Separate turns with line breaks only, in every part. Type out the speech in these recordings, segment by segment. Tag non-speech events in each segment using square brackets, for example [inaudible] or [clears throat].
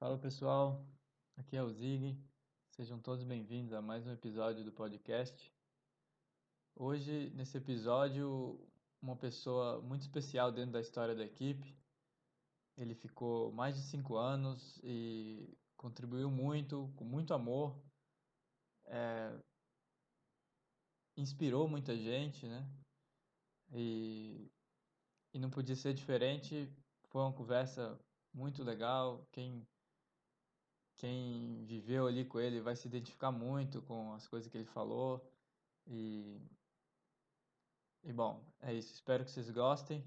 Fala pessoal, aqui é o Zig. Sejam todos bem-vindos a mais um episódio do podcast. Hoje, nesse episódio, uma pessoa muito especial dentro da história da equipe. Ele ficou mais de cinco anos e contribuiu muito, com muito amor, é, inspirou muita gente, né? E, e não podia ser diferente. Foi uma conversa muito legal. Quem quem viveu ali com ele vai se identificar muito com as coisas que ele falou. E, e bom, é isso. Espero que vocês gostem.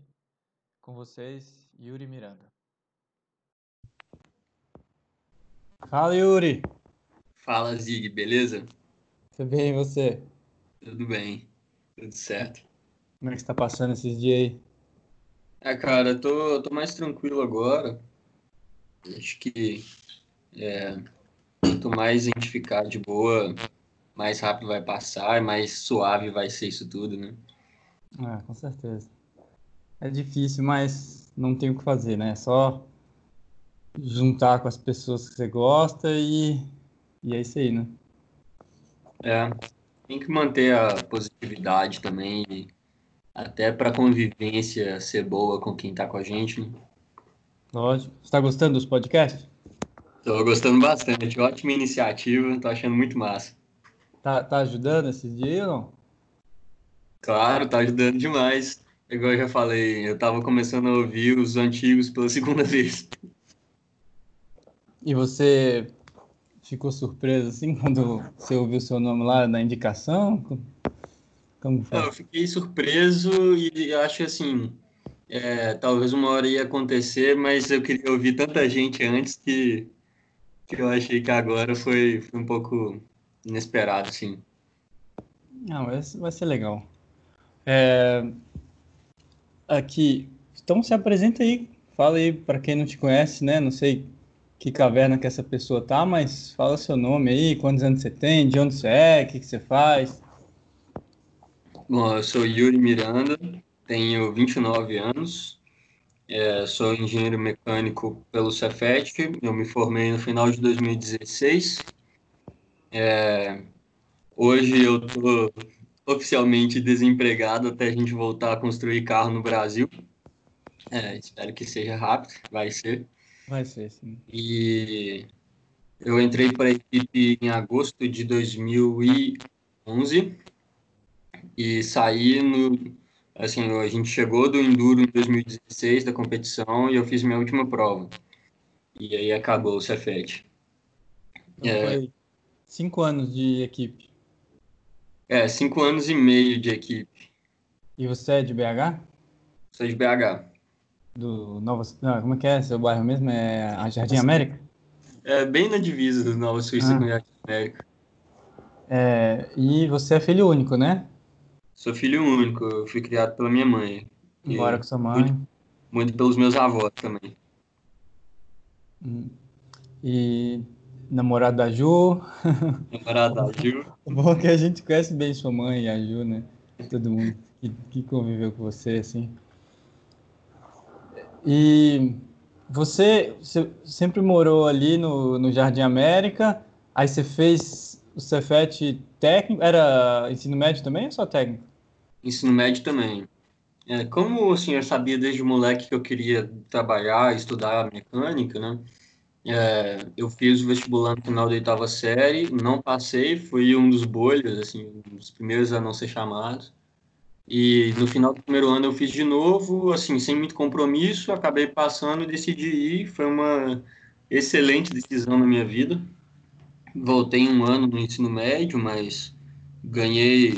Com vocês, Yuri Miranda. Fala, Yuri!
Fala, Zig, beleza?
Tudo bem, e você?
Tudo bem, tudo certo.
Como é que está passando esses dias aí?
É, cara, tô, tô mais tranquilo agora. Acho que é, quanto mais a gente ficar de boa, mais rápido vai passar, mais suave vai ser isso tudo, né?
Ah, com certeza. É difícil, mas não tem o que fazer, né? É só juntar com as pessoas que você gosta e, e é isso aí, né?
É, tem que manter a positividade também, até para a convivência ser boa com quem tá com a gente, né?
Lógico. Você tá gostando dos podcasts?
Tô gostando bastante, ótima iniciativa, tô achando muito massa.
Tá, tá ajudando esses dias não?
Claro, tá ajudando demais. Igual eu já falei, eu tava começando a ouvir os antigos pela [laughs] segunda vez.
E você ficou surpreso assim [laughs] quando você ouviu seu nome lá na indicação?
Como foi? Eu fiquei surpreso e acho assim, é, talvez uma hora ia acontecer, mas eu queria ouvir tanta gente antes que que eu achei que agora foi, foi um pouco inesperado, sim.
Não, vai, vai ser legal. É... Aqui, então se apresenta aí, fala aí para quem não te conhece, né? Não sei que caverna que essa pessoa tá, mas fala seu nome aí, quantos anos você tem, de onde você é, o que, que você faz.
Bom, eu sou Yuri Miranda, tenho 29 anos, é, sou engenheiro mecânico pelo Cefet, eu me formei no final de 2016. É, hoje eu estou oficialmente desempregado até a gente voltar a construir carro no Brasil. É, espero que seja rápido, vai ser.
Vai ser, sim.
E eu entrei para a equipe em agosto de 2011 e saí no Assim, a gente chegou do Enduro em 2016, da competição, e eu fiz minha última prova. E aí acabou o Cefet.
Então é, cinco anos de equipe.
É, cinco anos e meio de equipe.
E você é de BH?
Sou de BH.
Do Nova... Não, como é que é seu bairro mesmo? É a Jardim América?
É, bem na divisa do Nova Suíça ah. com Jardim América.
É, e você é filho único, né?
Sou filho único, eu fui criado pela minha mãe.
Mora com sua mãe.
Muito, muito, pelos meus avós também.
Hum. E namorado da Ju. [laughs]
Namorado da Ju.
Bom é que a gente conhece bem sua mãe e a Ju, né? Todo mundo que, que conviveu com você, assim. E você, você sempre morou ali no, no Jardim América, aí você fez o Cefet técnico, era ensino médio também ou só técnico?
Ensino médio também. É, como o senhor sabia desde moleque que eu queria trabalhar, estudar mecânica, né? É, eu fiz o vestibular no final da oitava série, não passei, fui um dos bolhas, assim, um dos primeiros a não ser chamados. E no final do primeiro ano eu fiz de novo, assim, sem muito compromisso, acabei passando e decidi ir. Foi uma excelente decisão na minha vida voltei um ano no ensino médio, mas ganhei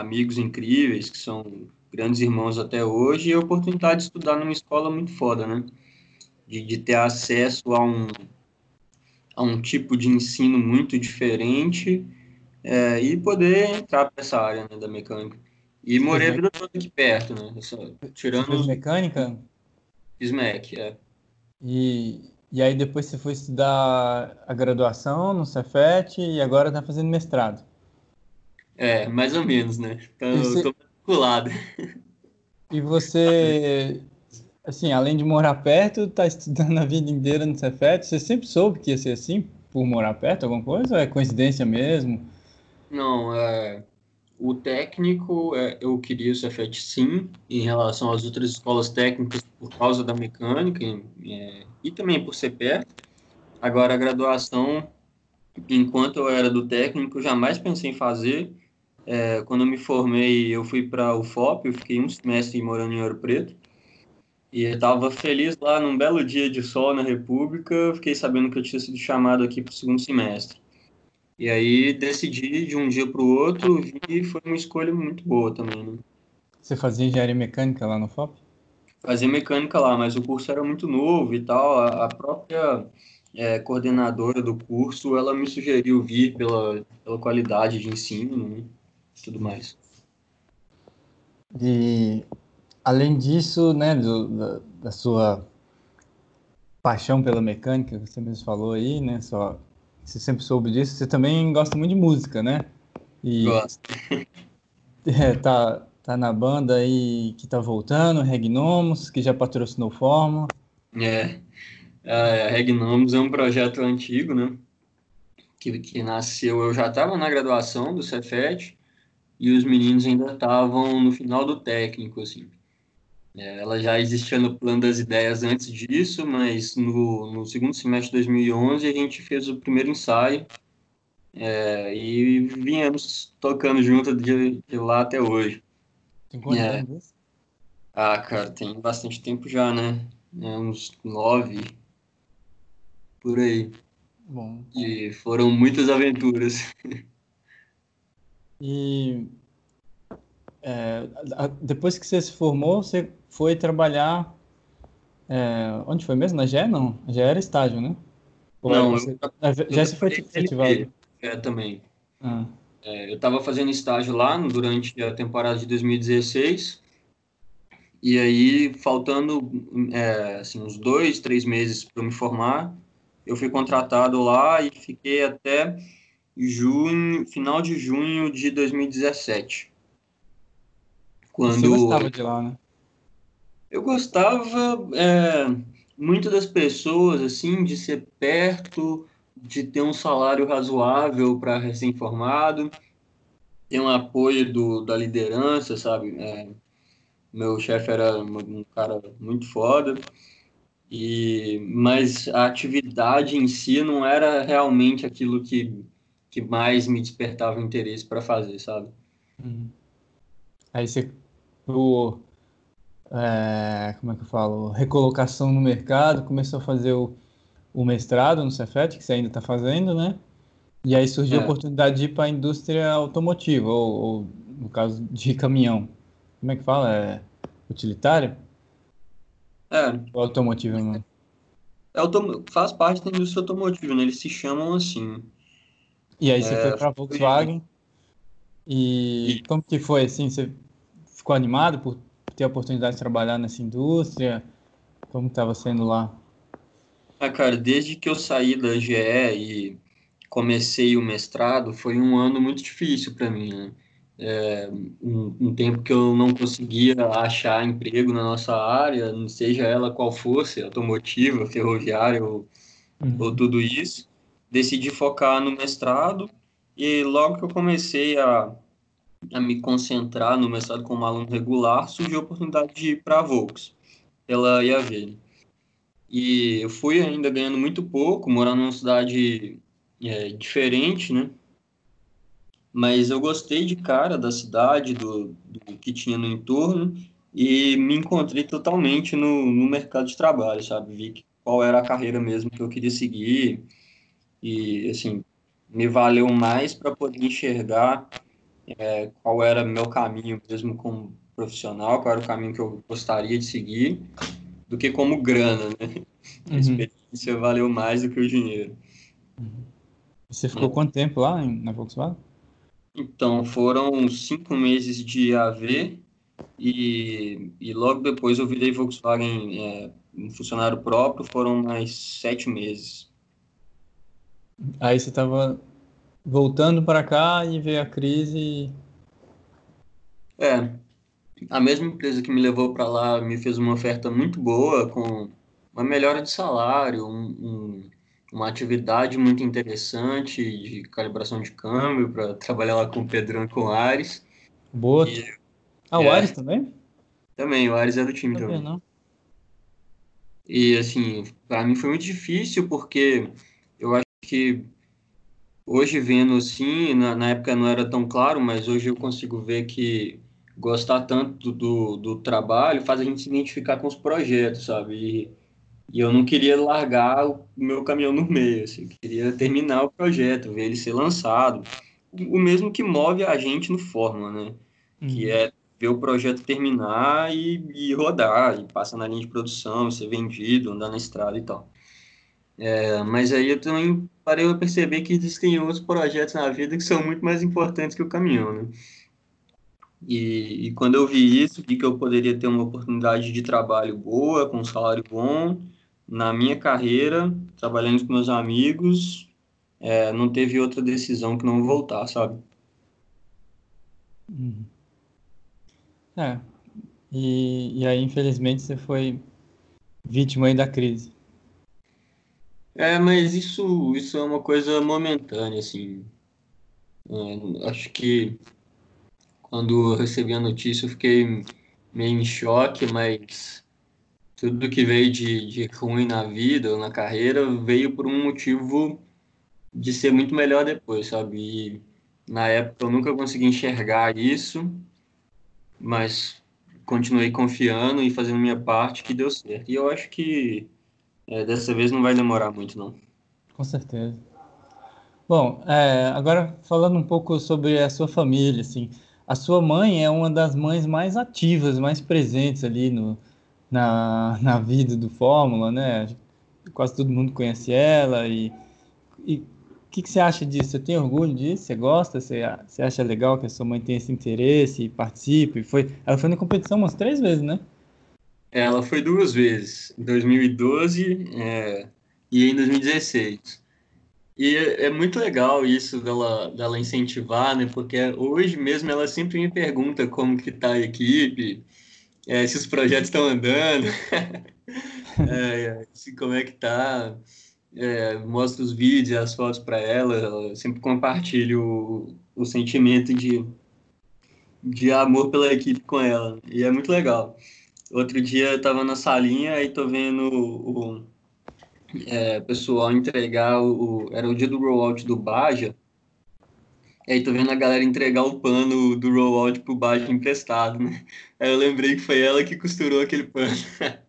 amigos incríveis que são grandes irmãos até hoje e a oportunidade de estudar numa escola muito foda, né? De, de ter acesso a um, a um tipo de ensino muito diferente é, e poder entrar para essa área né, da mecânica. E morei a vida toda aqui perto, né? Tirando...
Fez mecânica?
Fiz MEC, é.
E, e aí depois você foi estudar a graduação no Cefet e agora está fazendo mestrado.
É, mais ou menos, né? Então, você... eu tô matriculado.
E você assim, além de morar perto, tá estudando a vida inteira no Cefet, você sempre soube que ia ser assim, por morar perto, alguma coisa, ou é coincidência mesmo?
Não, é, o técnico, é, eu queria o Cefet sim, em relação às outras escolas técnicas, por causa da mecânica é, e também por ser perto. Agora, a graduação, enquanto eu era do técnico, jamais pensei em fazer. É, quando eu me formei, eu fui para o FOP, eu fiquei um semestre morando em Ouro Preto. E eu estava feliz lá num belo dia de sol na República, fiquei sabendo que eu tinha sido chamado aqui para o segundo semestre. E aí decidi de um dia para o outro e foi uma escolha muito boa também. Né?
Você fazia engenharia mecânica lá no FOP?
Fazia mecânica lá, mas o curso era muito novo e tal. A, própria é, coordenadora do curso, ela me sugeriu vir pela, pela qualidade de ensino né? Tudo mais.
E além disso, né, do, da, da, sua paixão pela mecânica, você mesmo falou aí, né, só, você sempre soube disso, você também gosta muito de música, né?
E, Gosto. [laughs]
É, tá, tá na banda aí que tá voltando, Regnomos, que já patrocinou Fórmula.
É, a Regnomos é um projeto antigo, né? Que, que nasceu, eu já estava na graduação do Cefet e os meninos ainda estavam no final do técnico, assim. É, ela já existia no plano das ideias antes disso, mas no, no segundo semestre de 2011 a gente fez o primeiro ensaio é, e viemos tocando junto de, de lá até hoje.
Tem quantos é. anos?
Ah, cara, tem bastante tempo já, né? É, uns nove, por aí.
Bom.
E foram muitas aventuras. [laughs]
E é, depois que você se formou, você foi trabalhar. É, onde foi mesmo? Na GE? Não. Já era estágio, né?
Ou não, você...
eu, se foi efetivado.
É, também.
Ah.
É, eu estava fazendo estágio lá durante a temporada de 2016. E aí, faltando é, assim, uns dois, três meses para me formar, eu fui contratado lá e fiquei até junho, final de junho de 2017.
Quando Você gostava de lá, né?
Eu gostava é, muito das pessoas, assim, de ser perto, de ter um salário razoável para recém-formado, ter um apoio do, da liderança, sabe? É, meu chefe era um cara muito foda, e, mas a atividade em si não era realmente aquilo que, que mais me despertava interesse para fazer, sabe?
Uhum. Aí você por é, como é que eu falo, recolocação no mercado, começou a fazer o, o mestrado no Cefet, que você ainda está fazendo, né? E aí surgiu é. a oportunidade de ir para a indústria automotiva, ou, ou, no caso de caminhão. Como é que fala? É utilitário?
É.
Ou automotiva,
né? É, autom faz parte da indústria automotiva, né? Eles se chamam assim.
E aí você é, foi para a Volkswagen. E, e como que foi assim? Você ficou animado por ter a oportunidade de trabalhar nessa indústria? Como estava sendo lá?
Ah, cara, desde que eu saí da GE e comecei o mestrado, foi um ano muito difícil para mim, né? É, um, um, tempo que eu não conseguia achar emprego na nossa área, seja ela qual fosse, automotiva, ferroviária ou, uhum. ou tudo isso. Decidi focar no mestrado e logo que eu comecei a a me concentrar no mestrado como aluno regular, surgiu a oportunidade de ir para a Volks, pela IAV. E eu fui ainda ganhando muito pouco, morando numa cidade é, diferente, né? Mas eu gostei de cara da cidade, do, do que tinha no entorno, e me encontrei totalmente no, no mercado de trabalho, sabe? Vi qual era a carreira mesmo que eu queria seguir, e, assim, me valeu mais para poder enxergar é, qual era meu caminho mesmo como profissional, qual era o caminho que eu gostaria de seguir, do que como grana, né? [laughs] Uhum. A experiência valeu mais do que o dinheiro.
Uhum. Você ficou é. quanto tempo lá na Volkswagen?
Então, foram cinco meses de AV e, e logo depois eu virei Volkswagen é, um funcionário próprio, foram mais sete meses.
Aí você estava voltando para cá e veio a crise.
É. a mesma empresa que me levou para lá me fez uma oferta muito boa, com uma melhora de salário, um, um, uma atividade muito interessante de calibração de câmbio para trabalhar lá com o Pedrão e com o Ares.
Boa. E, ah, o é, Ares também?
Também, o Ares é do time também. Não. E assim, para mim foi muito difícil porque eu acho que hoje vendo assim, na, na época não era tão claro, mas hoje eu consigo ver que gostar tanto do, do trabalho faz a gente se identificar com os projetos, sabe? E, e eu não queria largar o meu caminhão no meio, assim, queria terminar o projeto, ver ele ser lançado. O mesmo que move a gente no Fórmula, né? Uhum. Que é ver o projeto terminar e, e rodar, e passar na linha de produção, ser vendido, andar na estrada e tal. É, mas aí eu também parei a perceber que existem outros projetos na vida que são muito mais importantes que o caminhão, né? E, e, quando eu vi isso, vi que eu poderia ter uma oportunidade de trabalho boa, com um salário bom, na minha carreira, trabalhando com meus amigos, é, não teve outra decisão que não voltar, sabe?
Uhum. É. E, e aí, infelizmente, você foi vítima aí da crise.
É, mas isso, isso é uma coisa momentânea, assim. É, acho que quando eu recebi a notícia eu fiquei meio em choque, mas tudo que veio de, de ruim na vida ou na carreira veio por um motivo de ser muito melhor depois, sabe? E na época eu nunca consegui enxergar isso, mas continuei confiando e fazendo minha parte que deu certo. E eu acho que é, dessa vez não vai demorar muito, não.
Com certeza. Bom, é, agora falando um pouco sobre a sua família, assim, a sua mãe é uma das mães mais ativas, mais presentes ali no, na, na vida do Fórmula, né? Quase todo mundo conhece ela e, o que, que você acha disso? Você tem orgulho disso? Você gosta? Você, você acha legal que a sua mãe tenha esse interesse e participe? Foi, ela foi na competição umas três vezes, né?
Ela foi duas vezes, em 2012 é, e em 2016. E é, é, muito legal isso dela, dela incentivar, né? Porque hoje mesmo ela sempre me pergunta como que tá a equipe, é, se os projetos estão andando, [laughs] é, se, como é que tá. É, mostro os vídeos, as fotos para ela, ela sempre compartilho o, o sentimento de, de amor pela equipe com ela. E é muito legal. Outro dia eu tava na salinha e tô vendo o, o é, pessoal entregar o, Era o dia do rollout do Baja. E aí tô vendo a galera entregar o pano do rollout pro Baja emprestado, né? Aí eu lembrei que foi ela que costurou aquele pano. [laughs]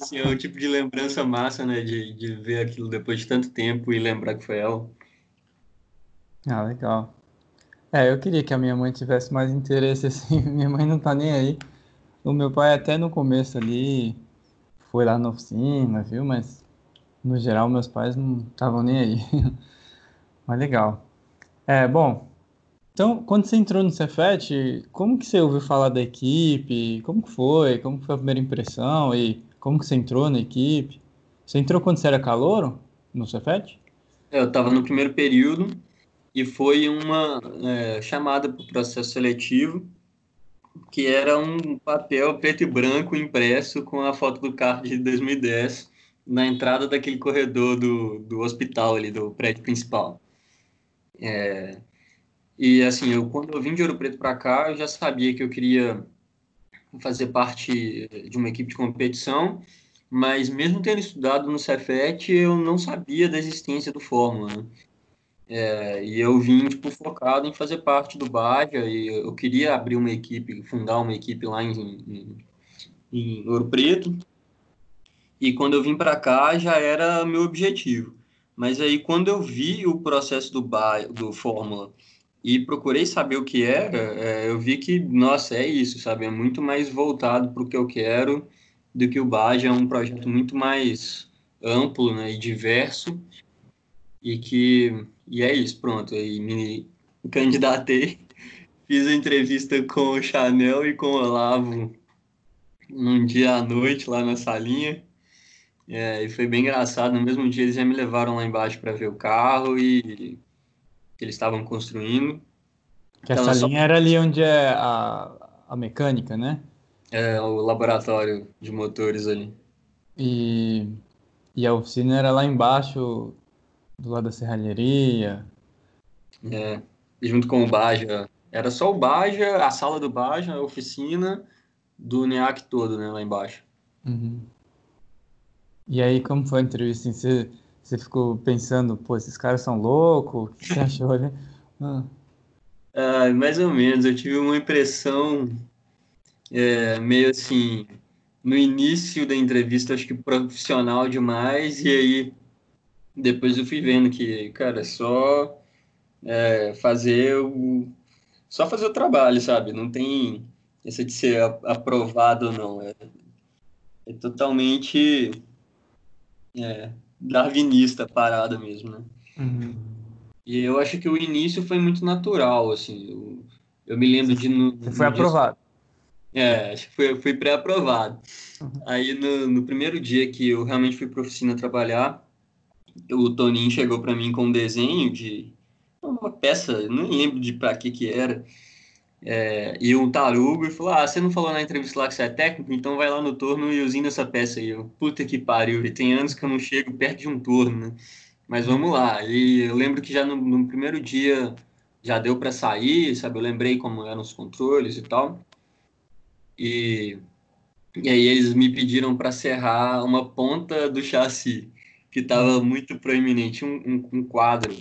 assim, é um tipo de lembrança massa, né? De, de ver aquilo depois de tanto tempo e lembrar que foi ela.
Ah, legal. É, eu queria que a minha mãe tivesse mais interesse, assim. [laughs] Minha mãe não tá nem aí. O meu pai até no começo ali foi lá na oficina, viu? Mas no geral, meus pais não estavam nem aí. [laughs] Mas legal. É, bom, então, quando você entrou no Cefet, como que você ouviu falar da equipe? Como que foi? Como que foi a primeira impressão? E como que você entrou na equipe? Você entrou quando você era calouro no Cefet?
É, eu estava no primeiro período e foi uma é, chamada para o processo seletivo, que era um papel preto e branco impresso com a foto do carro de 2010 na entrada daquele corredor do, do hospital ali, do prédio principal. É, e assim, eu quando eu vim de Ouro Preto para cá, eu já sabia que eu queria fazer parte de uma equipe de competição, mas mesmo tendo estudado no Cefet, eu não sabia da existência do Fórmula. Né? É, e eu vim tipo, focado em fazer parte do Baja, e eu queria abrir uma equipe, fundar uma equipe lá em, em, em Ouro Preto, e quando eu vim para cá já era meu objetivo. Mas aí quando eu vi o processo do, ba do Fórmula e procurei saber o que era, é, eu vi que, nossa, é isso, sabe? É muito mais voltado para o que eu quero do que o Baja. É um projeto muito mais amplo né, e diverso. E que e é isso, pronto. Aí me candidatei, [laughs] fiz a entrevista com o Chanel e com o Olavo num dia à noite lá na salinha. É, e foi bem engraçado. No mesmo dia eles já me levaram lá embaixo para ver o carro e que eles estavam construindo.
Que essa linha só... era ali onde é a, a mecânica, né?
É, o laboratório de motores ali.
E, e a oficina era lá embaixo, do lado da serralheria.
É, junto com o Baja. Era só o Baja, a sala do Baja, a oficina do NEAC todo, né, lá embaixo.
Uhum. E aí, como foi a entrevista? Assim, você, você ficou pensando, pô, esses caras são loucos? O que você [laughs] achou, né?
Ah. Ah, mais ou menos, eu tive uma impressão é, meio assim, no início da entrevista, acho que profissional demais, e aí depois eu fui vendo que, cara, é só é, fazer o só fazer o trabalho, sabe? Não tem essa de ser aprovado ou não. É, é totalmente é, darwinista parada mesmo, né?
Uhum.
E eu acho que o início foi muito natural, assim. Eu, eu me lembro de. No,
Você foi aprovado.
É, acho que foi, fui pré-aprovado. Uhum. Aí no, no, primeiro dia que eu realmente fui para oficina trabalhar, o Toninho chegou para mim com um desenho de uma peça, não lembro de para que que era, é, e um tarugo, e falou, ah, você não falou na entrevista lá que você é técnico, então vai lá no torno e usina essa peça aí. Eu, puta que pariu, e tem anos que eu não chego perto de um torno, né? Mas vamos lá. E eu lembro que já no, no primeiro dia já deu para sair, sabe? Eu lembrei como eram os controles e tal. E, e aí eles me pediram para serrar uma ponta do chassi, que estava muito proeminente, um, um, um, quadro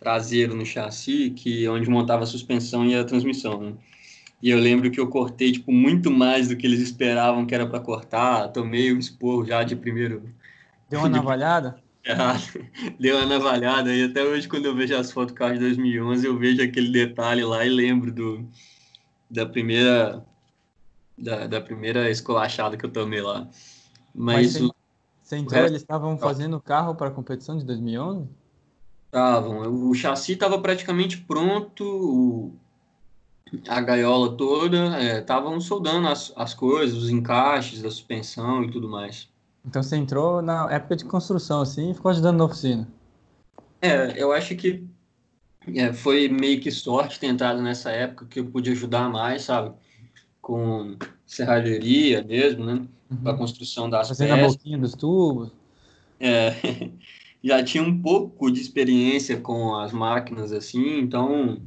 traseiro no chassi, que onde montava a suspensão e a transmissão, né? E eu lembro que eu cortei tipo muito mais do que eles esperavam que era para cortar, tomei um esporro já de primeiro.
Deu uma [laughs] navalhada? [laughs]
Deu uma navalhada e até hoje quando eu vejo as fotos do carro de 2011 eu vejo aquele detalhe lá e lembro do da primeira da, da primeira esculachada que eu tomei lá. Mas, Mas
o, você entrou, resto... eles estavam fazendo o carro para a competição de 2011?
Estavam. O chassi estava praticamente pronto, a gaiola toda, estavam é, soldando as, as coisas, os encaixes da suspensão e tudo mais.
Então você entrou na época de construção, assim, e ficou ajudando na oficina?
É, eu acho que é, foi meio que sorte ter entrado nessa época que eu pude ajudar mais, sabe? com serralheria mesmo, né? Uhum. Para a construção das
Fazendo peças. a boquinha dos tubos.
É, [laughs] já tinha um pouco de experiência com as máquinas assim, então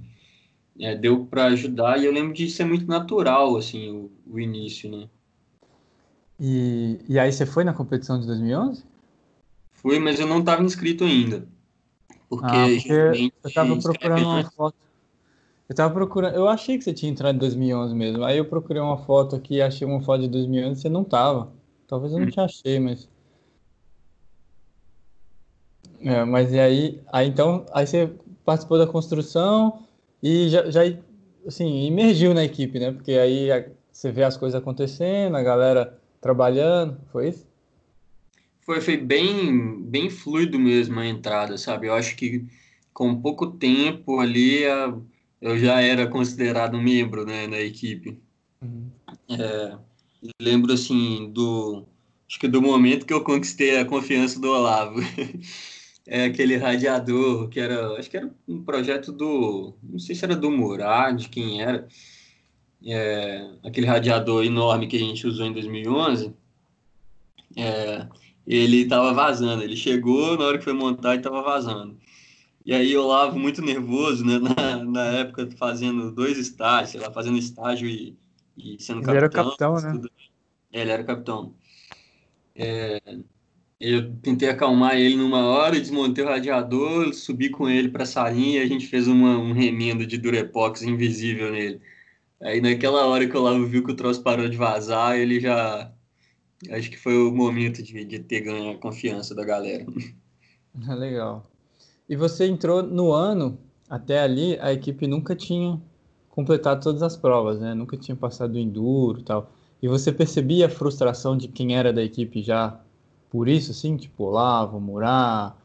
é, deu para ajudar e eu lembro de ser muito natural assim o, o início, né?
E, e aí você foi na competição de 2011?
Fui, mas eu não estava inscrito ainda. Porque, ah,
porque eu estava procurando uma foto eu tava procurando, eu achei que você tinha entrado em 2011 mesmo. Aí eu procurei uma foto aqui, achei uma foto de 2011 e você não tava. Talvez eu não te achei, mas. É, mas e aí, aí então, aí você participou da construção e já, já assim, imergiu na equipe, né? Porque aí você vê as coisas acontecendo, a galera trabalhando, foi isso?
Foi, foi bem, bem fluido mesmo a entrada, sabe? Eu acho que com pouco tempo ali a eu já era considerado membro né, na equipe. Uhum. É, lembro assim do acho que do momento que eu conquistei a confiança do Olavo. [laughs] é aquele radiador que era, acho que era um projeto do, não sei se era do Murad, de quem era. É, aquele radiador enorme que a gente usou em 2011. É, ele estava vazando, ele chegou na hora que foi montar e estava vazando. E aí eu lavo muito nervoso, né? [laughs] Na, na época, fazendo dois estágios, sei lá, fazendo estágio e, e sendo
capitão. Ele era capitão, né? Tudo.
É, ele era capitão. É, eu tentei acalmar ele numa hora, desmontei o radiador, subi com ele para a salinha e a gente fez uma, um remendo de Durepox invisível nele. Aí naquela hora que o Lavo viu que o troço parou de vazar, ele já. Acho que foi o momento de, de ter ganho a confiança da galera. [laughs] [laughs]
Legal. E você entrou no ano, até ali, a equipe nunca tinha completado todas as provas, né? Nunca tinha passado o enduro tal. E você percebia a frustração de quem era da equipe já por isso, assim? Tipo, Olavo, Murá,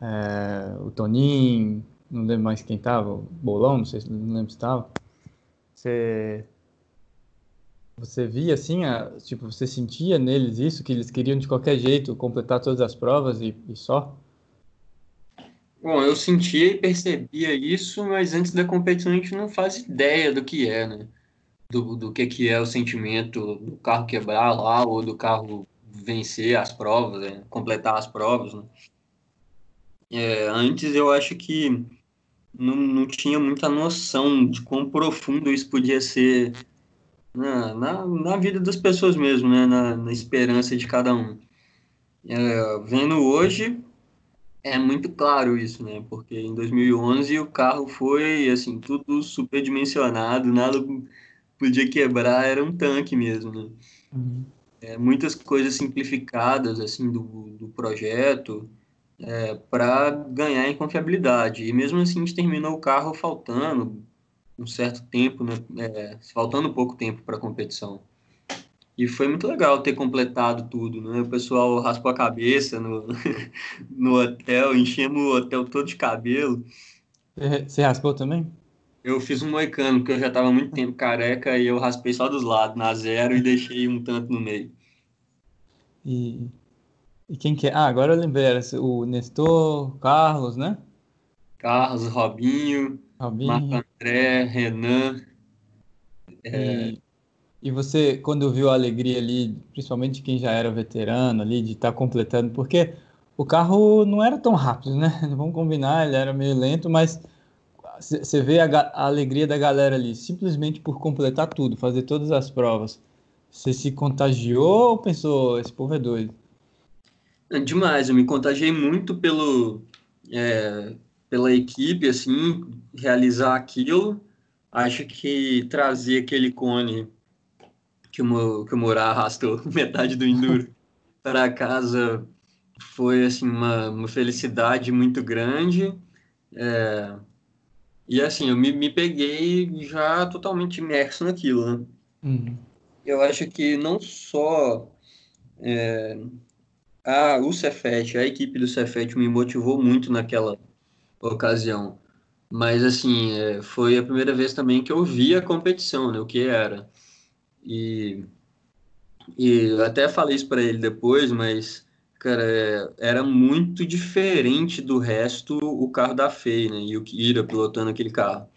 é, o Toninho, não lembro mais quem tava, Bolão, não sei se não lembro se tava. Você você via assim, a, tipo, você sentia neles isso, que eles queriam de qualquer jeito completar todas as provas e, e só?
Bom, eu sentia e percebia isso, mas antes da competição a gente não faz ideia do que é, né? do, do que, que é o sentimento do carro quebrar lá ou do carro vencer as provas, né? completar as provas. Né? É, antes eu acho que não, não tinha muita noção de quão profundo isso podia ser na, na, na vida das pessoas mesmo, né? na, na esperança de cada um. É, vendo hoje, é muito claro isso, né? Porque em 2011 o carro foi, assim, tudo superdimensionado, nada podia quebrar, era um tanque mesmo, né? Uhum. É, muitas coisas simplificadas, assim, do, do projeto é, para ganhar em confiabilidade. E mesmo assim a gente terminou o carro faltando um certo tempo, né? É, faltando pouco tempo para a competição. E foi muito legal ter completado tudo, né? O pessoal raspou a cabeça no, [laughs] no hotel, enchemos o hotel todo de cabelo.
Você raspou também?
Eu fiz um moicano, porque eu já estava muito tempo careca e eu raspei só dos lados, na zero, e deixei um tanto no meio.
E, e quem que é? Ah, agora eu lembrei, era o Nestor, Carlos, né?
Carlos, Robinho, Robinho. Marco André, Renan.
É... E e você, quando viu a alegria ali, principalmente quem já era veterano ali, de estar tá completando, porque o carro não era tão rápido, né? [laughs] Vamos combinar, ele era meio lento, mas você vê a, a, alegria da galera ali, simplesmente por completar tudo, fazer todas as provas. Você se contagiou ou pensou, esse povo é doido?
É demais, eu me contagiei muito pelo, é, pela equipe, assim, realizar aquilo. Acho que trazer aquele cone que o, que o Murá arrastou [laughs] metade do Enduro para casa foi assim uma, uma felicidade muito grande. É, e assim, eu me, me peguei já totalmente imerso naquilo, né? Uhum. Eu acho que não só é, a, o Cefet, a equipe do Cefet me motivou muito naquela ocasião. Mas assim, é, foi a primeira vez também que eu vi a competição, né? O que era. E, e até falei isso para ele depois, mas, cara, é, era muito diferente do resto o carro da FEI, né? E o Kira pilotando aquele carro.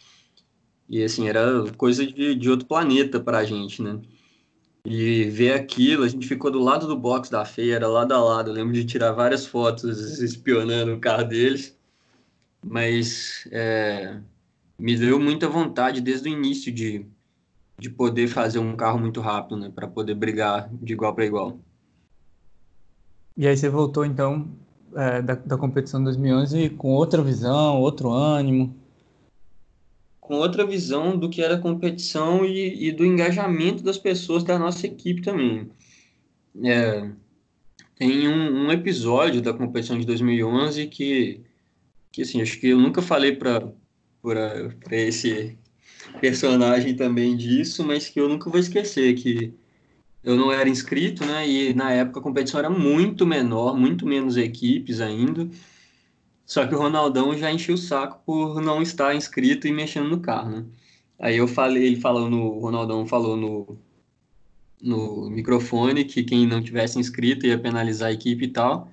E, assim, era coisa de, de outro planeta para a gente, né? E ver aquilo, a gente ficou do lado do box da FEI, era lado a lado. Eu lembro de tirar várias fotos espionando o carro deles. Mas é, me deu muita vontade desde o início de de poder fazer um carro muito rápido, né, para poder brigar de igual para igual.
E aí você voltou então é, da, da competição 2011 com outra visão, outro ânimo?
Com outra visão do que era a competição e, e do engajamento das pessoas da nossa equipe também. É, tem um, um, episódio da competição de 2011 que, que assim, acho que eu nunca falei para esse personagem também disso, mas que eu nunca vou esquecer, que eu não era inscrito, né? E na época a competição era muito menor, muito menos equipes ainda. Só que o Ronaldão já encheu o saco por não estar inscrito e mexendo no carro, né? Aí eu falei, ele falou no, o Ronaldão falou no, no microfone que quem não tivesse inscrito ia penalizar a equipe e tal.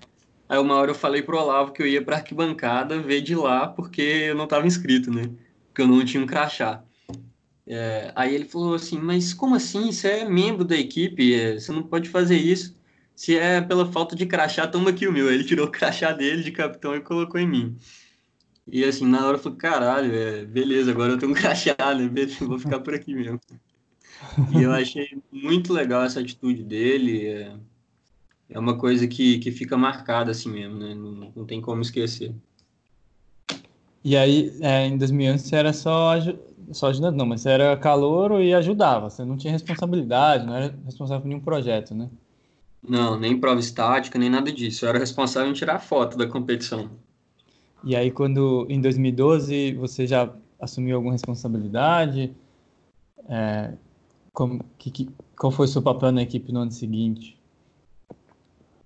Aí uma hora eu falei pro Olavo que eu ia pra arquibancada ver de lá porque eu não estava inscrito, né? Porque eu não tinha um crachá. É, aí ele falou assim, mas como assim? Você é membro da equipe, é, você não pode fazer isso. Se é pela falta de crachá, toma aqui o meu. Ele tirou o crachá dele de capitão e colocou em mim. E assim, na hora eu falei, caralho, é, beleza, agora eu tenho um [laughs] crachá, né? Vou ficar por aqui mesmo. E eu achei muito legal essa atitude dele. É, é uma coisa que, que fica marcada assim mesmo, né? Não, não tem como esquecer.
E aí, é, em 2011, você era só só ajudante não, mas você era calouro e ajudava. Você não tinha responsabilidade, não era responsável por nenhum projeto, né?
Não, nem prova estática, nem nada disso. Eu era responsável em tirar foto da competição.
E aí, quando em 2012 você já assumiu alguma responsabilidade? É, como, que, que, qual foi o seu papel na equipe no ano seguinte?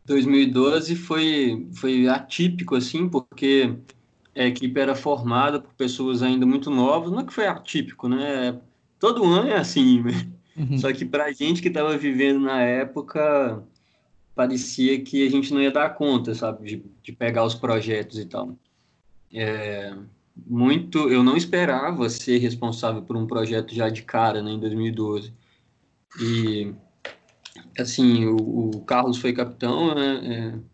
2012 foi, foi atípico, assim, porque a equipe era formada por pessoas ainda muito novas, não é que foi atípico, né? Todo ano é assim, né? Uhum. Só que para a gente que estava vivendo na época, parecia que a gente não ia dar conta, sabe, de, de pegar os projetos e tal. É, muito. Eu não esperava ser responsável por um projeto já de cara, né, em 2012. E, assim, o, o Carlos foi capitão, né? É,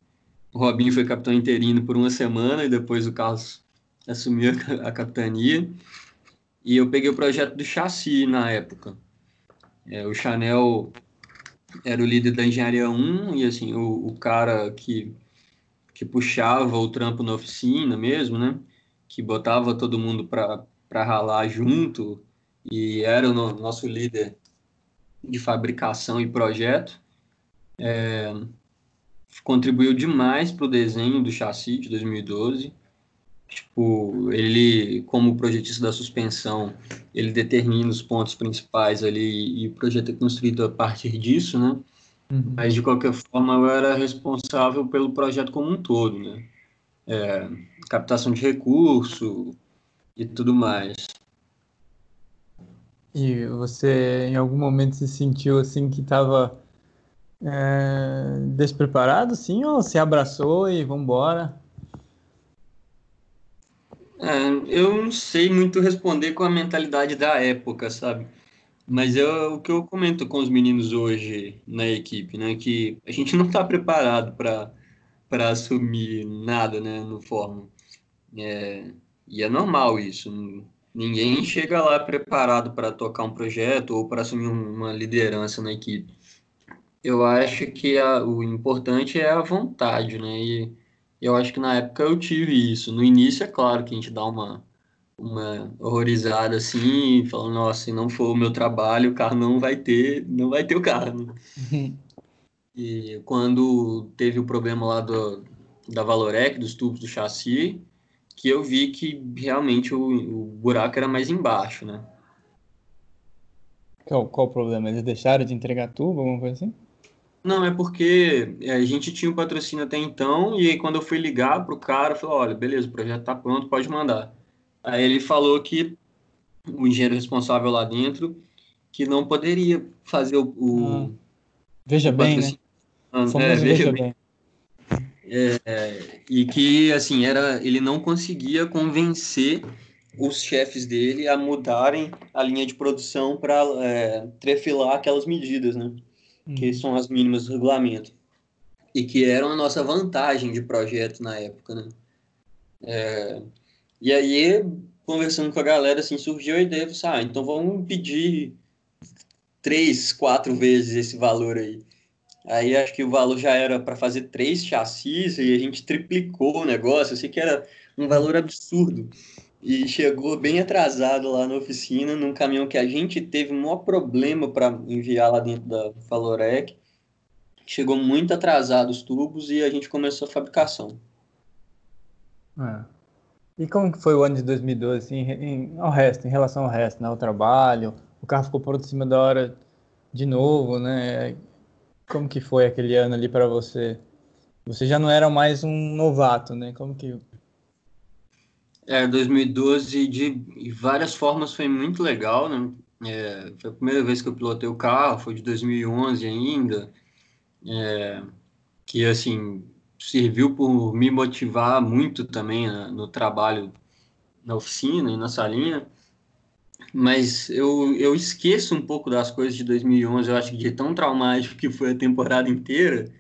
o Robinho foi capitão interino por uma semana e depois o Carlos assumiu a, capitania. E eu peguei o projeto do chassi na época. É, o Chanel era o líder da engenharia 1 e assim o, o cara que que puxava o trampo na oficina mesmo, né? Que botava todo mundo para ralar junto e era o no, nosso líder de fabricação e projeto. É, contribuiu demais para o desenho do chassi de 2012. Tipo, ele, como projetista da suspensão, ele determina os pontos principais ali e o projeto é construído a partir disso, né? Uhum. Mas, de qualquer forma, eu era responsável pelo projeto como um todo, né? É, captação de recurso e tudo mais.
E você, em algum momento, se sentiu assim que estava é, despreparado, sim? Ou se abraçou e vamos embora?
É, eu não sei muito responder com a mentalidade da época, sabe? Mas é o que eu comento com os meninos hoje na equipe, né? Que a gente não está preparado para assumir nada, né? No fórmula. É, e é normal isso. Ninguém chega lá preparado para tocar um projeto ou para assumir uma liderança na equipe. Eu acho que a, o importante é a vontade, né? E eu acho que na época eu tive isso. No início, é claro que a gente dá uma uma horrorizada assim, falando, nossa, se não for o meu trabalho, o carro não vai ter, não vai ter o carro. Né? [laughs] e quando teve o problema lá do, da Valorec, dos tubos do chassi, que eu vi que realmente o, o buraco era mais embaixo, né?
Qual, qual o problema? Eles deixaram de entregar tubo, alguma coisa assim?
Não, é porque é, a gente tinha o um patrocínio até então, e aí quando eu fui ligar pro cara, eu falei, olha, beleza, o projeto tá pronto, pode mandar. Aí ele falou que o engenheiro responsável lá dentro que não poderia fazer o. o
hum. Veja o bem, né?
Ah, é, veja, bem. bem. É, e que assim era ele não conseguia convencer os chefes dele a mudarem a linha de produção para é, trefilar aquelas medidas, né? Hum. Que são as mínimas do regulamento. E que eram a nossa vantagem de projeto na época, né? É, e aí, conversando com a galera, assim, surgiu a ideia, assim, ah, então vamos pedir três, quatro vezes esse valor aí. Aí acho que o valor já era para fazer três chassis e a gente triplicou o negócio, assim que era um valor absurdo. E chegou bem atrasado lá na oficina, num caminhão que a gente teve um maior problema para enviar lá dentro da Valorec. Chegou muito atrasado os tubos e a gente começou a fabricação.
É. E como foi o ano de 2012, assim, em, ao resto, em relação ao resto, né? O trabalho, o carro ficou em cima da hora de novo, né? Como que foi aquele ano ali para você? Você já não era mais um novato, né? Como que...
É, 2012 de várias formas foi muito legal, né? É, foi a primeira vez que eu pilotei o carro, foi de 2011 ainda, é, que assim serviu por me motivar muito também né, no trabalho na oficina e na salinha, mas eu, eu esqueço um pouco das coisas de 2011, eu acho que de tão traumático que foi a temporada inteira,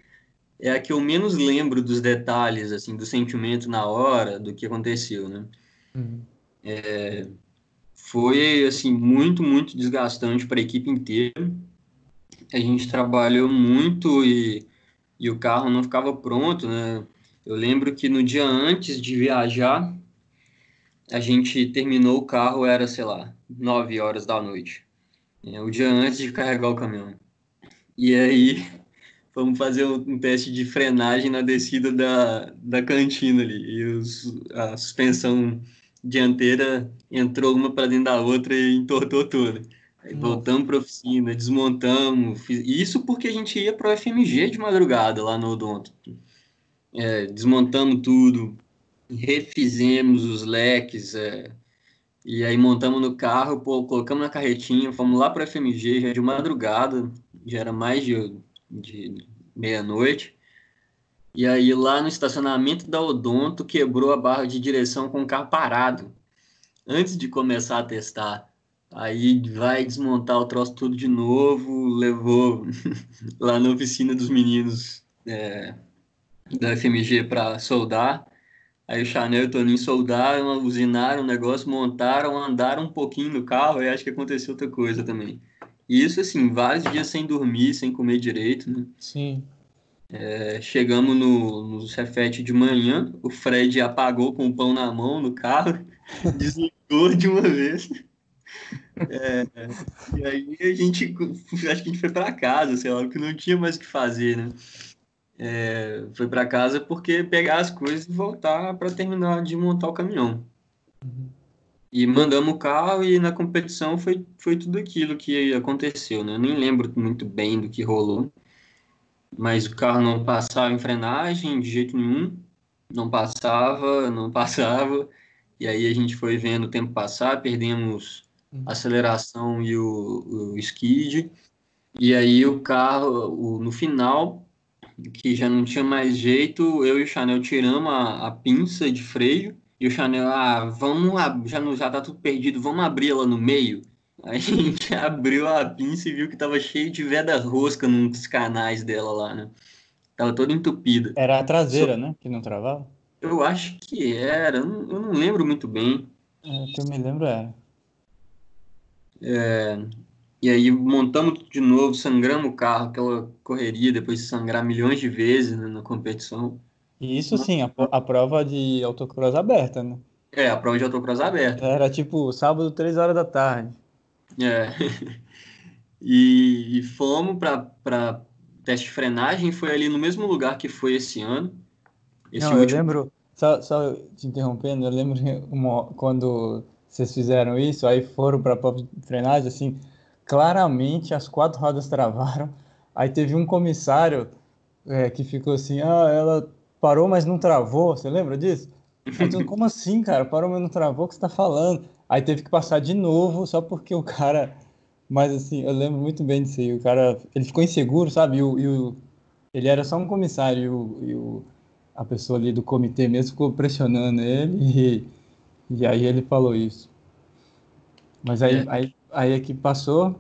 é a que eu menos lembro dos detalhes, assim, do sentimento na hora, do que aconteceu, né? Uhum. É, foi, assim, muito, muito desgastante para a equipe inteira. A gente trabalhou muito e e o carro não ficava pronto, né? Eu lembro que no dia antes de viajar, a gente terminou o carro, era, sei lá, 9 horas da noite. É, o dia antes de carregar o caminhão. E aí, fomos fazer um teste de frenagem na descida da, da cantina ali. E os, a suspensão dianteira entrou uma para dentro da outra e entortou toda. Aí voltamos para a oficina, desmontamos. Fiz... Isso porque a gente ia para o FMG de madrugada lá no Odonto. É, desmontamos tudo, refizemos os leques, é, e aí montamos no carro, pô, colocamos na carretinha, fomos lá para o FMG já de madrugada, já era mais de, de meia-noite. E aí lá no estacionamento da Odonto quebrou a barra de direção com o carro parado. antes de começar a testar. Aí vai desmontar o troço tudo de novo, levou [laughs] lá na oficina dos meninos é, da FMG para soldar. Aí o Chanel e o Toninho soldaram, usinaram o negócio, montaram, andaram um pouquinho no carro e acho que aconteceu outra coisa também. E isso, assim, vários dias sem dormir, sem comer direito, né?
Sim.
É, chegamos no, no Cefete de manhã, o Fred apagou com o pão na mão no carro, [laughs] desligou de uma vez. É, e aí a gente, acho que a gente foi para casa, sei lá, porque não tinha mais o que fazer, né? É, foi para casa porque pegar as coisas e voltar para terminar de montar o caminhão. Uhum. E mandamos o carro e na competição foi, foi tudo aquilo que aconteceu, né? Eu nem lembro muito bem do que rolou, mas o carro não passava em frenagem de jeito nenhum, não passava, não [laughs] passava, e aí a gente foi vendo o tempo passar, perdemos a uhum. aceleração e o, o skid, e aí o carro, o, no final, que já não tinha mais jeito, eu e o Chanel tiramos a, a pinça de freio e o Chanel, ah, vamos, já, não, já tá tudo perdido, vamos abrir ela no meio. [laughs] A gente abriu a pinça e viu que tava cheio de veda rosca nos canais dela lá, né? Tava toda entupida.
Era a traseira, Só... né? Que não travava?
Eu acho que era, eu não, eu não lembro muito bem.
É, que eu me lembro era.
É, e aí montamos de novo, sangramos o carro, aquela correria, depois de sangrar milhões de vezes né, na competição.
Isso sim, a, a prova de autocross aberta, né?
É, a prova de autocross aberta.
Era tipo sábado, três horas da tarde.
É. [laughs] e, e fomos para teste de frenagem, foi ali no mesmo lugar que foi esse ano.
Esse Não, último... eu lembro, só, só te interrompendo, eu lembro [laughs] uma, quando vocês fizeram isso, aí foram para a prova de frenagem, assim, claramente as quatro rodas travaram. Aí teve um comissário é, que ficou assim, ah, ela parou, mas não travou. Você lembra disso? [laughs] Então, como assim, cara? Parou, mas não travou? O que você tá falando? Aí teve que passar de novo, só porque o cara. Mas assim, eu lembro muito bem disso aí. O cara, ele ficou inseguro, sabe? E o, e o... ele era só um comissário e, o, e o... a pessoa ali do comitê mesmo ficou pressionando ele [laughs] e, e aí ele falou isso. Mas aí, é. aí, aí é que passou.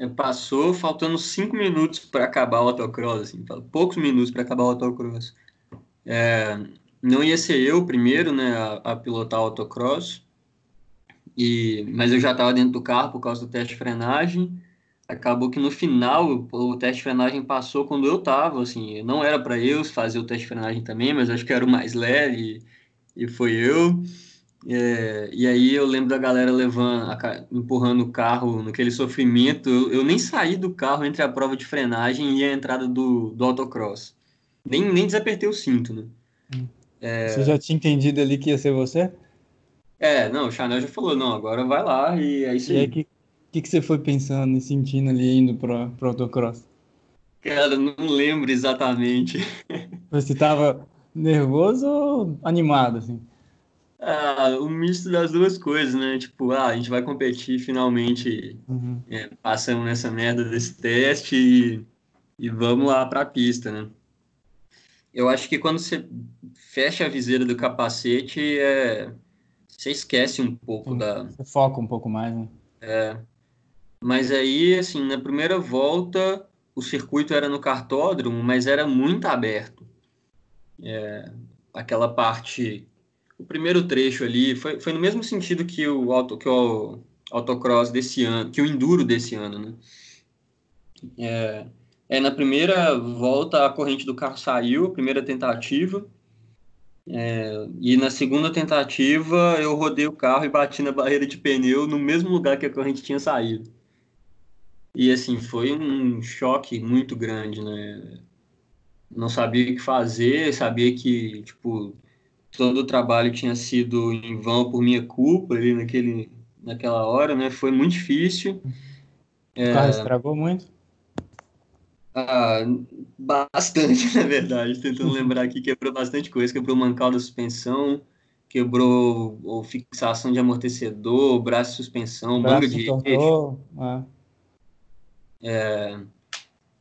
É, passou faltando cinco minutos para acabar o autocross, assim, poucos minutos para acabar o autocross. É, não ia ser eu primeiro, né, a, a pilotar o autocross, e, mas eu já estava dentro do carro por causa do teste de frenagem. Acabou que no final o, o teste de frenagem passou quando eu estava, assim, não era para eu fazer o teste de frenagem também, mas acho que era o mais leve e, e foi eu. É, e aí eu lembro da galera levando, empurrando o carro naquele sofrimento. Eu, eu, nem saí do carro entre a prova de frenagem e a entrada do, do autocross. Nem, nem desapertei o cinto, né?
Hum. É... Você já tinha entendido ali que ia ser você?
É, não, o Chanel já falou, não, agora vai lá e é isso
e aí. E aí, o que, que, que você foi pensando e sentindo ali indo pro, pro autocross?
Cara, não lembro exatamente.
Você tava nervoso ou animado, assim?
Ah, um misto das duas coisas, né? Tipo, ah, a gente vai competir finalmente, uhum. é, passamos nessa merda desse teste e, e vamos lá para a pista, né? Eu acho que quando você fecha a viseira do capacete, é, você esquece um pouco da. Você
foca um pouco mais, né?
É. Mas aí, assim, na primeira volta, o circuito era no cartódromo, mas era muito aberto. É, aquela parte o primeiro trecho ali foi, foi no mesmo sentido que o, auto, que o autocross desse ano, que o enduro desse ano, né? É, é, na primeira volta a corrente do carro saiu, a primeira tentativa, é, e na segunda tentativa eu rodei o carro e bati na barreira de pneu no mesmo lugar que a corrente tinha saído. E assim, foi um choque muito grande, né? Não sabia o que fazer, sabia que, tipo, todo o trabalho tinha sido em vão por minha culpa ali naquele, naquela hora, né? Foi muito difícil.
O é... carro estragou muito?
Ah, bastante, [laughs] na verdade. Tentando lembrar aqui, quebrou bastante coisa. Quebrou o mancal da suspensão, quebrou a fixação de amortecedor, braço de suspensão, braço de eixo. É. é,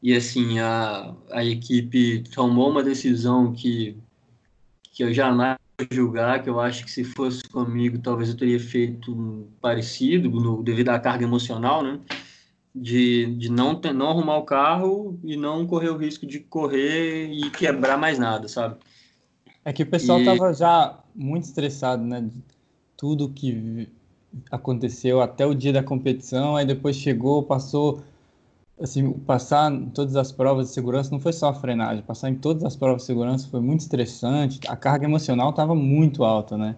e assim, a, a equipe tomou uma decisão que que eu jamais julgar, que eu acho que se fosse comigo, talvez eu teria feito parecido, no, devido à carga emocional, né? De, de não, ter, não arrumar o carro e não correr o risco de correr e quebrar mais nada, sabe?
É que o pessoal estava já muito estressado, né? De tudo que aconteceu até o dia da competição, aí depois chegou, passou assim, passar em todas as provas de segurança não foi só a frenagem, passar em todas as provas de segurança foi muito estressante, a carga emocional estava muito alta, né?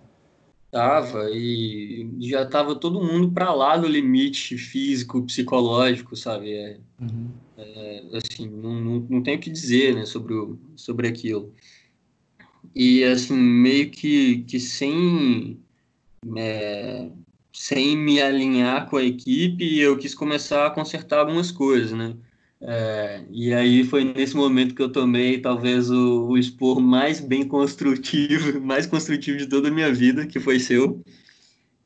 Tava, e já tava todo mundo para lá do limite físico, psicológico, sabe? É, uhum. é, assim, não, não, não tenho o que dizer, né, sobre, o, sobre aquilo. E, assim, meio que, que sem... É, sem me alinhar com a equipe, eu quis começar a consertar algumas coisas, né? É, e aí foi nesse momento que eu tomei talvez o, o expor mais bem construtivo, [laughs] mais construtivo de toda a minha vida, que foi seu.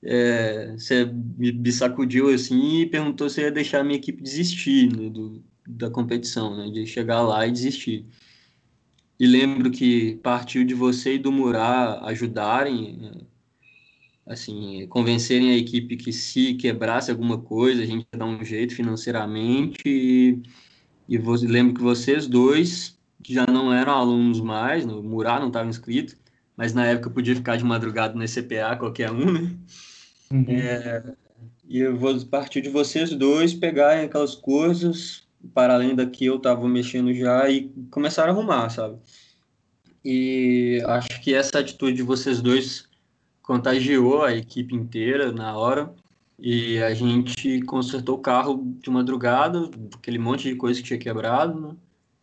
É, você me sacudiu assim e perguntou se ia deixar a minha equipe desistir né, do, da competição, né, de chegar lá e desistir. E lembro que partiu de você e do Murá ajudarem é, assim, convencerem a equipe que se quebrasse alguma coisa, a gente ia dar um jeito financeiramente. E, e você, lembro que vocês dois, que já não eram alunos mais, no Murá não estava inscrito, mas na época podia ficar de madrugada no CPA qualquer um, né? Uhum. É, e eu vou partir de vocês dois pegarem aquelas coisas, para além da que eu estava mexendo já, e começar a arrumar, sabe? E acho que essa atitude de vocês dois contagiou a equipe inteira na hora e a gente consertou o carro de madrugada, aquele monte de coisa que tinha quebrado, né?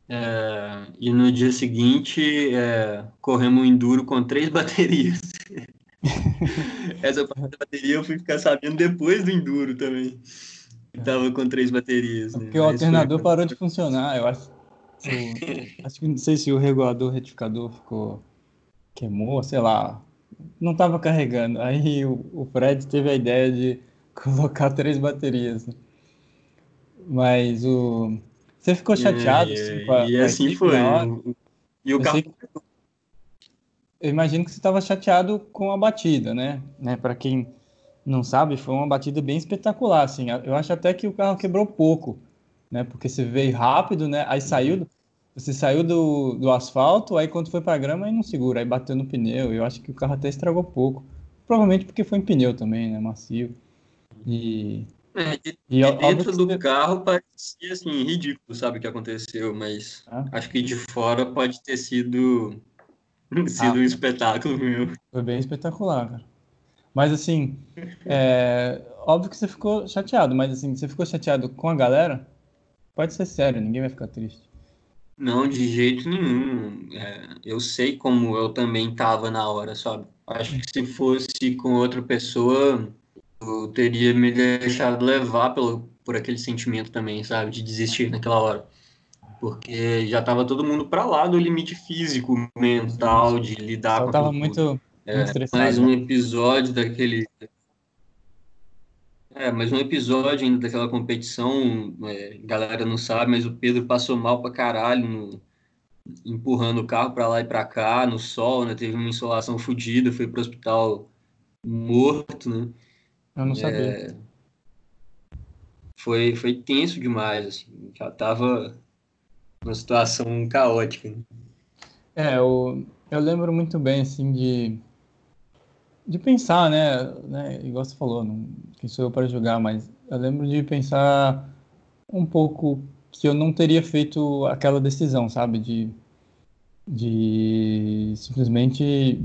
É, e no dia seguinte é, corremos um enduro com três [laughs] baterias. [laughs] Essa parte da bateria eu fui ficar sabendo depois do enduro também. Tava com três baterias.
Né? Porque o alternador foi... parou de funcionar, eu acho. [laughs] acho que não sei se o regulador retificador ficou queimou, sei lá, não estava carregando. Aí o, o, Fred teve a ideia de [laughs] colocar três baterias. Né? Mas o. Você ficou chateado?
E, assim, a, e assim foi. E o carro. Que...
Eu imagino que você estava chateado com a batida, né? né? Para quem não sabe, foi uma batida bem espetacular. Assim. Eu acho até que o carro quebrou pouco, né? Porque você veio rápido, né? Aí saiu você saiu do, do asfalto, aí quando foi para grama, aí não segura, aí bateu no pneu. Eu acho que o carro até estragou pouco. Provavelmente porque foi em pneu também, né? Macio. E.
É, de, e, de dentro do você... carro parecia assim, ridículo, sabe o que aconteceu, mas ah. acho que de fora pode ter sido, [laughs] sido ah, um espetáculo mesmo.
Foi bem espetacular, cara. Mas assim, é, óbvio que você ficou chateado, mas assim, você ficou chateado com a galera? Pode ser sério, ninguém vai ficar triste.
Não, de jeito nenhum. É, eu sei como eu também estava na hora, sabe? Acho que se fosse com outra pessoa, eu teria me deixado levar pelo, por aquele sentimento também, sabe? De desistir naquela hora. Porque já estava todo mundo para lá do limite físico, mental, de lidar
Só com tava muito,
é, muito estressado. Mais um né? episódio daquele, é, mas um episódio ainda daquela competição, é, galera não sabe, mas o Pedro passou mal pra caralho, no, empurrando o carro pra lá e pra cá, no sol, né? Teve uma insolação fodida, foi pro hospital morto, né?
Eu não sabia. É,
foi, foi tenso demais, assim, já tava uma situação caótica. Né?
É, eu, eu lembro muito bem, assim, de de pensar, né, né, igual você falou, não, quem sou eu para julgar, mas eu lembro de pensar um pouco que eu não teria feito aquela decisão, sabe, de, de simplesmente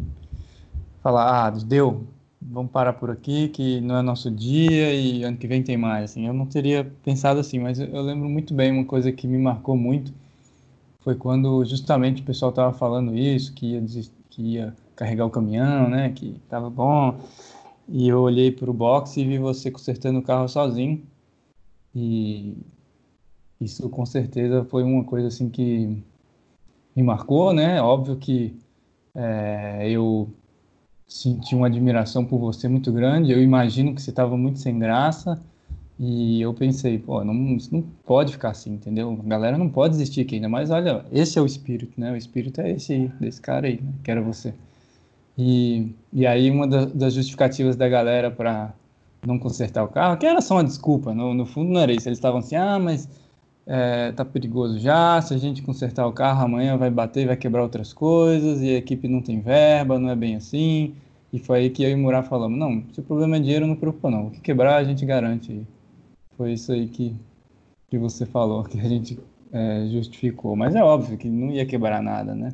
falar, ah, deu, vamos parar por aqui, que não é nosso dia e ano que vem tem mais, assim, eu não teria pensado assim, mas eu, eu lembro muito bem uma coisa que me marcou muito, foi quando justamente o pessoal estava falando isso, que ia, que ia carregar o caminhão, né? Que tava bom. E eu olhei para o box e vi você consertando o carro sozinho. E isso com certeza foi uma coisa assim que me marcou, né? Óbvio que é, eu senti uma admiração por você muito grande. Eu imagino que você estava muito sem graça. E eu pensei, pô, não, isso não pode ficar assim, entendeu? A galera não pode desistir aqui ainda. Mas olha, esse é o espírito, né? O espírito é esse desse cara aí, né? que era você. E, e aí uma da, das justificativas da galera para não consertar o carro, que era só uma desculpa, no, no fundo não era isso. Eles estavam assim, ah, mas é, tá perigoso já, se a gente consertar o carro amanhã vai bater, vai quebrar outras coisas, e a equipe não tem verba, não é bem assim. E foi aí que eu e Murá falamos, não, se o problema é dinheiro, não preocupa não, o que quebrar a gente garante. Foi isso aí que, que você falou, que a gente é, justificou. Mas é óbvio que não ia quebrar nada, né?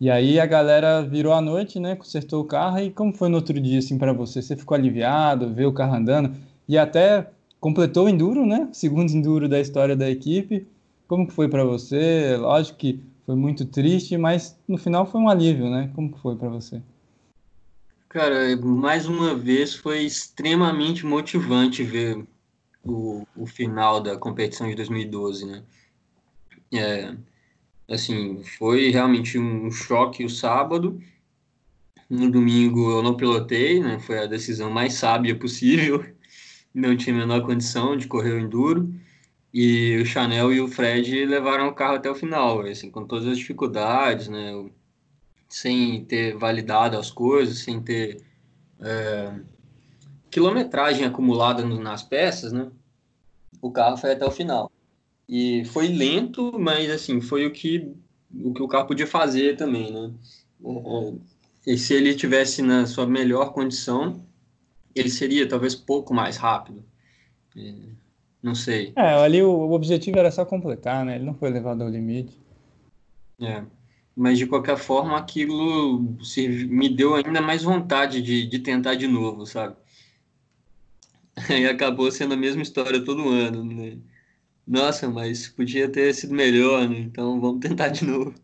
E aí a galera virou à noite, né? Consertou o carro. E como foi no outro dia, assim, para você? Você ficou aliviado, ver o carro andando e até completou o enduro, né? Segundo enduro da história da equipe. Como que foi para você? Lógico que foi muito triste, mas no final foi um alívio, né? Como que foi para você?
Cara, mais uma vez foi extremamente motivante ver o, o final da competição de 2012, né? É, assim, foi realmente um choque o sábado. No domingo eu não pilotei, né? Foi a decisão mais sábia possível. [laughs] Não tinha a menor condição de correr o enduro. E o Chanel e o Fred levaram o carro até o final, assim, com todas as dificuldades, né? Sem ter validado as coisas, sem ter é, quilometragem acumulada nas peças, né? O carro foi até o final. E foi lento, mas assim, foi o que o, que o carro podia fazer também, né? É, e se ele tivesse na sua melhor condição, ele seria talvez pouco mais rápido. É, não sei.
É, ali o, o objetivo era só completar, né? Ele não foi levado ao limite.
É. Mas de qualquer forma, aquilo me deu ainda mais vontade de, de tentar de novo, sabe? [laughs] E acabou sendo a mesma história todo ano, né? Nossa, mas podia ter sido melhor, né? Então vamos tentar de novo.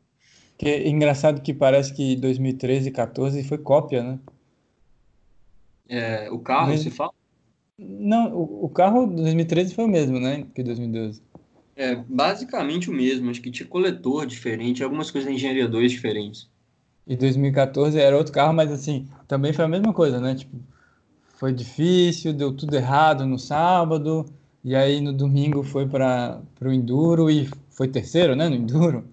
Que é engraçado que parece que 2013 e 14 foi cópia, né?
É, o carro,
Mas-
se fala?
Não, o, o carro 2013 foi o mesmo, né? Que 2012.
É basicamente o mesmo. Acho que tinha coletor diferente, algumas coisas da engenharia 2 diferentes.
E 2014 era outro carro, mas assim, também foi a mesma coisa, né? Tipo, foi difícil, deu tudo errado no sábado, e aí no domingo foi para o Enduro e foi terceiro, né? No Enduro.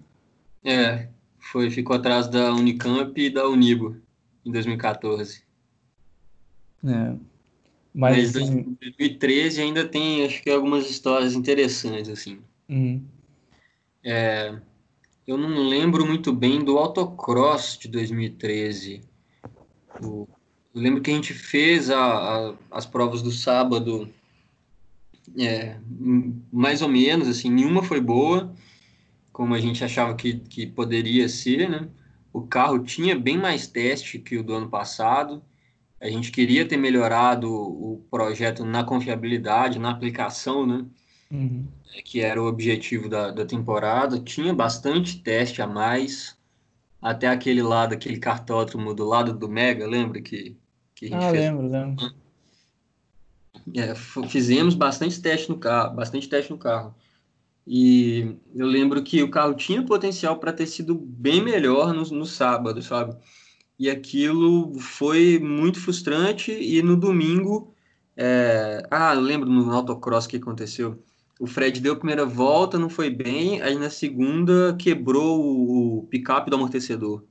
É, foi, ficou atrás da Unicamp e da Unibo em 2014.
É. Mas
Mas
assim,
2013 ainda tem, acho que algumas histórias interessantes, assim.
hum,
É, eu não lembro muito bem do autocross de 2013. O- eu lembro que a gente fez a- a- as provas do sábado, é, mais ou menos, assim, nenhuma foi boa, como a gente achava que, que poderia ser, né? O carro tinha bem mais teste que o do ano passado. A gente queria ter melhorado o projeto na confiabilidade, na aplicação, né?
uhum.
que era o objetivo da, da temporada. Tinha bastante teste a mais, até aquele lado, aquele cartódromo do lado do Mega, lembra que, que a gente
Ah,
fez?
lembro, lembro.
É, fizemos bastante teste no carro, bastante teste no carro. E eu lembro que o carro tinha potencial para ter sido bem melhor no, no sábado, sabe? E aquilo foi muito frustrante. E no domingo, é, ah, lembro no autocross que aconteceu. O Fred deu a primeira volta, não foi bem, aí na segunda quebrou o picape do amortecedor.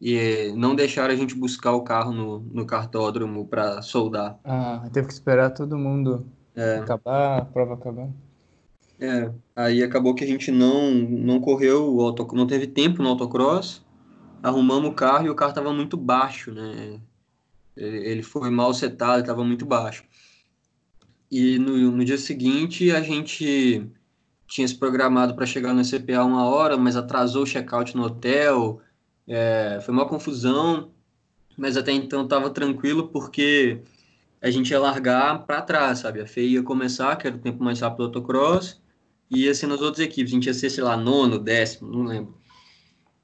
E não deixaram a gente buscar o carro no, no cartódromo para soldar.
Ah, teve que esperar todo mundo
É.
acabar, a prova acabar.
É, aí acabou que a gente não não correu o auto, não teve tempo no autocross. Arrumamos o carro e o carro estava muito baixo, né? Ele ele foi mal setado, estava muito baixo. E no, no dia seguinte a gente tinha se programado para chegar no CPA uma hora, mas atrasou o check-out no hotel. É, foi uma confusão, mas até então estava tranquilo porque a gente ia largar para trás, sabe? A FEI ia começar, que era o tempo mais rápido do autocross, e ia ser nas outras equipes. A gente ia ser, sei lá, nono, décimo, não lembro.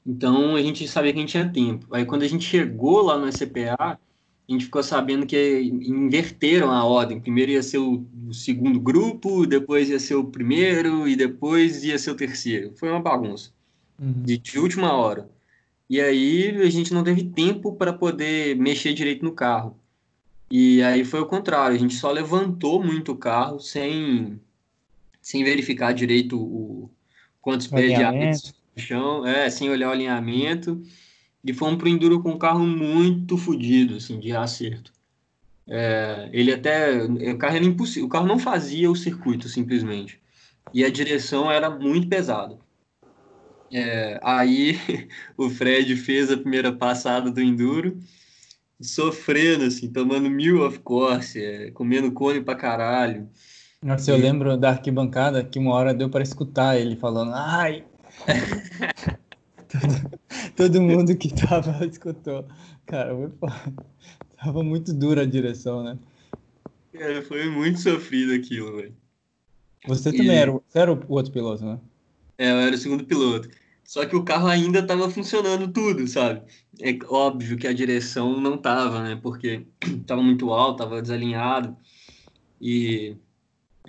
Então a gente sabia que a gente tinha tempo. Aí quando a gente chegou lá no SCPA, a gente ficou sabendo que inverteram a ordem. Primeiro ia ser o, o segundo grupo, depois ia ser o primeiro e depois ia ser o terceiro. Foi uma bagunça
Uhum.
de, de última hora. E aí a gente não teve tempo para poder mexer direito no carro. E aí foi o contrário, a gente só levantou muito o carro sem, sem verificar direito o quantos pés de no chão, é, sem olhar o alinhamento. e fomos pro Enduro com um carro muito fodido, assim, de acerto. É, ele até. O carro era impossível. O carro não fazia o circuito, simplesmente. E a direção era muito pesada. É, aí [laughs] o Fred fez a primeira passada do Enduro, sofrendo, assim, tomando mil of course, é, comendo cone pra caralho.
Nossa, eu lembro da arquibancada que uma hora deu para escutar ele falando, ai! [laughs] todo, todo, mundo que tava [laughs] escutou. Cara, foi, tava muito dura a direção, né?
É, foi muito sofrido aquilo, velho.
Você também e... era, você era o outro piloto, né?
É, eu era o segundo piloto. Só que o carro ainda estava funcionando tudo, sabe? É óbvio que a direção não tava, né? Porque [clears throat] tava muito alto, tava desalinhado. E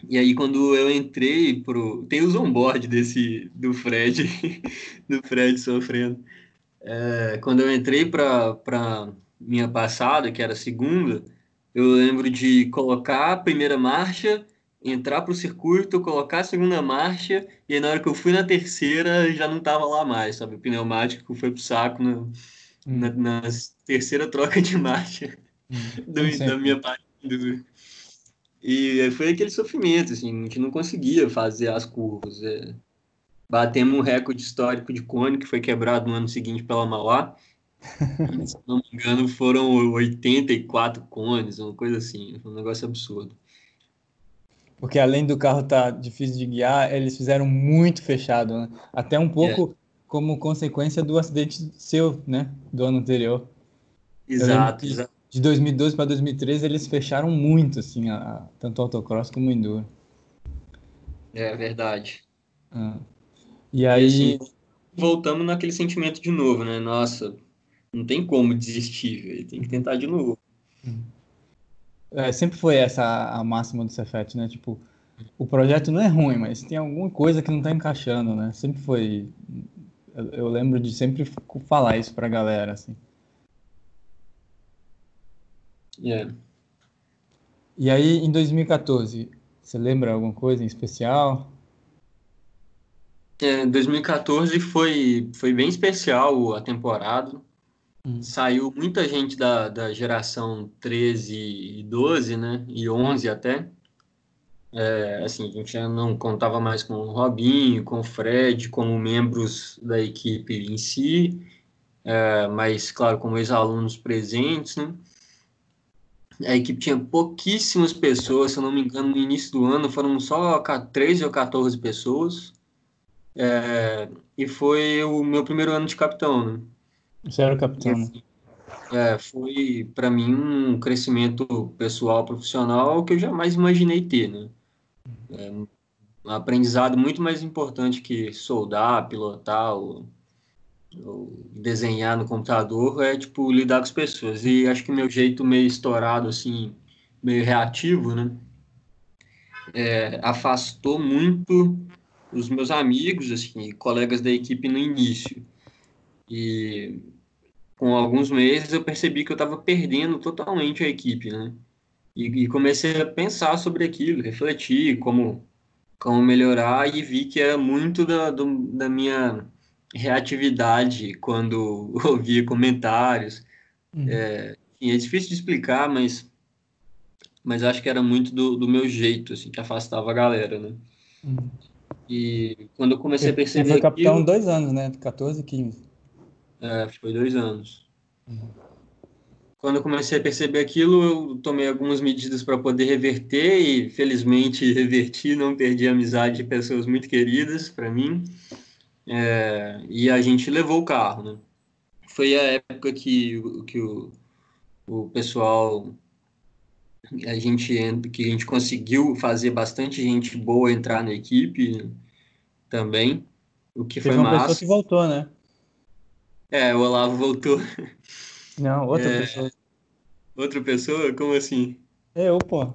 e aí, quando eu entrei pro. Tem os onboard desse. do Fred. [laughs] do Fred sofrendo. É, quando eu entrei para minha passada, que era segunda, eu lembro de colocar a primeira marcha, entrar pro circuito, colocar a segunda marcha, e aí na hora que eu fui na terceira, já não tava lá mais, sabe? O pneumático foi pro saco no, hum. na, na, terceira troca de marcha hum. do, da minha parte do, e foi aquele sofrimento, assim, a gente não conseguia fazer as curvas. É. Batemos um recorde histórico de cone que foi quebrado no ano seguinte pela Mauá. [laughs] Se não me engano, foram 84 cones, uma coisa assim. Um negócio absurdo.
Porque além do carro estar tá difícil de guiar, eles fizeram muito fechado, né? Até um pouco é. como consequência do acidente seu, né? Do ano anterior.
Exato, exato
de 2012 para 2013 eles fecharam muito, assim, a, a, tanto autocross como o enduro.
É verdade.
Ah. E aí. E assim,
voltamos naquele sentimento de novo, né? Nossa, não tem como desistir, véio. tem que tentar de novo.
É, sempre foi essa a máxima do Cefet, né? Tipo, o projeto não é ruim, mas tem alguma coisa que não tá encaixando, né? Sempre foi. Eu, eu lembro de sempre falar isso pra galera, assim.
Yeah.
E aí, em 2014, você lembra alguma coisa em especial?
É, 2014 foi, foi bem especial a temporada. Hum. Saiu muita gente da, da geração 13 e 12, né? E 11 até. É, assim, a gente já não contava mais com o Robinho, com o Fred, como membros da equipe em si, é, mas, claro, como ex-alunos presentes, né? A equipe tinha pouquíssimas pessoas, se eu não me engano, no início do ano foram só 13 ou 14 pessoas. É, e foi o meu primeiro ano de capitão, né?
Você era capitão, né?
É, foi para mim um crescimento pessoal, profissional que eu jamais imaginei ter, né? É, um aprendizado muito mais importante que soldar, pilotar ou desenhar no computador é tipo lidar com as pessoas e acho que meu jeito meio estourado assim meio reativo né é, afastou muito os meus amigos assim colegas da equipe no início e com alguns meses eu percebi que eu estava perdendo totalmente a equipe né e, e comecei a pensar sobre aquilo refletir como como melhorar e vi que era muito da, do, da minha reatividade quando [laughs] ouvia comentários. Uhum. É, é difícil de explicar, mas, mas acho que era muito do, do meu jeito, assim, que afastava a galera, né? Uhum. E quando eu comecei a perceber. Você
foi capitão aquilo, dois anos, né? 14 e 15.
É, foi dois anos. Uhum. Quando eu comecei a perceber aquilo, eu tomei algumas medidas para poder reverter e, felizmente, [laughs] reverti, não perdi a amizade de pessoas muito queridas para mim. É, e a gente levou o carro, né? Foi a época que, que o, o pessoal a gente que a gente conseguiu fazer bastante gente boa entrar na equipe também, o que Teve foi uma massa. pessoa
que voltou, né?
É, o Olavo voltou.
Não, outra é... pessoa.
Outra pessoa? Como assim?
Eu, pô.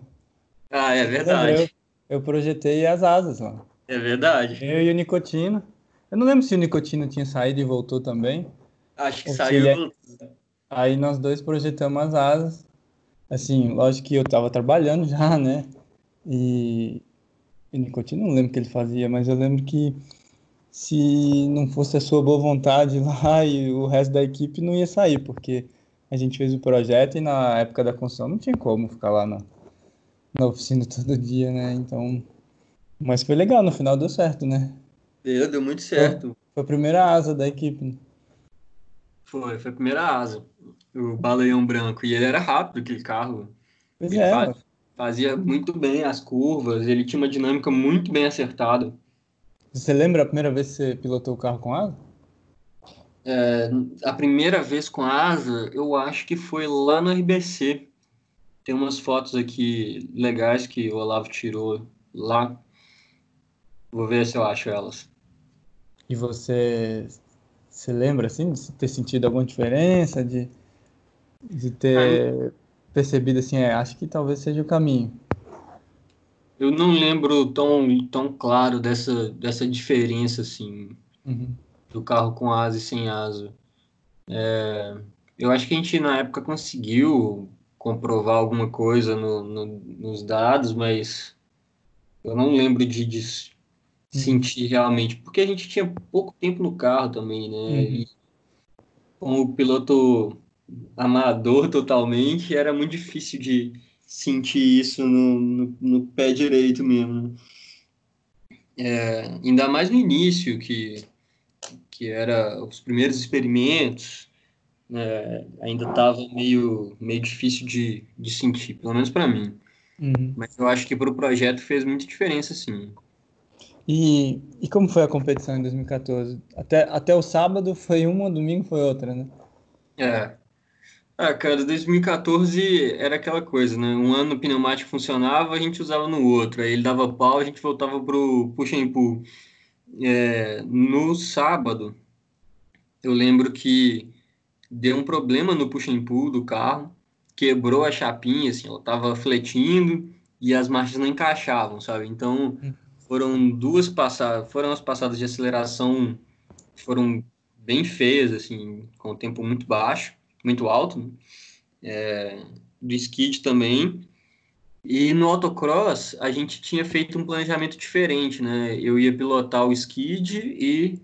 Ah, é verdade.
Eu, eu projetei as asas lá.
É verdade.
Eu e o Nicotino. Eu não lembro se o Nicotino tinha saído e voltou também.
Acho que saiu.
É- Aí nós dois projetamos as asas. Assim, lógico que eu tava trabalhando já, né? E, e Nicotino, não lembro o que ele fazia, mas eu lembro que se não fosse a sua boa vontade [laughs] lá e o resto da equipe não ia sair, porque a gente fez o projeto e na época da construção não tinha como ficar lá na, na oficina [laughs] todo dia, né? Então. Mas foi legal, no final deu certo, né?
Deu, deu muito certo. Foi,
foi a primeira asa da equipe. Né?
Foi, foi a primeira asa. O Baleão Branco. E ele era rápido, aquele carro.
Pois ele é.
fazia muito bem as curvas, ele tinha uma dinâmica muito bem acertada.
Você lembra a primeira vez que você pilotou o carro com asa?
É, a primeira vez com asa, eu acho que foi lá no RBC. Tem umas fotos aqui legais que o Olavo tirou lá. Vou ver se eu acho elas.
E você se lembra assim de ter sentido alguma diferença, de, de ter percebido assim, é, acho que talvez seja o caminho?
Eu não lembro tão, tão claro dessa, dessa diferença, assim,
uhum.
do carro com asa e sem asa. É, eu acho que a gente, na época, conseguiu comprovar alguma coisa no, no, nos dados, mas eu não lembro de, de uhum. sentir realmente, porque a gente tinha pouco tempo no carro também, né? Uhum. E, como piloto amador totalmente, era muito difícil de sentir isso no, no, no pé direito mesmo. Né? É, ainda mais no início, que, que era os primeiros experimentos, é, ainda estava meio, meio difícil de, de sentir, pelo menos para mim.
Uhum.
Mas eu acho que para o projeto fez muita diferença, sim.
E, e como foi a competição em 2014? Até, até o sábado foi uma, domingo foi outra, né?
É, ah, cara, 2014 era aquela coisa, né? Um ano o pneumático funcionava, a gente usava no outro. Aí ele dava pau, a gente voltava pro push and pull. É, no sábado, eu lembro que deu um problema no push and pull do carro, quebrou a chapinha, assim, ela tava fletindo e as marchas não encaixavam, sabe? Então, foram duas passadas, foram as passadas de aceleração foram bem feias, assim, com o tempo muito baixo muito alto, né? é, do skid também. E no autocross a gente tinha feito um planejamento diferente, né? Eu ia pilotar o skid e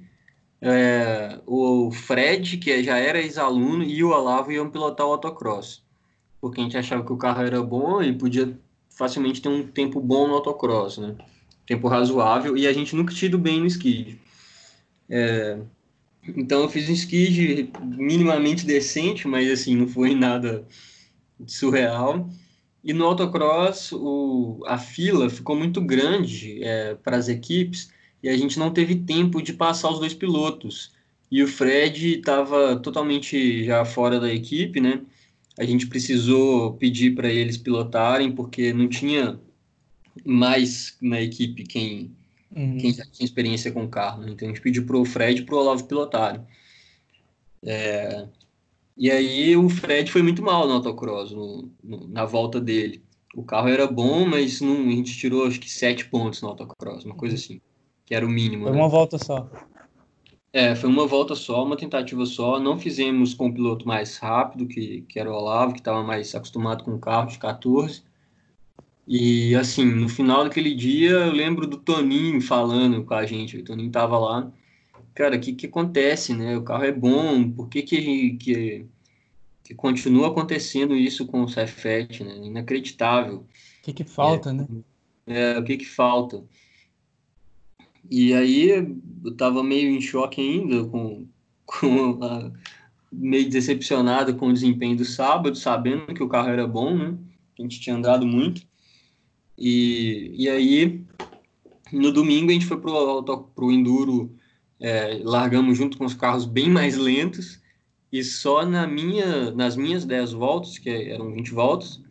é, o Fred, que já era ex-aluno, e o Olavo iam pilotar o autocross. Porque a gente achava que o carro era bom e podia facilmente ter um tempo bom no autocross, né? Tempo razoável, e a gente nunca tinha ido bem no skid. É, então eu fiz um skid minimamente decente, mas assim, não foi nada surreal. E no autocross, o, a fila ficou muito grande é, para as equipes e a gente não teve tempo de passar os dois pilotos. E o Fred estava totalmente já fora da equipe, né? A gente precisou pedir para eles pilotarem porque não tinha mais na equipe quem uhum. quem já tinha experiência com carro. Né? Então a gente pediu para o Fred e para o Olavo pilotarem. É, e aí o Fred foi muito mal no autocross, no, no, na volta dele. O carro era bom, mas não, a gente tirou acho que sete pontos no autocross, uma coisa assim, que era o mínimo.
Foi
né?
uma volta só.
É, foi uma volta só, uma tentativa só. Não fizemos com o piloto mais rápido, que, que era o Olavo, que estava mais acostumado com o carro de 14. E assim, no final daquele dia, eu lembro do Toninho falando com a gente. O Toninho tava lá. Cara, o que, que acontece, né? O carro é bom, por que, que, que, que continua acontecendo isso com o Cefet, né? Inacreditável. O
que, que falta, é, né?
É, o que, que falta? E aí eu tava meio em choque ainda, com, com a, meio decepcionado com o desempenho do sábado, sabendo que o carro era bom, né? A gente tinha andado muito. E, e aí, no domingo, a gente foi para o Enduro, é, largamos junto com os carros bem mais lentos, e só na minha, nas minhas 10 voltas, que eram 20 voltas,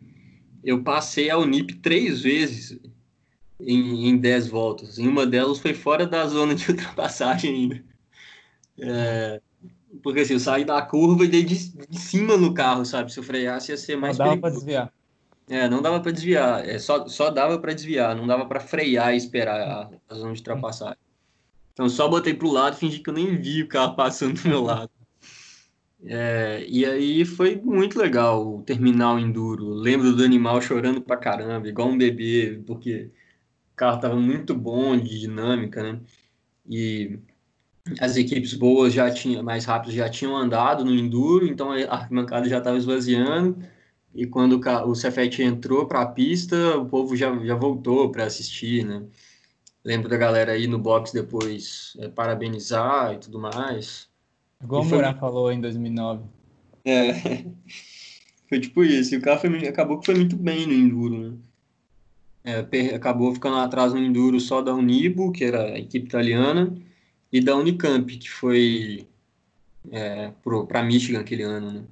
eu passei a Unip três vezes em, em 10 voltas. E uma delas foi fora da zona de [laughs] ultrapassagem ainda. É, porque assim, eu saí da curva e dei de, de, cima no carro, sabe? Se eu freasse ia ser mais
Não dava para desviar.
É, não dava para desviar, é, só, só dava para desviar, não dava para frear e esperar a, zona de ultrapassagem. Então só botei pro lado fingi que eu nem vi o carro passando do meu lado. É, e aí foi muito legal o terminal enduro. Lembro do animal chorando pra caramba, igual um bebê, porque o carro tava muito bom de dinâmica, né? E as equipes boas já tinham, mais rápidas já tinham andado no enduro, então a arquibancada já estava esvaziando. E quando o Cefete entrou para a pista, o povo já, já voltou para assistir, né? Lembro da galera aí no box depois é, parabenizar e tudo mais.
Igual e o foi... Moura falou em 2009.
É, [laughs] foi tipo isso. E o carro foi, acabou que foi muito bem no Enduro, né? É, acabou ficando atrás no Enduro só da Unibo, que era a equipe italiana, e da Unicamp, que foi é, para Michigan aquele ano, né?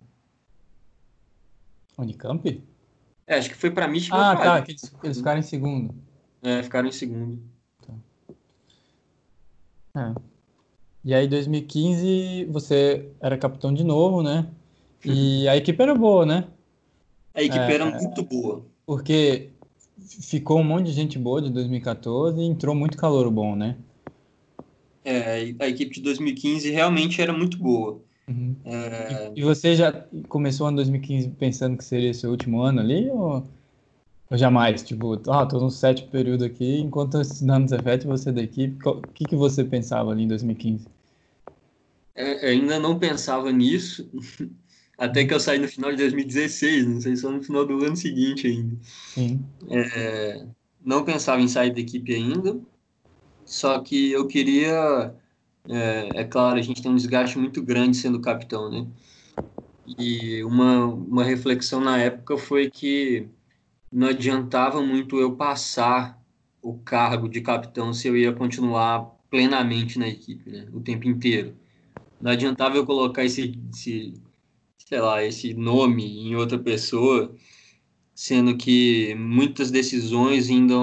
Unicamp?
É, acho que foi para Michigan.
Ah, tá, que eles, eles, ficaram em segundo.
É, ficaram em segundo.
Tá. É. E aí, 2015, você era capitão de novo, né? E a equipe era boa, né?
A equipe é, era muito boa.
Porque ficou um monte de gente boa de 2014 e entrou muito calor bom, né?
É, a equipe de 2015 realmente era muito boa.
Uhum. É... E você já começou ano 2015 pensando que seria seu último ano ali? Ou, ou jamais? Tipo, ah, tô no sétimo período aqui, enquanto eu estudando Cefet, você da equipe. O que, que você pensava ali em 2015?
É, ainda não pensava nisso. [laughs] Até que eu saí no final de 2016, não sei só no final do ano seguinte ainda.
Sim.
É, não pensava em sair da equipe ainda, só que eu queria. É, é, claro, a gente tem um desgaste muito grande sendo capitão, né? E uma, uma reflexão na época foi que não adiantava muito eu passar o cargo de capitão se eu ia continuar plenamente na equipe, né? O tempo inteiro. Não adiantava eu colocar esse, esse sei lá, esse nome em outra pessoa, sendo que muitas decisões ainda,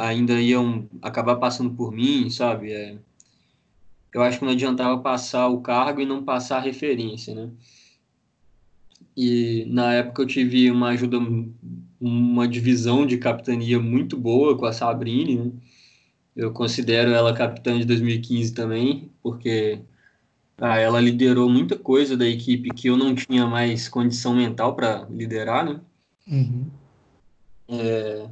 ainda iam acabar passando por mim, sabe? É, eu acho que não adiantava passar o cargo e não passar a referência, né? E na época eu tive uma ajuda, uma divisão de capitania muito boa com a Sabrine, né? Eu considero ela capitã de 2015 também, porque ah, ela liderou muita coisa da equipe que eu não tinha mais condição mental para liderar, né?
Uhum.
É,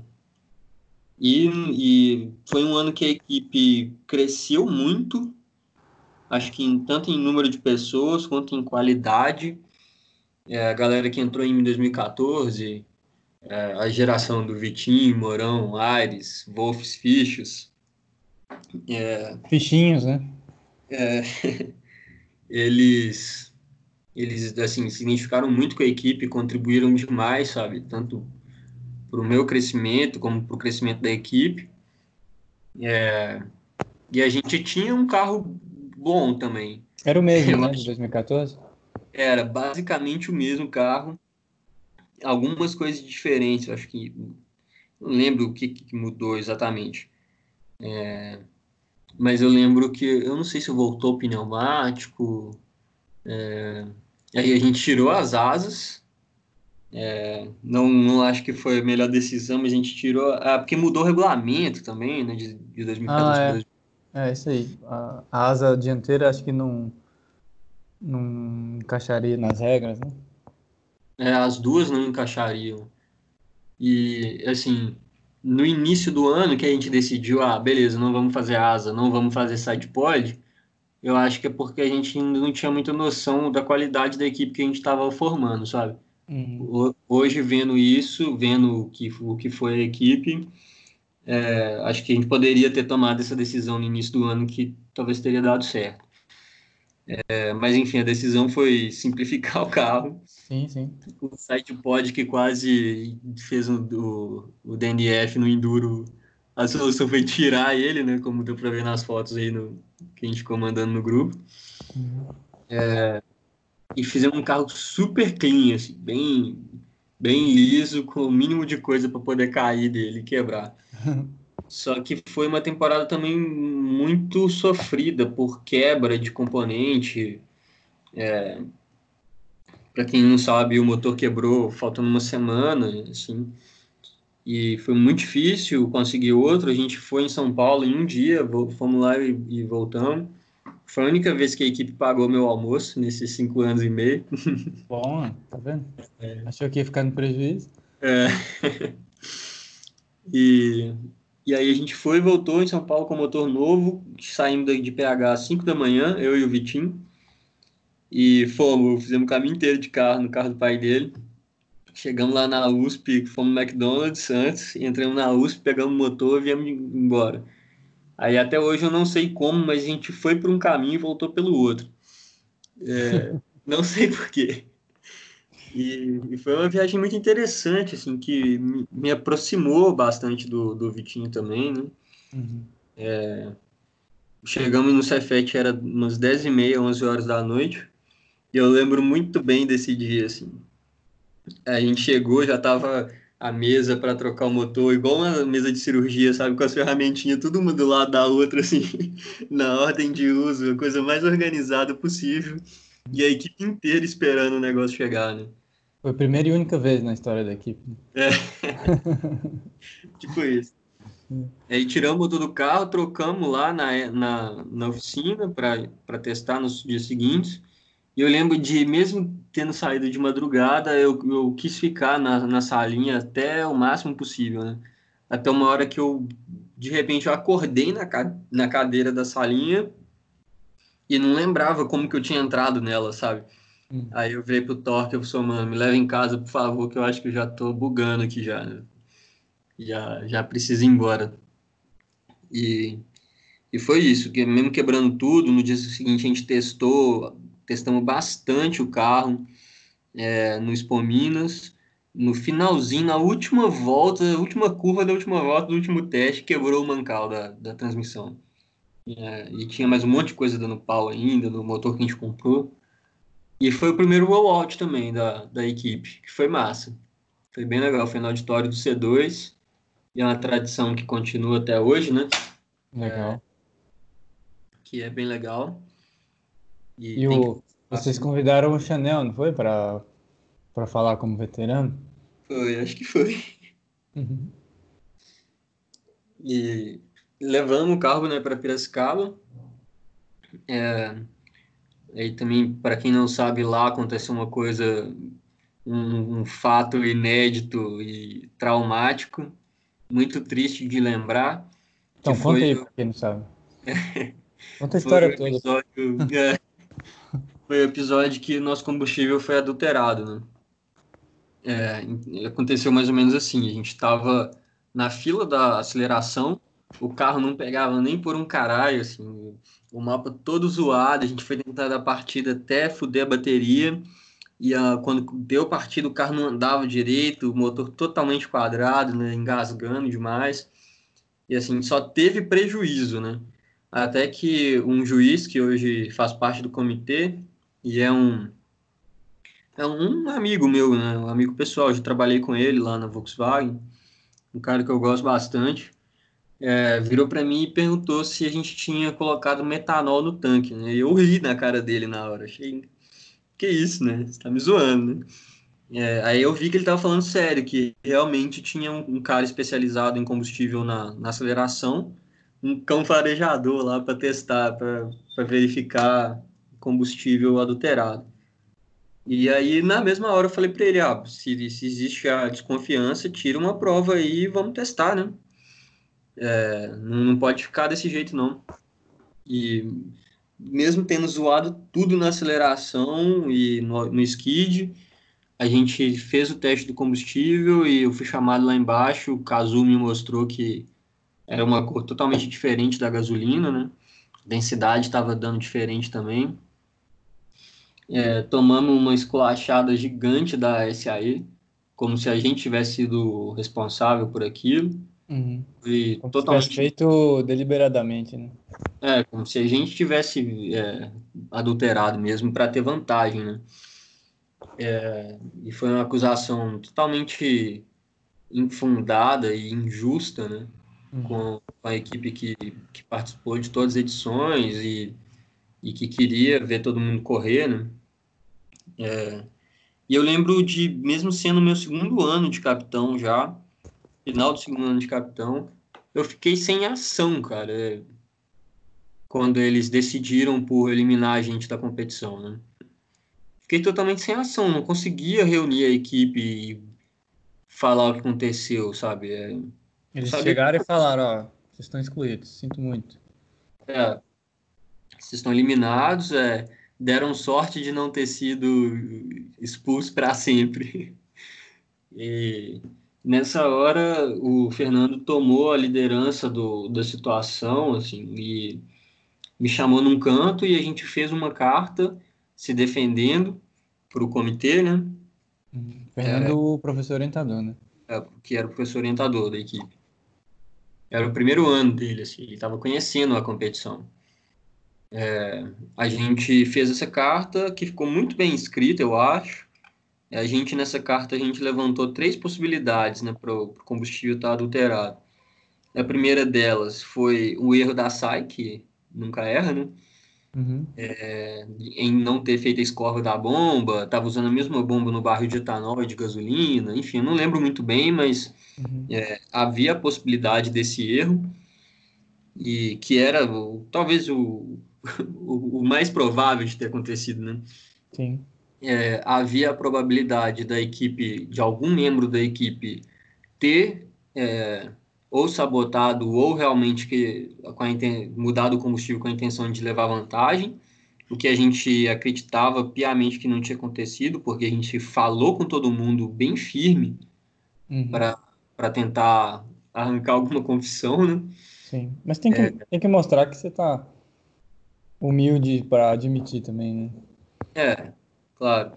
e, e, foi um ano que a equipe cresceu muito, acho que em, tanto em número de pessoas quanto em qualidade. É, a galera que entrou em 2014, é, a geração do Vitinho, Morão, Aires, Wolfs, Fichos.
É, Fichinhos, né?
É, [laughs] eles eles assim se identificaram muito com a equipe, contribuíram demais, sabe, tanto para o meu crescimento como para o crescimento da equipe. É, e a gente tinha um carro bom também.
Era o mesmo, né, de 2014?
Era basicamente o mesmo carro. Algumas coisas diferentes, acho que não lembro o que, que mudou exatamente. É, mas eu lembro que, eu não sei se voltou pneumático, é, aí a gente tirou as asas, é, não, não acho que foi a melhor decisão, mas a gente tirou, ah, porque mudou o regulamento também, né, de, de 2014
ah, é. É, isso aí, a, a, asa dianteira acho que não, não encaixaria nas regras, né?
É, as duas não encaixariam, e, assim, no início do ano que a gente decidiu, ah, beleza, não vamos fazer asa, não vamos fazer side pod, eu acho que é porque a gente ainda não tinha muita noção da qualidade da equipe que a gente estava formando, sabe?
Uhum.
Hoje, vendo isso, vendo o que, o que foi a equipe, é, acho que a gente poderia ter tomado essa decisão no início do ano que talvez teria dado certo. É, mas enfim, a decisão foi simplificar [laughs] o carro.
Sim, sim.
O site pod que quase fez o, o, o DNF no Enduro, a solução foi tirar ele, né? Como deu para ver nas fotos aí no, que a gente ficou mandando no grupo.
Uhum.
É, e fizemos um carro super clean, assim, bem, bem liso, com o mínimo de coisa para poder cair dele e quebrar. Só que foi uma temporada também muito sofrida por quebra de componente. É, Para quem não sabe, o motor quebrou faltando uma semana, assim, e foi muito difícil conseguir outro. A gente foi em São Paulo em um dia, fomos lá e, e voltamos. Foi a única vez que a equipe pagou meu almoço nesses cinco anos e meio.
Bom, tá vendo? É. Achou que ia ficar no prejuízo?
É. [laughs] E, E aí a gente foi e voltou em São Paulo com motor novo, saindo de PH às 5 da manhã, eu e o Vitinho. E fomos, fizemos o caminho inteiro de carro, no carro do pai dele. Chegamos lá na USP, fomos no McDonald's antes, entramos na USP, pegamos o motor e viemos embora. Aí até hoje eu não sei como, mas a gente foi por um caminho e voltou pelo outro. É, [laughs] não sei porquê. E, e, foi uma viagem muito interessante, assim, que me, me aproximou bastante do, do Vitinho também, né? Uhum. É, chegamos no Cefet, era umas 10 e meia, 11 horas da noite, e eu lembro muito bem desse dia, assim. A gente chegou, já tava a mesa para trocar o motor, igual uma mesa de cirurgia, sabe? Com as ferramentinhas, tudo uma do lado da outra, assim, [laughs] na ordem de uso, a coisa mais organizada possível. E a equipe inteira esperando o negócio chegar, né?
Foi a primeira e única vez na história da equipe.
É. [laughs] tipo isso. Aí tiramos o motor do carro, trocamos lá na, na, na oficina para testar nos dias seguintes. E eu lembro de, mesmo tendo saído de madrugada, eu, eu quis ficar na, na salinha até o máximo possível, né? Até uma hora que eu, de repente, eu acordei na, na cadeira da salinha e não lembrava como que eu tinha entrado nela, sabe? Hum. Aí eu virei pro Torque e falei, mano, me leva em casa, por favor, que eu acho que eu já tô bugando aqui já, né? Já, já preciso ir embora. E, e foi isso, que mesmo quebrando tudo, no dia seguinte a gente testou, testamos bastante o carro é, no Expo Minas. No finalzinho, na última volta, última curva da última volta do último teste, quebrou o mancal da, da transmissão. É, e tinha mais um monte de coisa dando pau ainda no motor que a gente comprou. E foi o primeiro rollout também da, da equipe, que foi massa. Foi bem legal, foi no auditório do C2. E é uma tradição que continua até hoje, né?
Legal. É,
que é bem legal.
E, e o, que... vocês convidaram o Chanel, não foi? Para falar como veterano?
Foi, acho que foi. Uhum. E levamos o carro né, para Piracicaba. É, Aí também, para quem não sabe, lá aconteceu uma coisa, um, um, fato inédito e traumático, muito triste de lembrar.
Então, conta foi... aí para quem não sabe. [laughs] conta a história toda.
Episódio, é, foi o episódio que nosso combustível foi adulterado, né? É, aconteceu mais ou menos assim, a gente estava na fila da aceleração, o carro não pegava nem por um caralho, assim, o mapa todo zoado, a gente foi tentar dar partida até fuder a bateria, e a, quando deu partida o carro não andava direito, o motor totalmente quadrado, né, engasgando demais, e assim, só teve prejuízo, né, até que um juiz que hoje faz parte do comitê, e é um é um amigo meu, né, um amigo pessoal, eu já trabalhei com ele lá na Volkswagen, um cara que eu gosto bastante, é, virou para mim e perguntou se a gente tinha colocado metanol no tanque, né? Eu ri na cara dele na hora, achei, que isso, né? Você tá me zoando, né? É, aí eu vi que ele estava falando sério, que realmente tinha um, um cara especializado em combustível na, na aceleração, um cão farejador lá para testar, para verificar combustível adulterado. E aí, na mesma hora, eu falei para ele: ah, se, se existe a desconfiança, tira uma prova aí e vamos testar, né? É, não pode ficar desse jeito, não. E mesmo tendo zoado tudo na aceleração e no, no skid, a gente fez o teste do combustível e eu fui chamado lá embaixo. O Kazu me mostrou que era uma cor totalmente diferente da gasolina, né? A densidade estava dando diferente também. É, tomamos uma esculachada gigante da SAE, como se a gente tivesse sido responsável por aquilo.
Uhum. E como totalmente feito deliberadamente, né?
É, como se a gente tivesse é, adulterado mesmo para ter vantagem, né? É, e foi uma acusação totalmente infundada e injusta, né? Uhum. Com a equipe que, que participou de todas as edições e, e que queria ver todo mundo correr, né? É, e eu lembro de, mesmo sendo meu segundo ano de capitão já, final do segundo ano de capitão, eu fiquei sem ação, cara, é, quando eles decidiram por eliminar a gente da competição, né? Fiquei totalmente sem ação, não conseguia reunir a equipe e falar o que aconteceu, sabe? É,
Eles chegaram e falaram, ó, vocês estão excluídos, sinto muito.
É, vocês estão eliminados, é, deram sorte de não ter sido expulsos para sempre. [laughs] E nessa hora o Fernando tomou a liderança do, da situação, assim, e me chamou num canto e a gente fez uma carta se defendendo para o comitê, né?
Fernando, era, o professor orientador, né?
É, que era o professor orientador da equipe. Era o primeiro ano dele, assim, ele estava conhecendo a competição. É, a gente fez essa carta que ficou muito bem escrita, eu acho. A gente nessa carta a gente levantou três possibilidades, né, para o combustível estar tá adulterado. A primeira delas foi o erro da SAI, que nunca erra, né?
Uhum.
É, em não ter feito a escova da bomba, estava usando a mesma bomba no barril de etanol e de gasolina, enfim, eu não lembro muito bem, mas uhum. é, havia a possibilidade desse erro, e que era talvez o, [laughs] o, o, mais provável de ter acontecido, né?
Sim.
É, havia a probabilidade da equipe, de algum membro da equipe, ter é, ou sabotado ou realmente que, com mudado o combustível com a intenção de levar vantagem, o que a gente acreditava piamente que não tinha acontecido, porque a gente falou com todo mundo bem firme uhum. para tentar arrancar alguma confissão, né?
Sim, mas tem que, é... tem que mostrar que você está humilde para admitir também, né?
É, claro.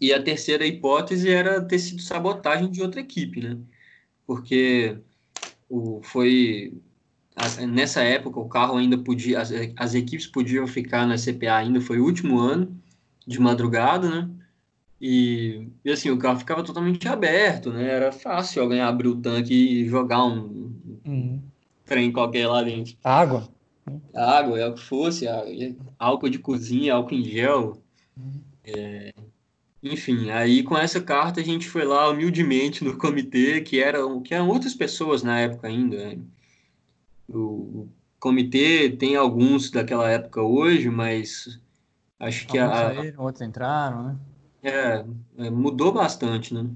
E a terceira hipótese era ter sido sabotagem de outra equipe, né? Porque o, foi nessa época o carro ainda podia, as, as equipes podiam ficar na CPA ainda, foi o último ano de madrugada, né? E, e, assim, o carro ficava totalmente aberto, né? Era fácil alguém abrir o tanque e jogar um uhum. trem qualquer lá dentro.
Água?
Água, é o que fosse, álcool de cozinha, álcool em gel. Uhum. É, enfim, aí com essa carta a gente foi lá humildemente no comitê, que eram, que eram outras pessoas na época ainda. Né? O, comitê tem alguns daquela época hoje, mas acho que
alguns a, saíram, outros entraram, né?
É, é, mudou bastante, né?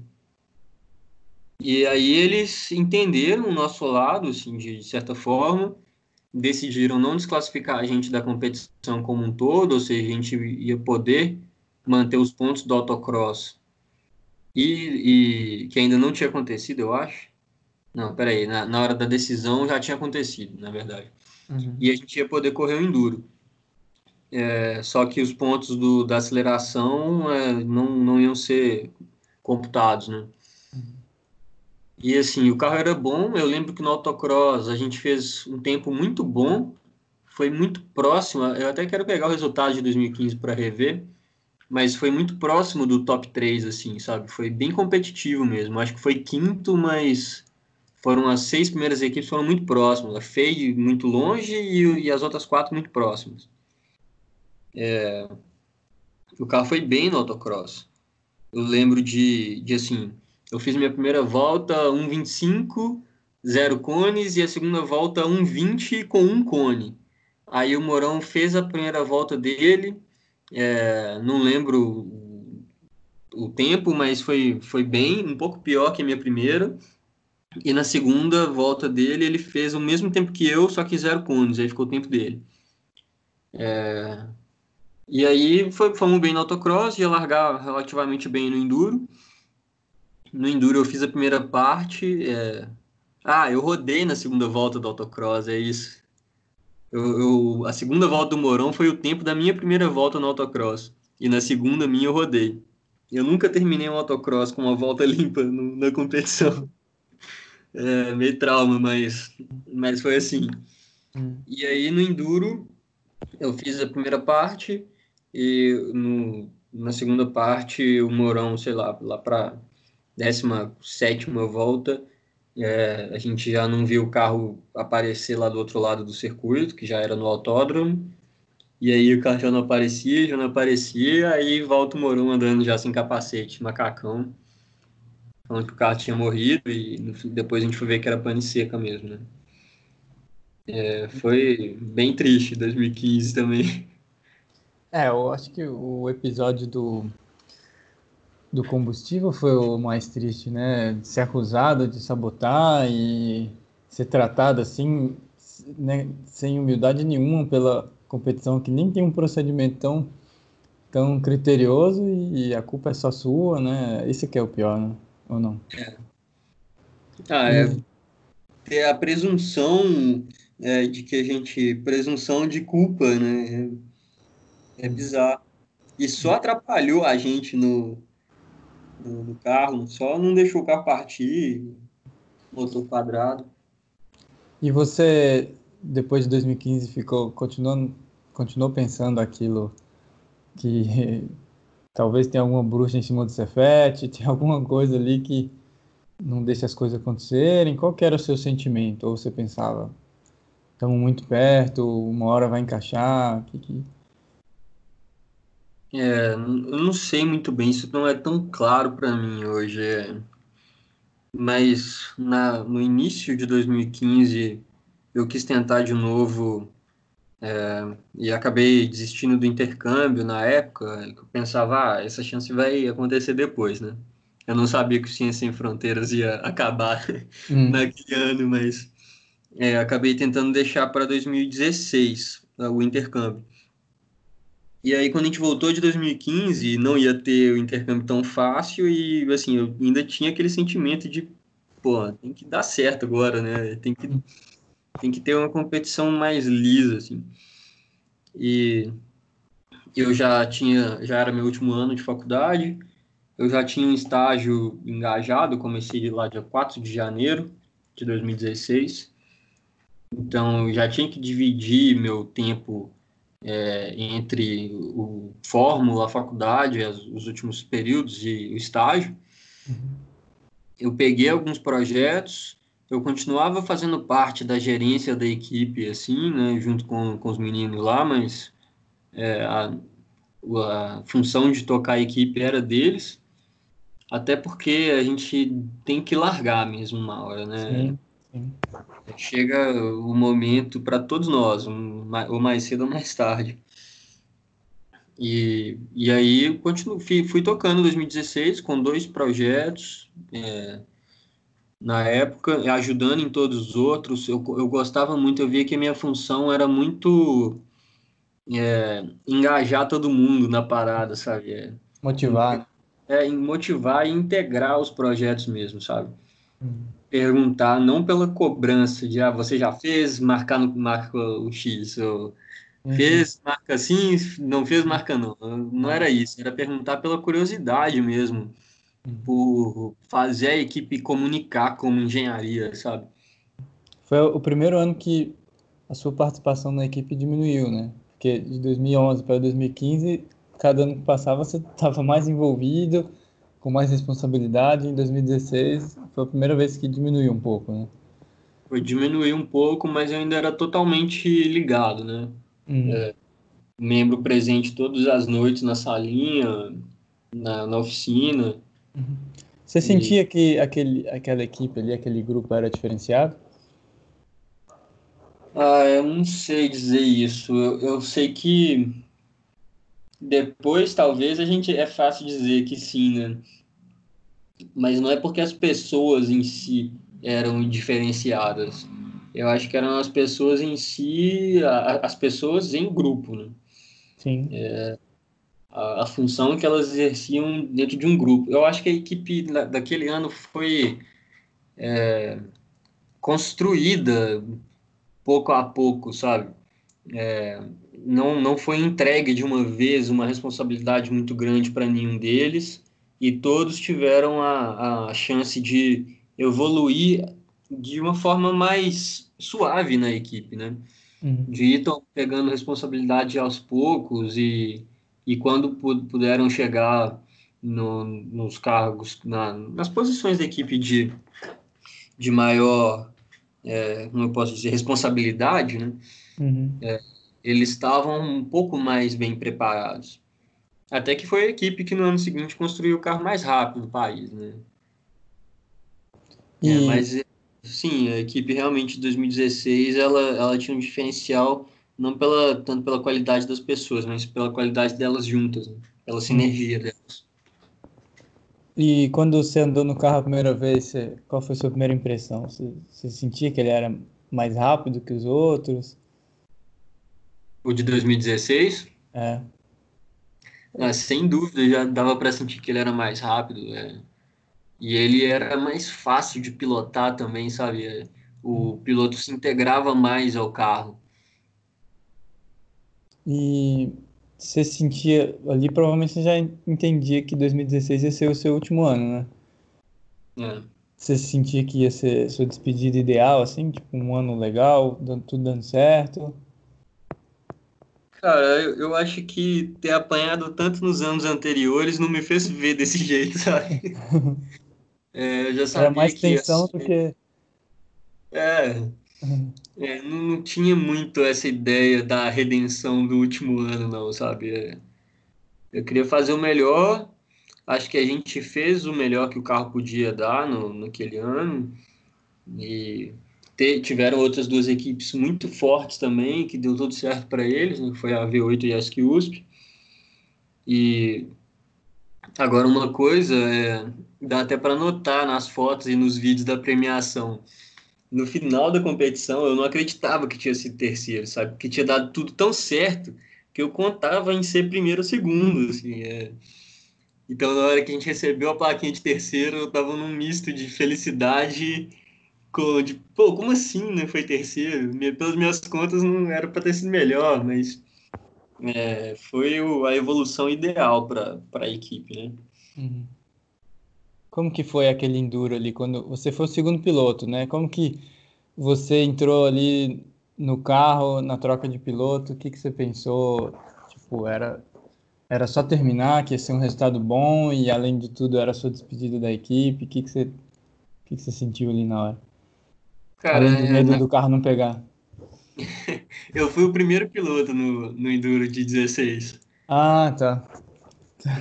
E aí eles entenderam o nosso lado, assim, de, de certa forma, decidiram não desclassificar a gente da competição como um todo, ou seja, a gente ia poder manter os pontos do autocross e, e que ainda não tinha acontecido, eu acho. Não, peraí, na, na hora da decisão já tinha acontecido, na verdade. Uhum. E a gente ia poder correr o enduro. É, só que os pontos do, da aceleração é, não, não iam ser computados, né? Uhum. E assim, o carro era bom. Eu lembro que no autocross a gente fez um tempo muito bom, foi muito próximo. Eu até quero pegar o resultado de 2015 para rever mas foi muito próximo do top 3, assim, sabe? Foi bem competitivo mesmo. Acho que foi quinto, mas foram as seis primeiras equipes foram muito próximas. A FEI muito longe e, e as outras quatro muito próximas. É, o carro foi bem no autocross. Eu lembro de, de assim, eu fiz minha primeira volta 1,25, zero cones, e a segunda volta 1,20 com um cone. Aí o Morão fez a primeira volta dele, é, não lembro o tempo, mas foi, foi bem, um pouco pior que a minha primeira. E na segunda volta dele, ele fez o mesmo tempo que eu, só que zero cones, aí ficou o tempo dele. É... E aí foi, fomos bem no autocross, ia largar relativamente bem no enduro. No enduro eu fiz a primeira parte. É... Ah, eu rodei na segunda volta do autocross, é isso. Eu, eu, a segunda volta do Morão foi o tempo da minha primeira volta no autocross. E na segunda minha eu rodei. Eu nunca terminei um autocross com uma volta [laughs] limpa no, na competição. É, meio trauma, mas, mas foi assim. Hum. E aí no Enduro eu fiz a primeira parte e no, na segunda parte o Morão, sei lá, lá para 17 volta, é, a gente já não viu o carro aparecer lá do outro lado do circuito, que já era no autódromo. E aí o carro já não aparecia, já não aparecia, aí volta o Moron andando já sem capacete, macacão, falando que o carro tinha morrido e depois a gente foi ver que era pane seca mesmo, né? É, foi bem triste 2015 também.
É, eu acho que o episódio do do combustível foi o mais triste, né? Ser acusado de sabotar e ser tratado assim, né, sem humildade nenhuma pela competição que nem tem um procedimento tão, tão criterioso e a culpa é só sua, né? Esse que é o pior, né? Ou não?
É. Ah, é ter a presunção é, de que a gente. presunção de culpa, né? É, é bizarro. E só atrapalhou a gente no, no, no, carro, só não deixou o carro partir, motor quadrado.
E você, depois de 2015, ficou continuando, continuou pensando aquilo que [laughs] talvez tenha alguma bruxa em cima do Cefete, [laughs] tem alguma coisa ali que não deixa as coisas acontecerem? Qual era o seu sentimento? Ou você pensava, estamos muito perto, uma hora vai encaixar? Que, que...
É, eu não sei muito bem, isso não é tão claro para mim hoje. É. Mas na, no início de 2015 eu quis tentar de novo é, e acabei desistindo do intercâmbio na época. Eu pensava, ah, essa chance vai acontecer depois, né? Eu não sabia que o Ciência Sem Fronteiras ia [laughs] acabar hum. naquele ano, mas é, acabei tentando deixar para 2016 o intercâmbio. E aí, quando a gente voltou de 2015, não ia ter o intercâmbio tão fácil e, assim, eu ainda tinha aquele sentimento de, pô, tem que dar certo agora, né? Tem que, tem que ter uma competição mais lisa, assim. E eu já tinha, já era meu último ano de faculdade, eu já tinha um estágio engajado, comecei lá dia 4 de janeiro de 2016. Então, eu já tinha que dividir meu tempo é, entre o fórmula, a faculdade, as, os últimos períodos e o estágio. Uhum. Eu peguei alguns projetos, eu continuava fazendo parte da gerência da equipe, assim, né, junto com, com os meninos lá, mas é, a, a função de tocar a equipe era deles. Até porque a gente tem que largar mesmo uma hora, né? Sim, sim. Chega o momento para todos nós, um, ou mais cedo ou mais tarde. E, e aí continuo, fui, fui tocando em 2016 com dois projetos. É, na época, ajudando em todos os outros. Eu, eu gostava muito, eu via que a minha função era muito é, engajar todo mundo na parada, sabe? É,
Motivar
é, em motivar e integrar os projetos mesmo, sabe? Uhum. Perguntar, não pela cobrança de, ah, você já fez, marcar no marca o X, ou uhum. fez, marca assim, não fez, marca não. Não era isso, era perguntar pela curiosidade mesmo, uhum. por fazer a equipe comunicar como engenharia, sabe?
Foi o primeiro ano que a sua participação na equipe diminuiu, né? Porque de 2011 para 2015 cada ano que passava você estava mais envolvido, com mais responsabilidade. Em 2016 foi a primeira vez que diminuiu um pouco, né?
Foi diminuir um pouco, mas eu ainda era totalmente ligado, né? Uhum. É, membro presente todas as noites na salinha, na, na oficina.
Uhum. Você e... sentia que aquele, aquela equipe ali, aquele grupo era diferenciado?
Ah, eu não sei dizer isso. Eu, eu sei que depois, talvez, a gente é fácil dizer que sim, né? Mas não é porque as pessoas em si eram diferenciadas. Eu acho que eram as pessoas em si, a, as pessoas em grupo, né?
Sim.
É, a, a, função que elas exerciam dentro de um grupo. Eu acho que a equipe daquele ano foi é, construída pouco a pouco, sabe? É, não, não foi entregue de uma vez uma responsabilidade muito grande para nenhum deles e todos tiveram a, a chance de evoluir de uma forma mais suave na equipe, né? Uhum. De ir pegando responsabilidade aos poucos e, e quando puderam chegar no, nos cargos, na, nas posições da equipe de, de maior, é, como eu posso dizer, responsabilidade, né? Uhum. É, eles estavam um pouco mais bem preparados. Até que foi a equipe que no ano seguinte construiu o carro mais rápido do país, né? E... É, mas sim, a equipe realmente de 2016 ela, ela tinha um diferencial não pela tanto pela qualidade das pessoas, mas pela qualidade delas juntas, né? pela sinergia delas.
E quando você andou no carro a primeira vez, você, qual foi a sua primeira impressão? Você, você sentia que ele era mais rápido que os outros?
O de 2016?
É.
Ah, sem dúvida, já dava para sentir que ele era mais rápido. É. E ele era mais fácil de pilotar também, sabe? É, o piloto se integrava mais ao carro.
E você sentia ali, provavelmente você já entendia que 2016 ia ser o seu último ano,
né? É.
Você sentia que ia ser sua despedida ideal, assim, tipo um ano legal, tudo dando certo?
Cara, eu, eu acho que ter apanhado tanto nos anos anteriores não me fez ver desse [laughs] jeito, sabe? É, eu já sabia
Era mais
que
tensão
ser...
do que.
É, é não, não, tinha muito essa ideia da redenção do último ano, não, sabe? É, eu queria fazer o melhor. Acho que a gente fez o melhor que o carro podia dar no, naquele ano. E tiveram outras duas equipes muito fortes também, que deu tudo certo para eles, né? foi a V8 e a SQ USP. E agora uma coisa é, dá até para notar nas fotos e nos vídeos da premiação. No final da competição, eu não acreditava que tinha sido terceiro, sabe? Que tinha dado tudo tão certo que eu contava em ser primeiro ou segundo, assim. É... Então, na hora que a gente recebeu a plaquinha de terceiro, eu tava num misto de felicidade de, pô, como assim, né? Foi terceiro? Pelas minhas contas, não era para ter sido melhor, mas é, foi o, a evolução ideal para a equipe, né?
Uhum. Como que foi aquele enduro ali quando você foi o segundo piloto, né? Como que você entrou ali no carro na troca de piloto? O que que você pensou? Tipo, era era só terminar, que ia ser um resultado bom e além de tudo era a sua despedida da equipe. O que que você o que que você sentiu ali na hora?
Cara,
além do
é,
medo
na-
do carro não pegar. [laughs]
eu fui o primeiro piloto no, no Enduro de 16.
Ah, tá.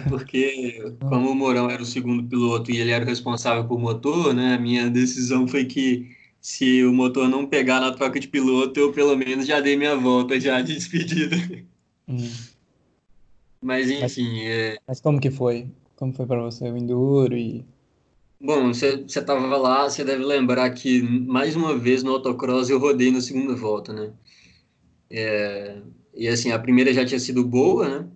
Porque, [laughs] como o Mourão era o segundo piloto e ele era o responsável por motor, né? A minha decisão foi que se o motor não pegar na troca de piloto, eu pelo menos já dei minha volta já de despedida.
Hum.
Mas enfim, é,
Mas como que foi? Como foi para você o enduro e
bom, você estava lá, você deve lembrar que mais uma vez no autocross eu rodei na segunda volta, né? É, e assim, a primeira já tinha sido boa, né?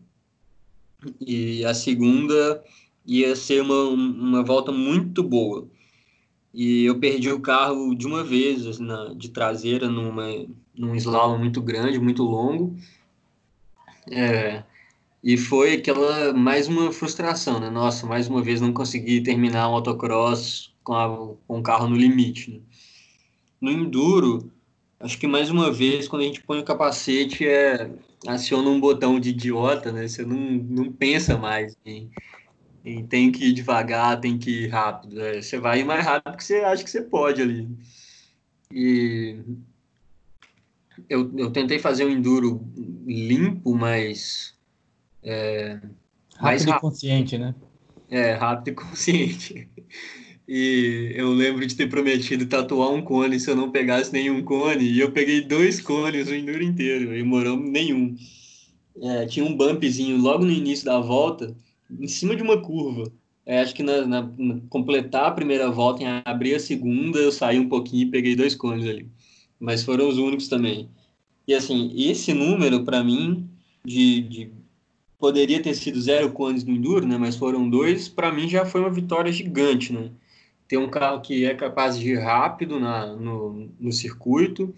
E a segunda ia ser uma, uma volta muito boa. E eu perdi o carro de uma vez, assim, na, de traseira, numa, num slalom muito grande, muito longo. É, e foi aquela, mais uma frustração, né? Nossa, mais uma vez não consegui terminar um autocross com, a, com o carro no limite, né? No enduro, acho que mais uma vez, quando a gente põe o capacete, é, aciona um botão de idiota, né? Você não, não pensa mais em, em tem que ir devagar, tem que ir rápido. né? Você vai mais rápido que você acha que você pode ali. E eu, eu tentei fazer um enduro limpo, mas Mais
rápido e consciente, né?
é, rápido e [laughs] consciente. E eu lembro de ter prometido tatuar um cone se eu não pegasse nenhum cone. E eu peguei dois cones o enduro inteiro, e moramos nenhum. É, tinha um bumpzinho logo no início da volta, em cima de uma curva. É, acho que na, na- na- completar a primeira volta, em abrir a segunda, eu saí um pouquinho e peguei dois cones ali. Mas foram os únicos também. E assim, esse número, para mim, de, de poderia ter sido zero cones no Enduro, né? Mas foram dois. Para mim já foi uma vitória gigante, né? Ter um carro que é capaz de ir rápido na, no, no circuito,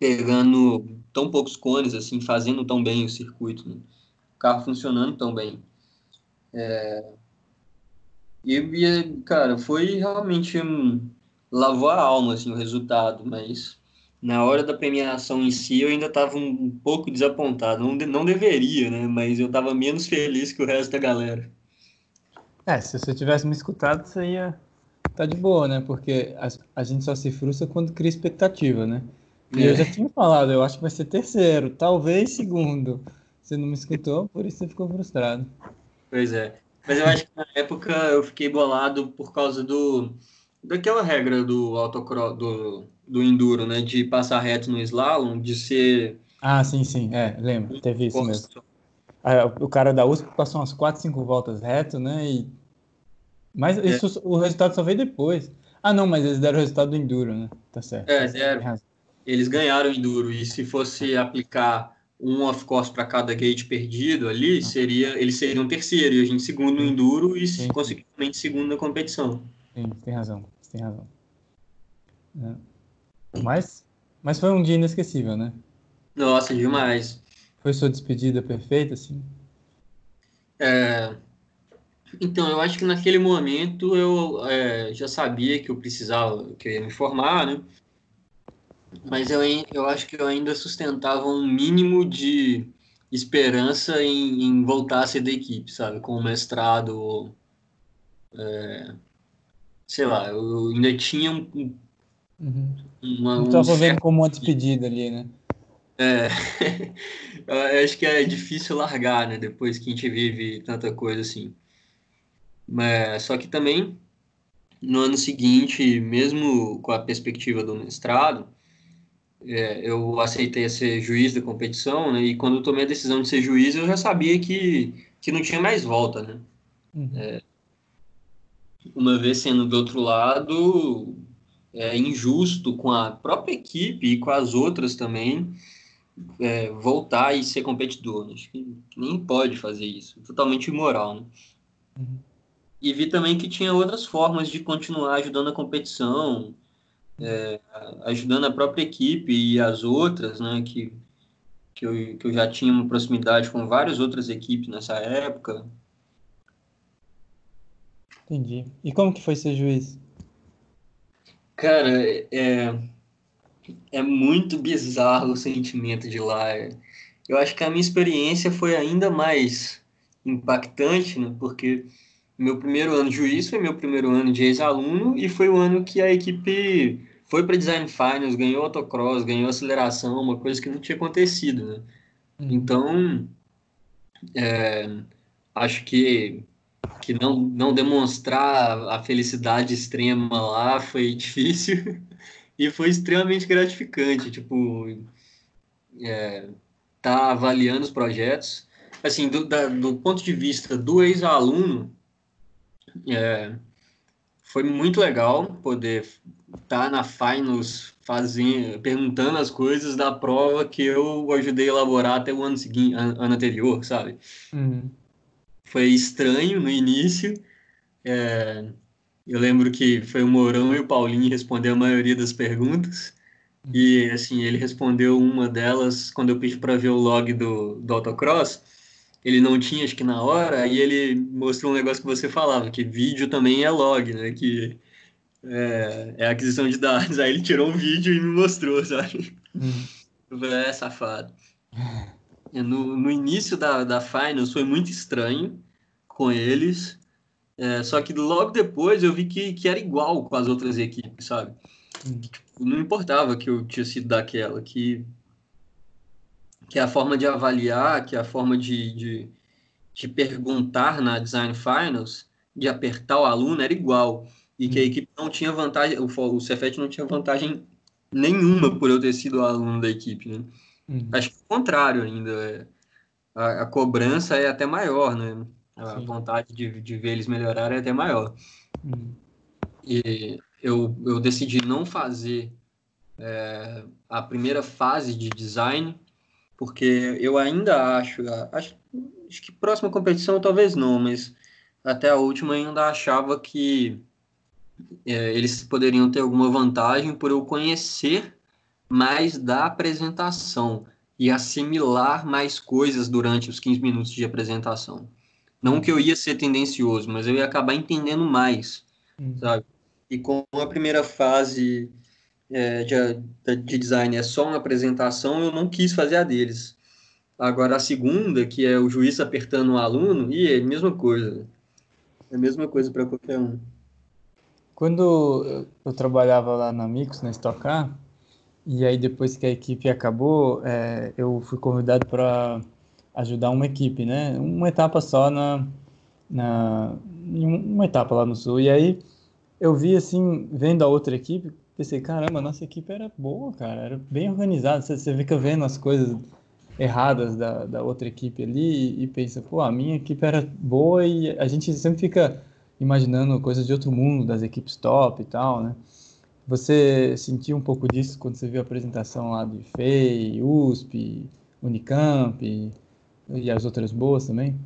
pegando tão poucos cones, assim, fazendo tão bem o circuito, né? O carro funcionando tão bem. É... E, e, cara, foi realmente um... lavou a alma, assim, o resultado, mas na hora da premiação em si, eu ainda estava um, pouco desapontado. Não, não deveria, né? Mas eu estava menos feliz que o resto da galera.
É, se você tivesse me escutado, você ia tá de boa, né? Porque a, a gente só se frustra quando cria expectativa, né? E eu
É.
já tinha falado, eu acho que vai ser terceiro, talvez segundo. Você não me escutou, por isso você ficou frustrado.
Pois é. Mas eu acho que na época eu fiquei bolado por causa do daquela regra do autocross, do, do enduro, né? De passar reto no slalom, de ser
Ah, sim, sim, é, lembro, teve isso mesmo. Ah, o cara da USP passou umas 4, 5 voltas reto, né? E Mas é. isso, o resultado só veio depois. Ah, não, mas eles deram o resultado do Enduro, né? Tá certo.
É, deram. Eles ganharam o Enduro. E se fosse aplicar um off-course para cada gate perdido ali, ah. seria, eles seriam terceiro e a gente segundo no Enduro e sim, consequentemente segundo na competição.
Sim, tem razão. Tem razão. É. Mas, mas foi um dia inesquecível, né?
Nossa, demais.
Foi sua despedida perfeita, assim?
É, então, eu acho que naquele momento eu é, já sabia que eu precisava, que eu ia me formar, né? Mas eu, eu acho que eu ainda sustentava um mínimo de esperança em, em voltar a ser da equipe, sabe? Com o mestrado, é, sei lá, eu ainda tinha um,
uhum. uma, estava um vendo como uma despedida ali, né?
É, [laughs] eu acho que é difícil largar, né? Depois que a gente vive tanta coisa assim. Mas, só que também, no ano seguinte, mesmo com a perspectiva do mestrado, é, eu aceitei ser juiz da competição, né? E quando eu tomei a decisão de ser juiz, eu já sabia que, que não tinha mais volta, né? Uhum. É, uma vez sendo do outro lado, é injusto com a própria equipe e com as outras também é, voltar e ser competidor. Acho que nem pode fazer isso. Totalmente imoral, né? Uhum. E vi também que tinha outras formas de continuar ajudando a competição, é, ajudando a própria equipe e as outras, né? Que, que, eu, que eu já tinha uma proximidade com várias outras equipes nessa época.
Entendi. E como que foi ser juiz?
Cara, é, é muito bizarro o sentimento de lá. Eu acho que a minha experiência foi ainda mais impactante, né? Porque meu primeiro ano de juiz foi meu primeiro ano de ex-aluno e foi o ano que a equipe foi para Design Finals, ganhou autocross, ganhou aceleração, uma coisa que não tinha acontecido, né? Uhum. Então, é, acho que que não, não demonstrar a felicidade extrema lá foi [laughs] difícil e foi extremamente gratificante, tipo, é, tá avaliando os projetos. Assim, do, da, do ponto de vista do ex-aluno, é, foi muito legal poder estar tá na finals fazendo, perguntando as coisas da prova que eu ajudei a elaborar até o ano seguinte, ano anterior, sabe? Uhum. Foi estranho no início. É, eu lembro que foi o Mourão e o Paulinho responder a maioria das perguntas. E, assim, ele respondeu uma delas quando eu pedi para ver o log do, do autocross. Ele não tinha, acho que na hora, aí ele mostrou um negócio que você falava, que vídeo também é log, né? Que é, é aquisição de dados. Aí ele tirou um vídeo e me mostrou, sabe? Hum. Eu falei, é, safado. [laughs] No, no início da, da Finals foi muito estranho com eles. É, só que logo depois eu vi que, que era igual com as outras equipes, sabe? Hum. Não importava que eu tinha sido daquela, que, que a forma de avaliar, que a forma de, de, de perguntar na Design Finals, de apertar o aluno, era igual. E que a hum. equipe não tinha vantagem, o, o Cefet não tinha vantagem nenhuma por eu ter sido aluno da equipe, né? Uhum. Acho que o contrário ainda. É, a, a, cobrança é até maior, né? A Sim. vontade de, de ver eles melhorarem é até maior. Uhum. E eu, eu decidi não fazer é, a primeira fase de design, porque eu ainda acho, acho, acho que próxima competição talvez não, mas até a última ainda achava que é, eles poderiam ter alguma vantagem por eu conhecer mais da apresentação e assimilar mais coisas durante os 15 minutos de apresentação. Não que eu ia ser tendencioso, mas eu ia acabar entendendo mais, hum. sabe? E com a primeira fase é, de, de design é só uma apresentação, eu não quis fazer a deles. Agora, a segunda, que é o juiz apertando o aluno, e é a mesma coisa. É a mesma coisa para qualquer um.
Quando eu trabalhava lá na Micos, na Stock Car, e aí depois que a equipe acabou, é, eu fui convidado para ajudar uma equipe, né? Uma etapa só na, na uma etapa lá no sul. E aí eu vi assim, vendo a outra equipe, pensei, caramba, nossa equipe era boa, cara, era bem organizada. Você, você fica vendo as coisas erradas da, da outra equipe ali e, e pensa, pô, a minha equipe era boa e a gente sempre fica imaginando coisas de outro mundo, das equipes top e tal, né? Você sentiu um pouco disso quando você viu a apresentação lá de FEI, USP, Unicamp e, as outras boas também?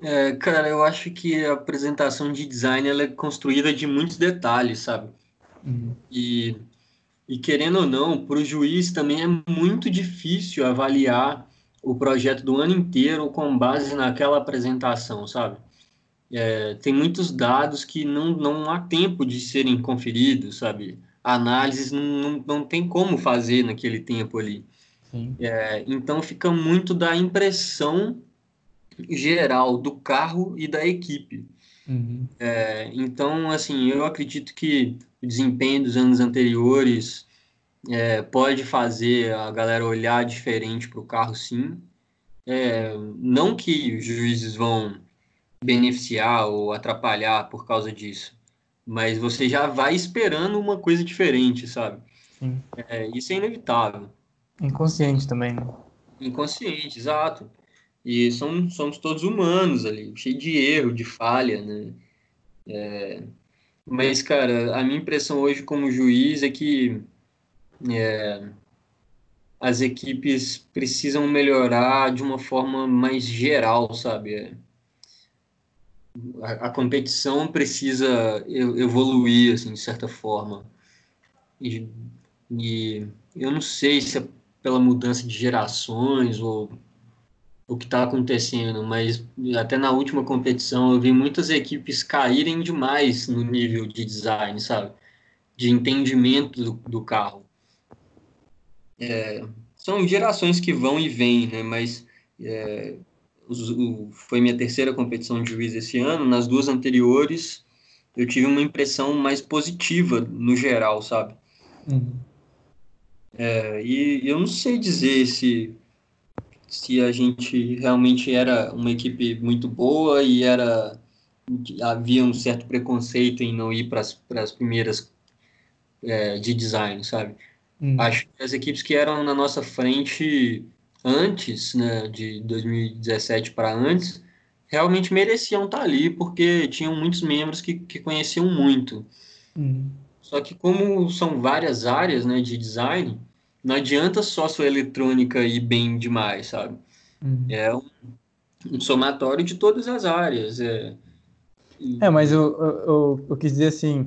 É, cara, eu acho que a apresentação de design ela é construída de muitos detalhes, sabe? Uhum. E, e querendo ou não, para o juiz também é muito difícil avaliar o projeto do ano inteiro com base naquela apresentação, sabe? É, tem muitos dados que não, não há tempo de serem conferidos, sabe? Análises não, não, não tem como fazer naquele tempo ali. É, então fica muito da impressão geral do carro e da equipe. Uhum. É, então, assim, eu acredito que o desempenho dos anos anteriores é, pode fazer a galera olhar diferente para o carro, sim. É, não que os juízes vão beneficiar ou atrapalhar por causa disso, mas você já vai esperando uma coisa diferente, sabe? É, isso é inevitável.
Inconsciente também, né?
Inconsciente, exato. E somos, somos todos humanos ali, cheio de erro, de falha, né? É, mas, cara, a minha impressão hoje como juiz é que é, as equipes precisam melhorar de uma forma mais geral, sabe? A, a, competição precisa evoluir, assim, de certa forma. E, e eu não sei se é pela mudança de gerações ou o que está acontecendo, mas até na última competição eu vi muitas equipes caírem demais no nível de design, sabe? De entendimento do, do carro. É, são gerações que vão e vêm, né? Mas é, foi minha terceira competição de juiz esse ano. Nas duas anteriores, eu tive uma impressão mais positiva no geral, sabe? Uhum. É, e eu não sei dizer se se a gente realmente era uma equipe muito boa e era havia um certo preconceito em não ir para as primeiras é, de design, sabe? Uhum. Acho que as equipes que eram na nossa frente antes, né, de 2017 para antes, realmente mereciam estar ali, porque tinham muitos membros que, que conheciam muito. Uhum. Só que como são várias áreas, né, de design, não adianta só sua eletrônica ir bem demais, sabe? Uhum. É um, um, somatório de todas as áreas. É,
é mas eu, eu, eu, quis dizer assim,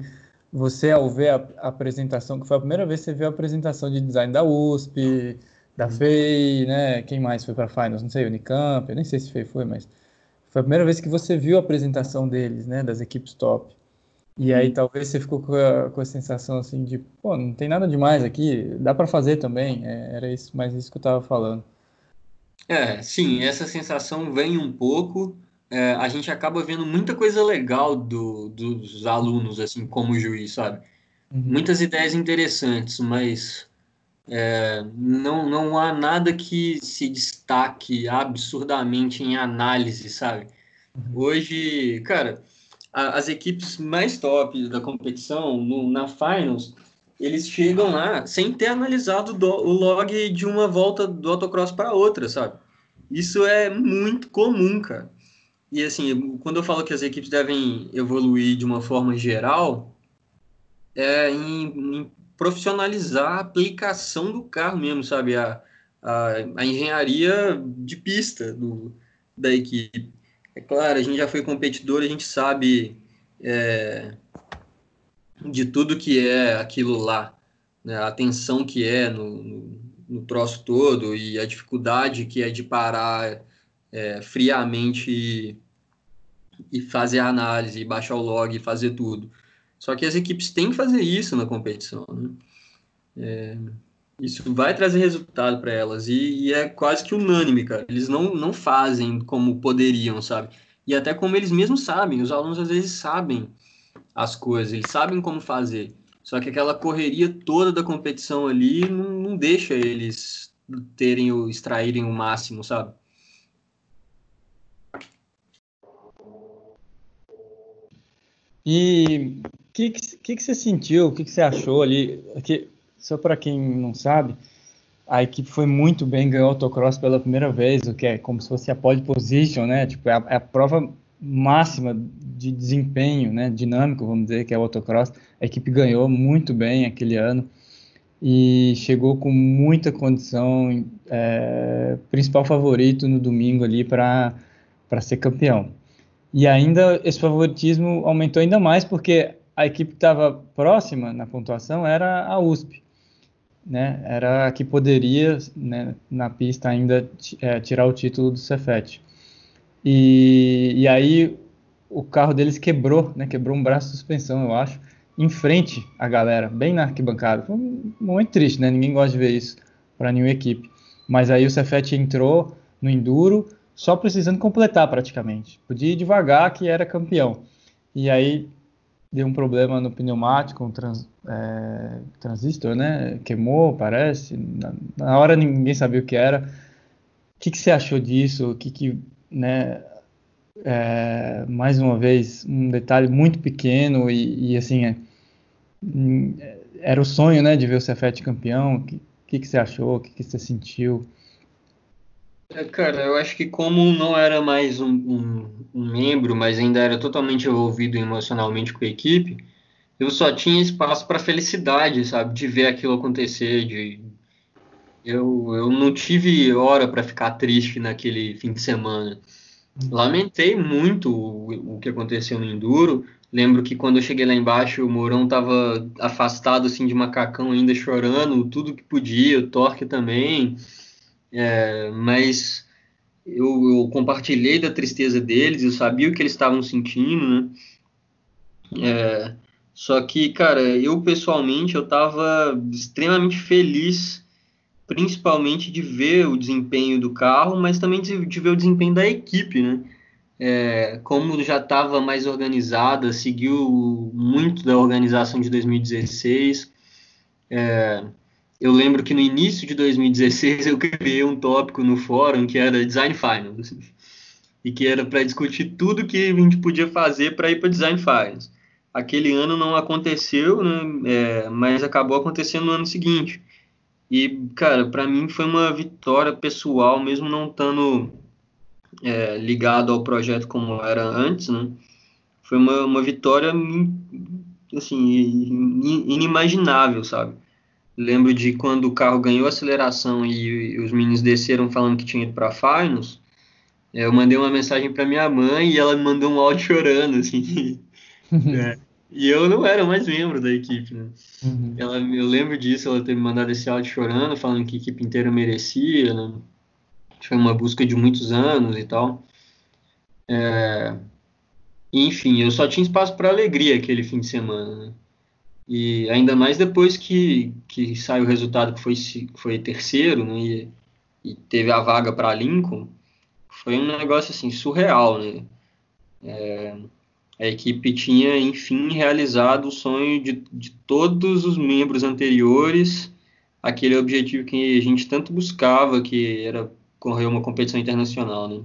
você ao ver a, a, apresentação, que foi a primeira vez que você viu a apresentação de design da USP, da FEI, né? Quem mais foi para a Finals? Não sei, Unicamp, eu nem sei se FEI foi, mas foi a primeira vez que você viu a apresentação deles, né? Das equipes top. E aí talvez você ficou com a, com a sensação assim de, pô, não tem nada demais aqui, dá para fazer também. É, era isso, mais isso que eu estava falando.
É, sim, essa sensação vem um pouco. É, a gente acaba vendo muita coisa legal do, dos alunos, assim, como juiz, sabe? Uhum. Muitas ideias interessantes, mas é, não, não há nada que se destaque absurdamente em análise, sabe? Uhum. Hoje, cara, a, as equipes mais top da competição, no, na Finals, eles chegam lá sem ter analisado do, o log de uma volta do autocross para outra, sabe? Isso é muito comum, cara. E assim, quando eu falo que as equipes devem evoluir de uma forma geral, é em, em profissionalizar a aplicação do carro mesmo, sabe? A, a, a engenharia de pista do, da equipe. É claro, a gente já foi competidor, a gente sabe é, de tudo que é aquilo lá, né? a tensão que é no, no, no, troço todo e a dificuldade que é de parar é, friamente e, e fazer a análise, baixar o log e fazer tudo. Só que as equipes têm que fazer isso na competição. Né? É, isso vai trazer resultado para elas e, e, é quase que unânime, cara. Eles não, não fazem como poderiam, sabe? E até como eles mesmos sabem. Os alunos às vezes sabem as coisas, eles sabem como fazer. Só que aquela correria toda da competição ali não, não deixa eles terem o extraírem o máximo, sabe?
E que, que, que, você sentiu, o que, que você achou ali? Que, só para quem não sabe, a equipe foi muito bem, ganhou autocross pela primeira vez, o que é como se fosse a pole position, né? Tipo, é a, é a prova máxima de desempenho, né, dinâmico, vamos dizer, que é o autocross. A equipe ganhou muito bem aquele ano e chegou com muita condição, é, principal favorito no domingo ali para ser campeão. E ainda esse favoritismo aumentou ainda mais porque a equipe que estava próxima na pontuação era a USP, né? Era a que poderia, né, na pista ainda é, tirar o título do Cefet. E, e aí o carro deles quebrou, né? Quebrou um braço de suspensão, eu acho, em frente à galera, bem na arquibancada. Foi um momento triste, né? Ninguém gosta de ver isso para nenhuma equipe. Mas aí o Cefet entrou no enduro, só precisando completar praticamente. Podia ir devagar que era campeão. E aí deu um problema no pneumático, um trans, é, transistor, né? Queimou, parece. Na, na, hora ninguém sabia o que era. O que, que você achou disso? O que, que né? É, mais uma vez, um detalhe muito pequeno e, e assim, é, era o sonho, né, de ver o Cefet campeão. O que, que, que você achou? O que, que você sentiu?
É, cara, eu acho que como não era mais um, um, um, membro, mas ainda era totalmente envolvido emocionalmente com a equipe, eu só tinha espaço para felicidade, sabe, de ver aquilo acontecer. De eu, eu não tive hora para ficar triste naquele fim de semana. Lamentei muito o, o que aconteceu no enduro. Lembro que quando eu cheguei lá embaixo, o Mourão estava afastado assim de macacão, ainda chorando, tudo que podia, o Torque também. É, mas eu, eu, compartilhei da tristeza deles, eu sabia o que eles estavam sentindo, né? É, só que, cara, eu pessoalmente eu estava extremamente feliz, principalmente de ver o desempenho do carro, mas também de, de ver o desempenho da equipe, né? É, como já estava mais organizada, seguiu muito da organização de 2016. É, eu lembro que no início de 2016 eu criei um tópico no fórum que era Design Finals. E que era para discutir tudo que a gente podia fazer para ir para Design Finals. Aquele ano não aconteceu, né, é, mas acabou acontecendo no ano seguinte. E, cara, para mim foi uma vitória pessoal, mesmo não estando é, ligado ao projeto como era antes, né? Foi uma, uma vitória, assim, inimaginável, sabe? Lembro de quando o carro ganhou aceleração e, e os meninos desceram falando que tinha ido para Finals. Eu mandei uma mensagem para minha mãe e ela me mandou um áudio chorando, assim. [laughs] é. E eu não era mais membro da equipe, né? Uhum. Ela, eu lembro disso, ela ter me mandado esse áudio chorando, falando que a equipe inteira merecia, né? Foi uma busca de muitos anos e tal. É... Enfim, eu só tinha espaço para alegria aquele fim de semana, né? E ainda mais depois que, que saiu o resultado que foi, foi terceiro, né, e, e teve a vaga para Lincoln, foi um negócio assim surreal, né? É, a equipe tinha, enfim, realizado o sonho de, de todos os membros anteriores, aquele objetivo que a gente tanto buscava, que era correr uma competição internacional, né?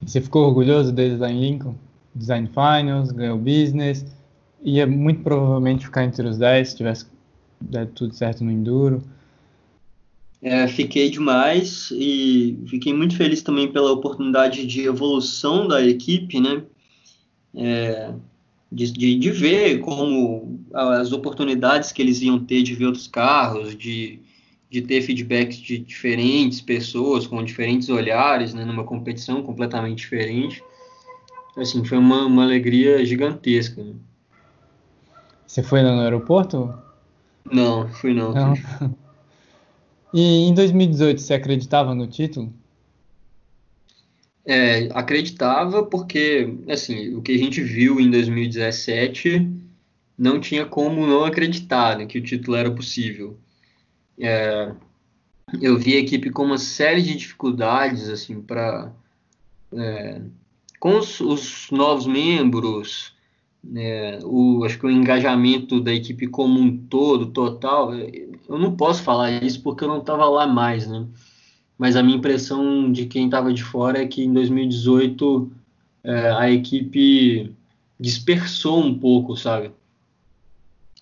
Você ficou orgulhoso lá em Lincoln? Design Finals, ganhou business, ia muito provavelmente ficar entre os 10 se tivesse dado tudo certo no Enduro.
É, fiquei demais e fiquei muito feliz também pela oportunidade de evolução da equipe, né? É, de, de, de, ver como as oportunidades que eles iam ter de ver outros carros, de, de ter feedbacks de diferentes pessoas com diferentes olhares, né, numa competição completamente diferente. Assim, foi uma, uma alegria gigantesca. Né?
Você foi no aeroporto?
Não, fui não. não. [laughs]
E em 2018 você acreditava no título?
É, acreditava porque, assim, o que a gente viu em 2017 não tinha como não acreditar né, que o título era possível. É, eu vi a equipe com uma série de dificuldades, assim, para... É, com os, os novos membros, né, o, acho que o engajamento da equipe como um todo, total, eu não posso falar isso porque eu não estava lá mais, né? Mas a minha impressão de quem estava de fora é que em 2018 é, a equipe dispersou um pouco, sabe?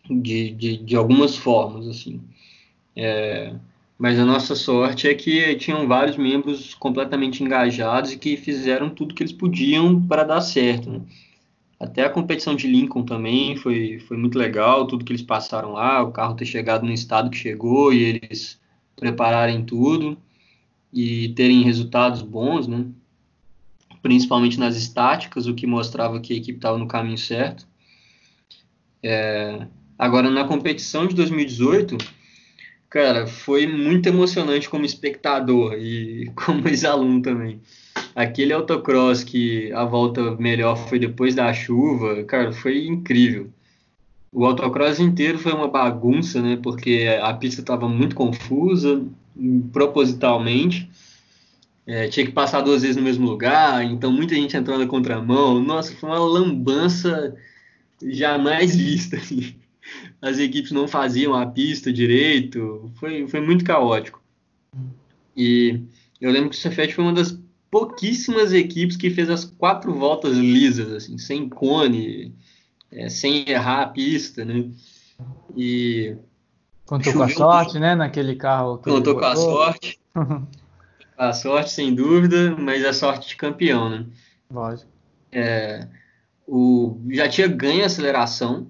De, de, de algumas formas, assim. É, Mas a nossa sorte é que tinham vários membros completamente engajados e que fizeram tudo que eles podiam para dar certo. Né? Até a competição de Lincoln também foi, foi muito legal, tudo que eles passaram lá, o carro ter chegado no estado que chegou e eles prepararem tudo e terem resultados bons, né? principalmente nas estáticas, o que mostrava que a equipe estava no caminho certo. É... Agora, na competição de 2018, cara, foi muito emocionante como espectador e [laughs] como ex-aluno também. Aquele autocross que a volta melhor foi depois da chuva, cara, foi incrível. O autocross inteiro foi uma bagunça, né? Porque a pista estava muito confusa, propositalmente. É, tinha que passar duas vezes no mesmo lugar, então muita gente entrando na contramão. Nossa, foi uma lambança jamais [laughs] vista. Assim. As equipes não faziam a pista direito, foi, foi muito caótico. E eu lembro que o Cefet foi uma das pouquíssimas equipes que fez as quatro voltas lisas, assim, sem cone, é, sem errar a pista, né? E
contou com a sorte, né? Naquele carro.
contou com a sorte. [laughs] A sorte, sem dúvida, mas a sorte de campeão, né?
Lógico.
É, o, já tinha ganho a aceleração,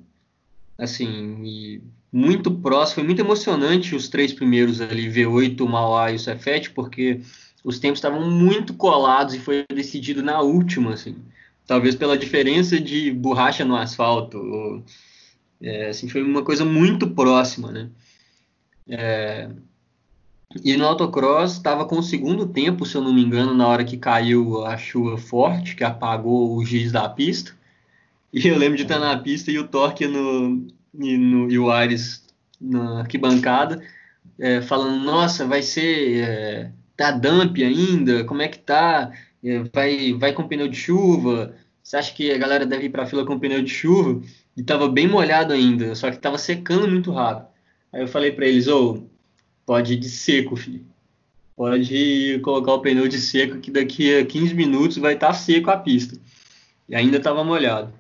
assim, muito próximo, foi muito emocionante os três primeiros ali, V8, o Mauá e o Cefete, porque os tempos estavam muito colados e foi decidido na última, assim, talvez pela diferença de borracha no asfalto, ou, é, assim, foi uma coisa muito próxima, né? É, e no autocross estava com o segundo tempo, se eu não me engano, na hora que caiu a chuva forte, que apagou o giz da pista. E eu lembro de estar na pista e o Torque no, e, no, e o Ares na arquibancada, é, falando, nossa, vai ser. É, tá dump ainda? Como é que tá? É, vai, vai com pneu de chuva? Você acha que a galera deve ir para a fila com pneu de chuva? E tava bem molhado ainda, só que tava secando muito rápido. Aí eu falei para eles, ô, oh, Pode ir de seco, filho. Pode colocar o pneu de seco que daqui a 15 minutos vai estar tá seco a pista. E ainda estava molhado.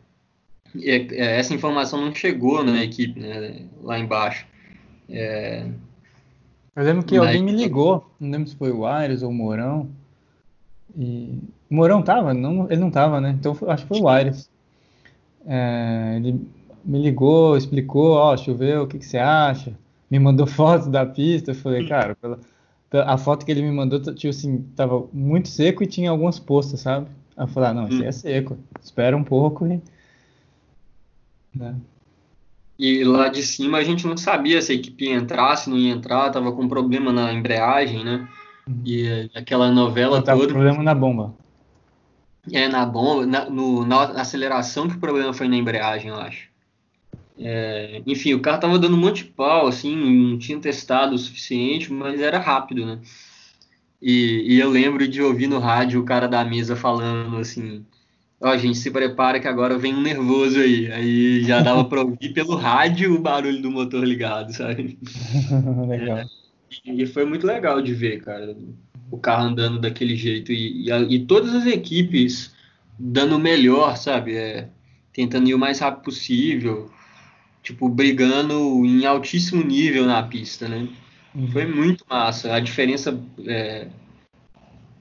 E, é, essa informação não chegou na equipe, né, lá embaixo. É...
Eu lembro que Mas... alguém me ligou, não lembro se foi o Aires ou o Mourão. E... O Mourão tava? Não, ele não tava, né? Então acho que foi o Aires. É... ele me ligou, explicou, ó, oh, choveu, o que, que você acha? me mandou [laughs] fotos da pista. Eu falei, cara, pela, a foto que ele me mandou, tipo assim, tava muito seco e tinha algumas postas, sabe? Aí eu falei, ah, não, esse é hum. seco. Espera um pouco e.
Né? E lá de cima a gente não sabia se a equipe ia entrar, se não ia entrar, tava com problema na embreagem, né? E aquela novela
tava
toda.
problema na bomba.
É, na bomba, na, no, na aceleração que o problema foi na embreagem, eu acho. É, enfim, o carro tava dando um monte de pau, assim, não tinha testado o suficiente, mas era rápido, né? E, e eu lembro de ouvir no rádio o cara da mesa falando assim: Ó, oh, gente, se prepara que agora vem um nervoso aí. Aí já dava para ouvir pelo rádio o barulho do motor ligado, sabe? [laughs]
legal. É,
e, e, foi muito legal de ver, cara, o carro andando daquele jeito e, e, e todas as equipes dando o melhor, sabe? É, tentando ir o mais rápido possível tipo, brigando em altíssimo nível na pista, né? Uhum. Foi muito massa. A diferença é,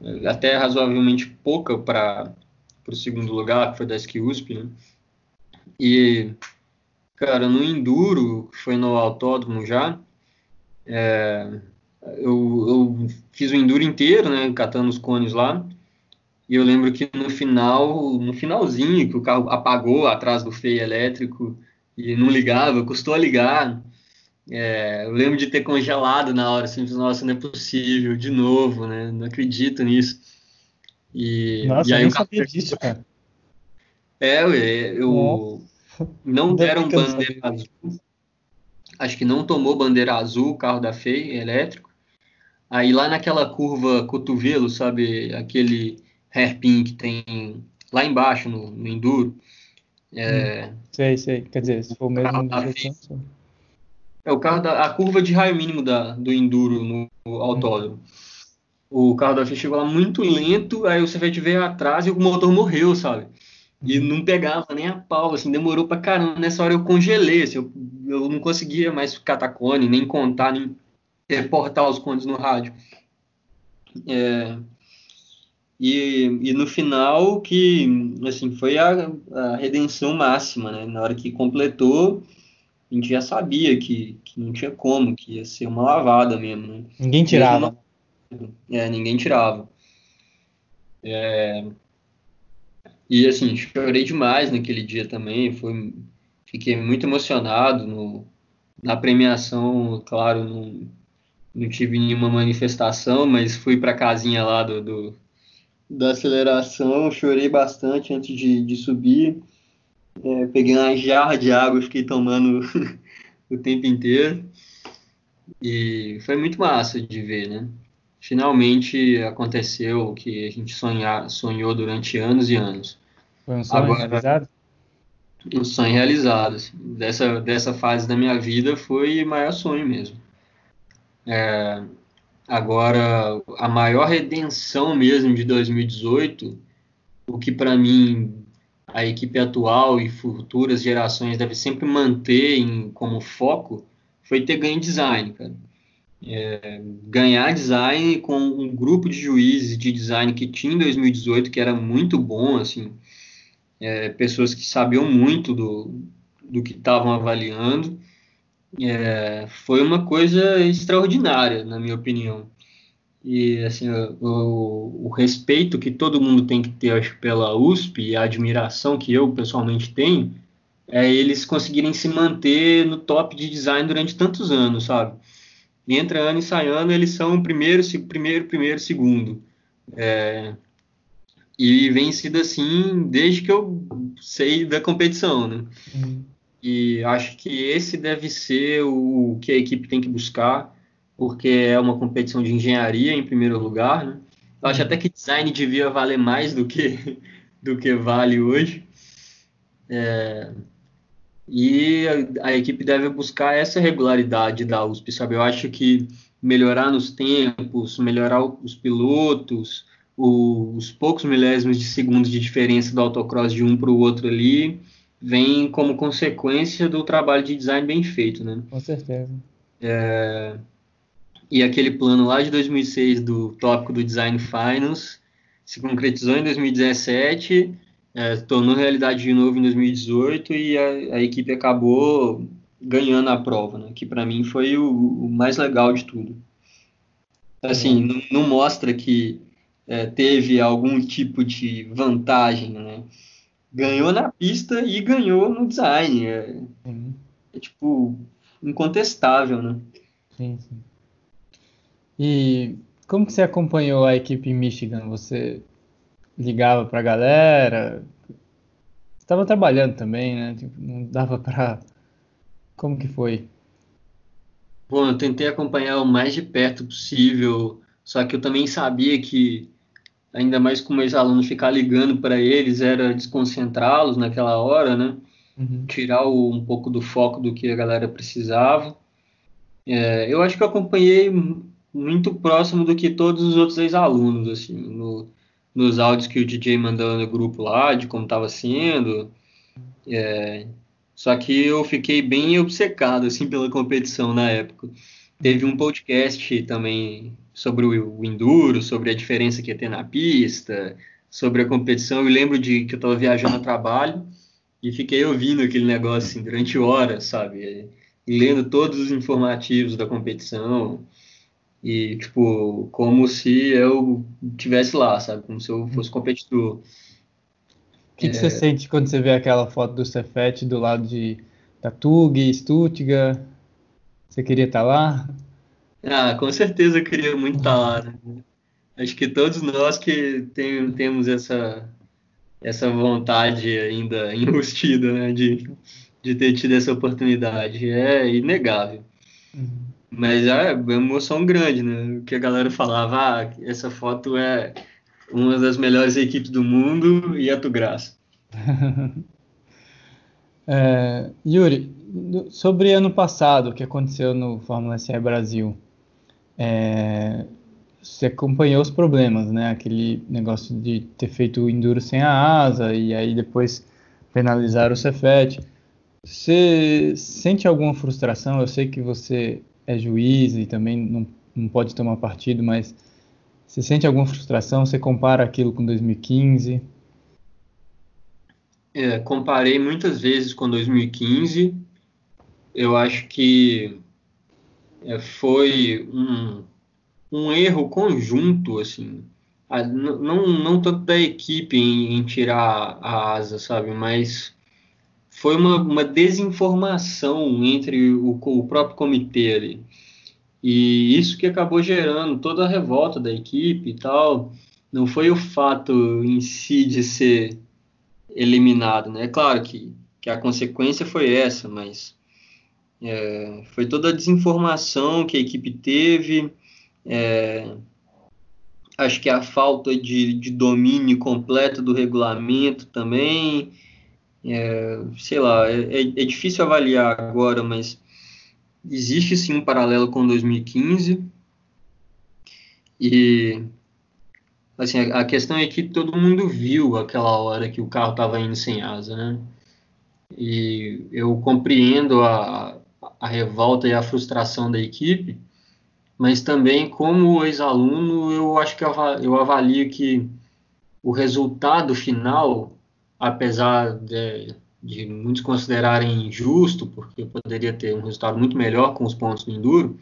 é até razoavelmente pouca para o segundo lugar, que foi da USP, né? E, cara, no Enduro, que foi no autódromo já, é, eu, eu fiz o Enduro inteiro, né? Catando os cones lá. E eu lembro que no final, no finalzinho, que o carro apagou atrás do freio elétrico, e não ligava, custou a ligar. É, eu lembro de ter congelado na hora, assim, nossa, não é possível, de novo, né? Não acredito nisso. E,
nossa,
e aí
eu sabia disso, cara.
É, eu, não deram bandeira azul. Acho que não tomou bandeira azul o carro da FEI elétrico. Aí lá naquela curva cotovelo, sabe, aquele hairpin que tem lá embaixo no, no enduro,
é, hum, sei, sei. Quer dizer, se for o mesmo.
É o carro da a curva de raio mínimo da, do enduro no, no autódromo. O carro da FIA chegou lá muito lento, aí o Cefete veio atrás e o motor morreu, sabe? E uhum. não pegava nem a pau, assim, demorou pra caramba. Nessa hora eu congelei, assim, eu, eu não conseguia mais catar cone, nem contar, nem... reportar os contos no rádio. É, e, e no final que assim foi a, a redenção máxima, né? Na hora que completou, a gente já sabia que, que não tinha como, que ia ser uma lavada mesmo, né?
Ninguém tirava.
É, ninguém tirava. É, e assim, chorei demais naquele dia também, foi, fiquei muito emocionado no, na premiação, claro, não, não tive nenhuma manifestação, mas fui para a casinha lá do, do, da aceleração, chorei bastante antes de, de subir, é, peguei uma jarra de água, fiquei tomando [laughs] o tempo inteiro, e foi muito massa de ver, né? Finalmente aconteceu o que a gente sonhar, sonhou durante anos e anos.
Foi um sonho Agora, realizado?
Um sonho realizado. Assim. Dessa, dessa fase da minha vida foi o maior sonho mesmo. É, agora, a maior redenção mesmo de 2018, o que para mim a equipe atual e futuras gerações deve sempre manter em, como foco, foi ter ganho design, cara é, ganhar design com um grupo de juízes de design que tinha em 2018, que era muito bom, assim, é, pessoas que sabiam muito do, do que estavam avaliando. É, foi uma coisa extraordinária, na minha opinião. E assim, o, o, respeito que todo mundo tem que ter acho, pela USP e a admiração que eu pessoalmente tenho é eles conseguirem se manter no top de design durante tantos anos, sabe? Entra ano e sai ano, eles são primeiro, primeiro, primeiro, segundo. É, e vem sido assim desde que eu sei da competição, né? Uhum. E acho que esse deve ser o que a equipe tem que buscar, porque é uma competição de engenharia em primeiro lugar, né? Eu acho até que design devia valer mais do que [laughs] do que vale hoje. É, e a, a, equipe deve buscar essa regularidade da USP, sabe? Eu acho que melhorar nos tempos, melhorar os pilotos, os poucos milésimos de segundos de diferença do autocross de um para o outro ali, vem como consequência do trabalho de design bem feito, né?
Com certeza.
É, e aquele plano lá de 2006 do tópico do Design Finance se concretizou em 2017 é, tornou realidade de novo em 2018 e a, a equipe acabou ganhando a prova, né? que para mim foi o, o, mais legal de tudo. Assim, uhum. não, não, mostra que é, teve algum tipo de vantagem, né? Ganhou na pista e ganhou no design. É, é tipo incontestável, né?
Sim, sim. E como que você acompanhou a equipe em Michigan? Você ligava para a galera. Estava trabalhando também, né? Tipo, não dava para. Como que foi?
Bom, eu tentei acompanhar o mais de perto possível, só que eu também sabia que, ainda mais com meus alunos, ficar ligando para eles era desconcentrá-los naquela hora, né? Uhum. Tirar o, um pouco do foco do que a galera precisava. É, eu acho que eu acompanhei muito próximo do que todos os outros ex-alunos, assim, no, nos áudios que o DJ mandou no grupo lá, de como estava sendo. É, só que eu fiquei bem obcecado, assim, pela competição na época. Teve um podcast também sobre o, o Enduro, sobre a diferença que ia ter na pista, sobre a competição. Eu lembro de que eu estava viajando a trabalho e fiquei ouvindo aquele negócio assim, durante horas, sabe? E lendo todos os informativos da competição e tipo como se eu tivesse lá, sabe, como se eu fosse competidor.
O que, que é... você sente quando você vê aquela foto do Cefete do lado de da Tug, Stuttgart? Você queria estar tá lá?
Ah, com certeza eu queria muito estar tá lá. Né? Acho que todos nós que tem, temos essa essa vontade ainda [laughs] enrustida, né, de, de ter tido essa oportunidade, é inegável. Uhum. Mas é uma emoção grande, né? O que a galera falava, ah, essa foto é uma das melhores equipes do mundo e é tu graça. [laughs]
é, Yuri, sobre ano passado, o que aconteceu no Fórmula SE Brasil, é, você acompanhou os problemas, né? Aquele negócio de ter feito o Enduro sem a asa e aí depois penalizar o Cefet. Você sente alguma frustração? Eu sei que você é juiz e também não, não pode tomar partido, mas você sente alguma frustração? Você compara aquilo com 2015?
É, comparei muitas vezes com 2015. Eu acho que é, foi um, um erro conjunto, assim. não, não tanto da equipe em, em, tirar a asa, sabe? Mas foi uma, uma desinformação entre o, o próprio comitê ali. E isso que acabou gerando toda a revolta da equipe e tal. Não foi o fato em si de ser eliminado, né? É claro que, que a consequência foi essa, mas é, foi toda a desinformação que a equipe teve, é, acho que a falta de, de domínio completo do regulamento também, é, sei lá, é, é, é difícil avaliar agora, mas existe sim um paralelo com 2015 e assim a, a questão é que todo mundo viu aquela hora que o carro estava indo sem asa, né? E eu compreendo a, a revolta e a frustração da equipe, mas também como ex-aluno eu acho que eu avalio que o resultado final, apesar de, de muitos considerarem injusto, porque poderia ter um resultado muito melhor com os pontos do Enduro,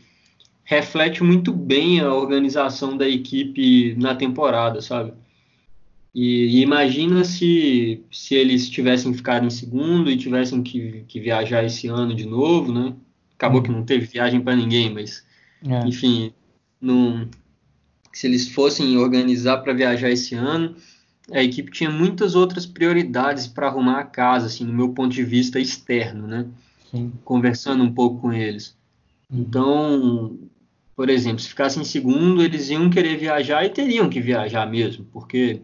reflete muito bem a organização da equipe na temporada, sabe? E, e, imagina se, se eles tivessem ficado em segundo e tivessem que, que viajar esse ano de novo, né? Acabou que não teve viagem para ninguém, mas é. enfim, não, se eles fossem organizar para viajar esse ano, a equipe tinha muitas outras prioridades para arrumar a casa, assim, no meu ponto de vista externo, né? Sim. Conversando um pouco com eles. Uhum. Então, por exemplo, se ficassem em segundo, eles iam querer viajar e teriam que viajar mesmo, porque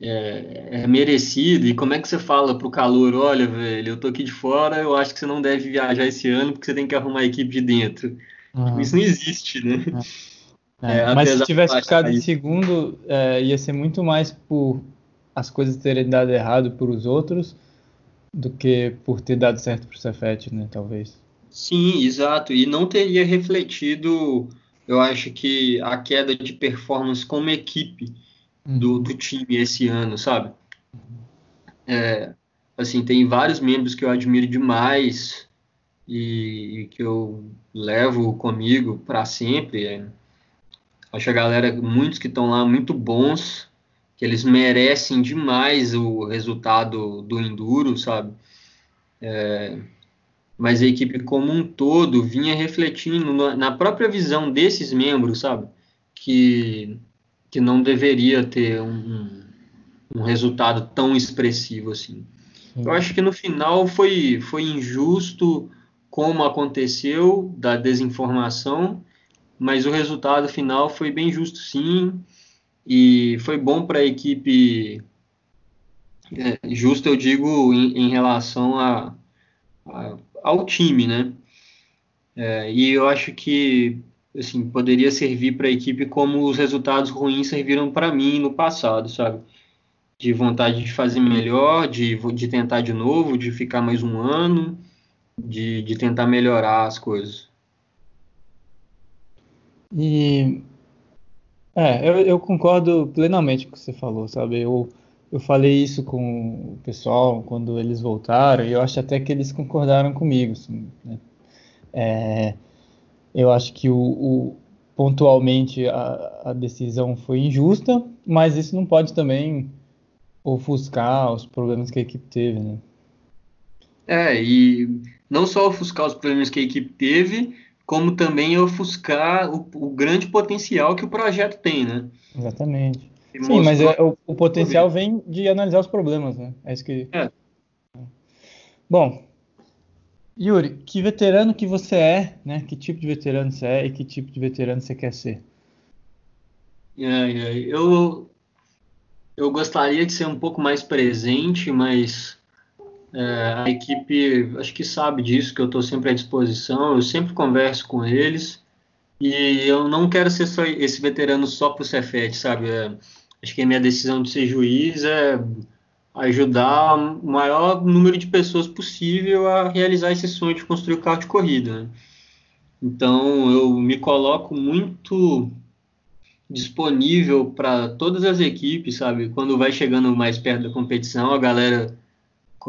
é, é merecido. E como é que você fala para o calor, olha, velho, eu tô aqui de fora, eu acho que você não deve viajar esse ano porque você tem que arrumar a equipe de dentro. Uhum. Isso não existe, né? É.
É, mas se tivesse ficado em segundo, é, ia ser muito mais por as coisas terem dado errado para os outros do que por ter dado certo para o Cefet, né? Talvez.
Sim, exato. E não teria refletido, eu acho que a queda de performance como equipe do, uhum. do time esse ano, sabe? É, assim, tem vários membros que eu admiro demais e, e que eu levo comigo para sempre. É, Acho a galera, muitos que estão lá muito bons, que eles merecem demais o resultado do Enduro, sabe? É, mas a equipe como um todo vinha refletindo na própria visão desses membros, sabe? Que, que não deveria ter um, um resultado tão expressivo assim. Eu acho que no final foi, foi injusto como aconteceu da desinformação mas o resultado final foi bem justo sim, e foi bom para a equipe, é, justo eu digo em, em relação a, a, ao time, né? É, e eu acho que assim, poderia servir para a equipe como os resultados ruins serviram para mim no passado, sabe? De vontade de fazer melhor, de, de tentar de novo, de ficar mais um ano, de, de tentar melhorar as coisas.
E é, eu, eu concordo plenamente com o que você falou, sabe? Eu, eu falei isso com o pessoal quando eles voltaram e eu acho até que eles concordaram comigo. Assim, né? é, eu acho que o, o pontualmente a, a, decisão foi injusta, mas isso não pode também ofuscar os problemas que a equipe teve, né?
É, e não só ofuscar os problemas que a equipe teve, como também ofuscar o, o, grande potencial que o projeto tem, né?
Exatamente. E Sim, mas é, o, o, potencial vem de analisar os problemas, né? É isso que. É. Bom, Yuri, que veterano que você é, né? Que tipo de veterano você é e que tipo de veterano você quer ser?
Eu, eu gostaria de ser um pouco mais presente, mas é, a equipe, acho que sabe disso, que eu estou sempre à disposição, eu sempre converso com eles e eu não quero ser só esse veterano só para o Cefet, sabe? É, acho que a minha decisão de ser juiz é ajudar o maior número de pessoas possível a realizar esse sonho de construir o carro de corrida. Né? Então eu me coloco muito disponível para todas as equipes, sabe? Quando vai chegando mais perto da competição, a galera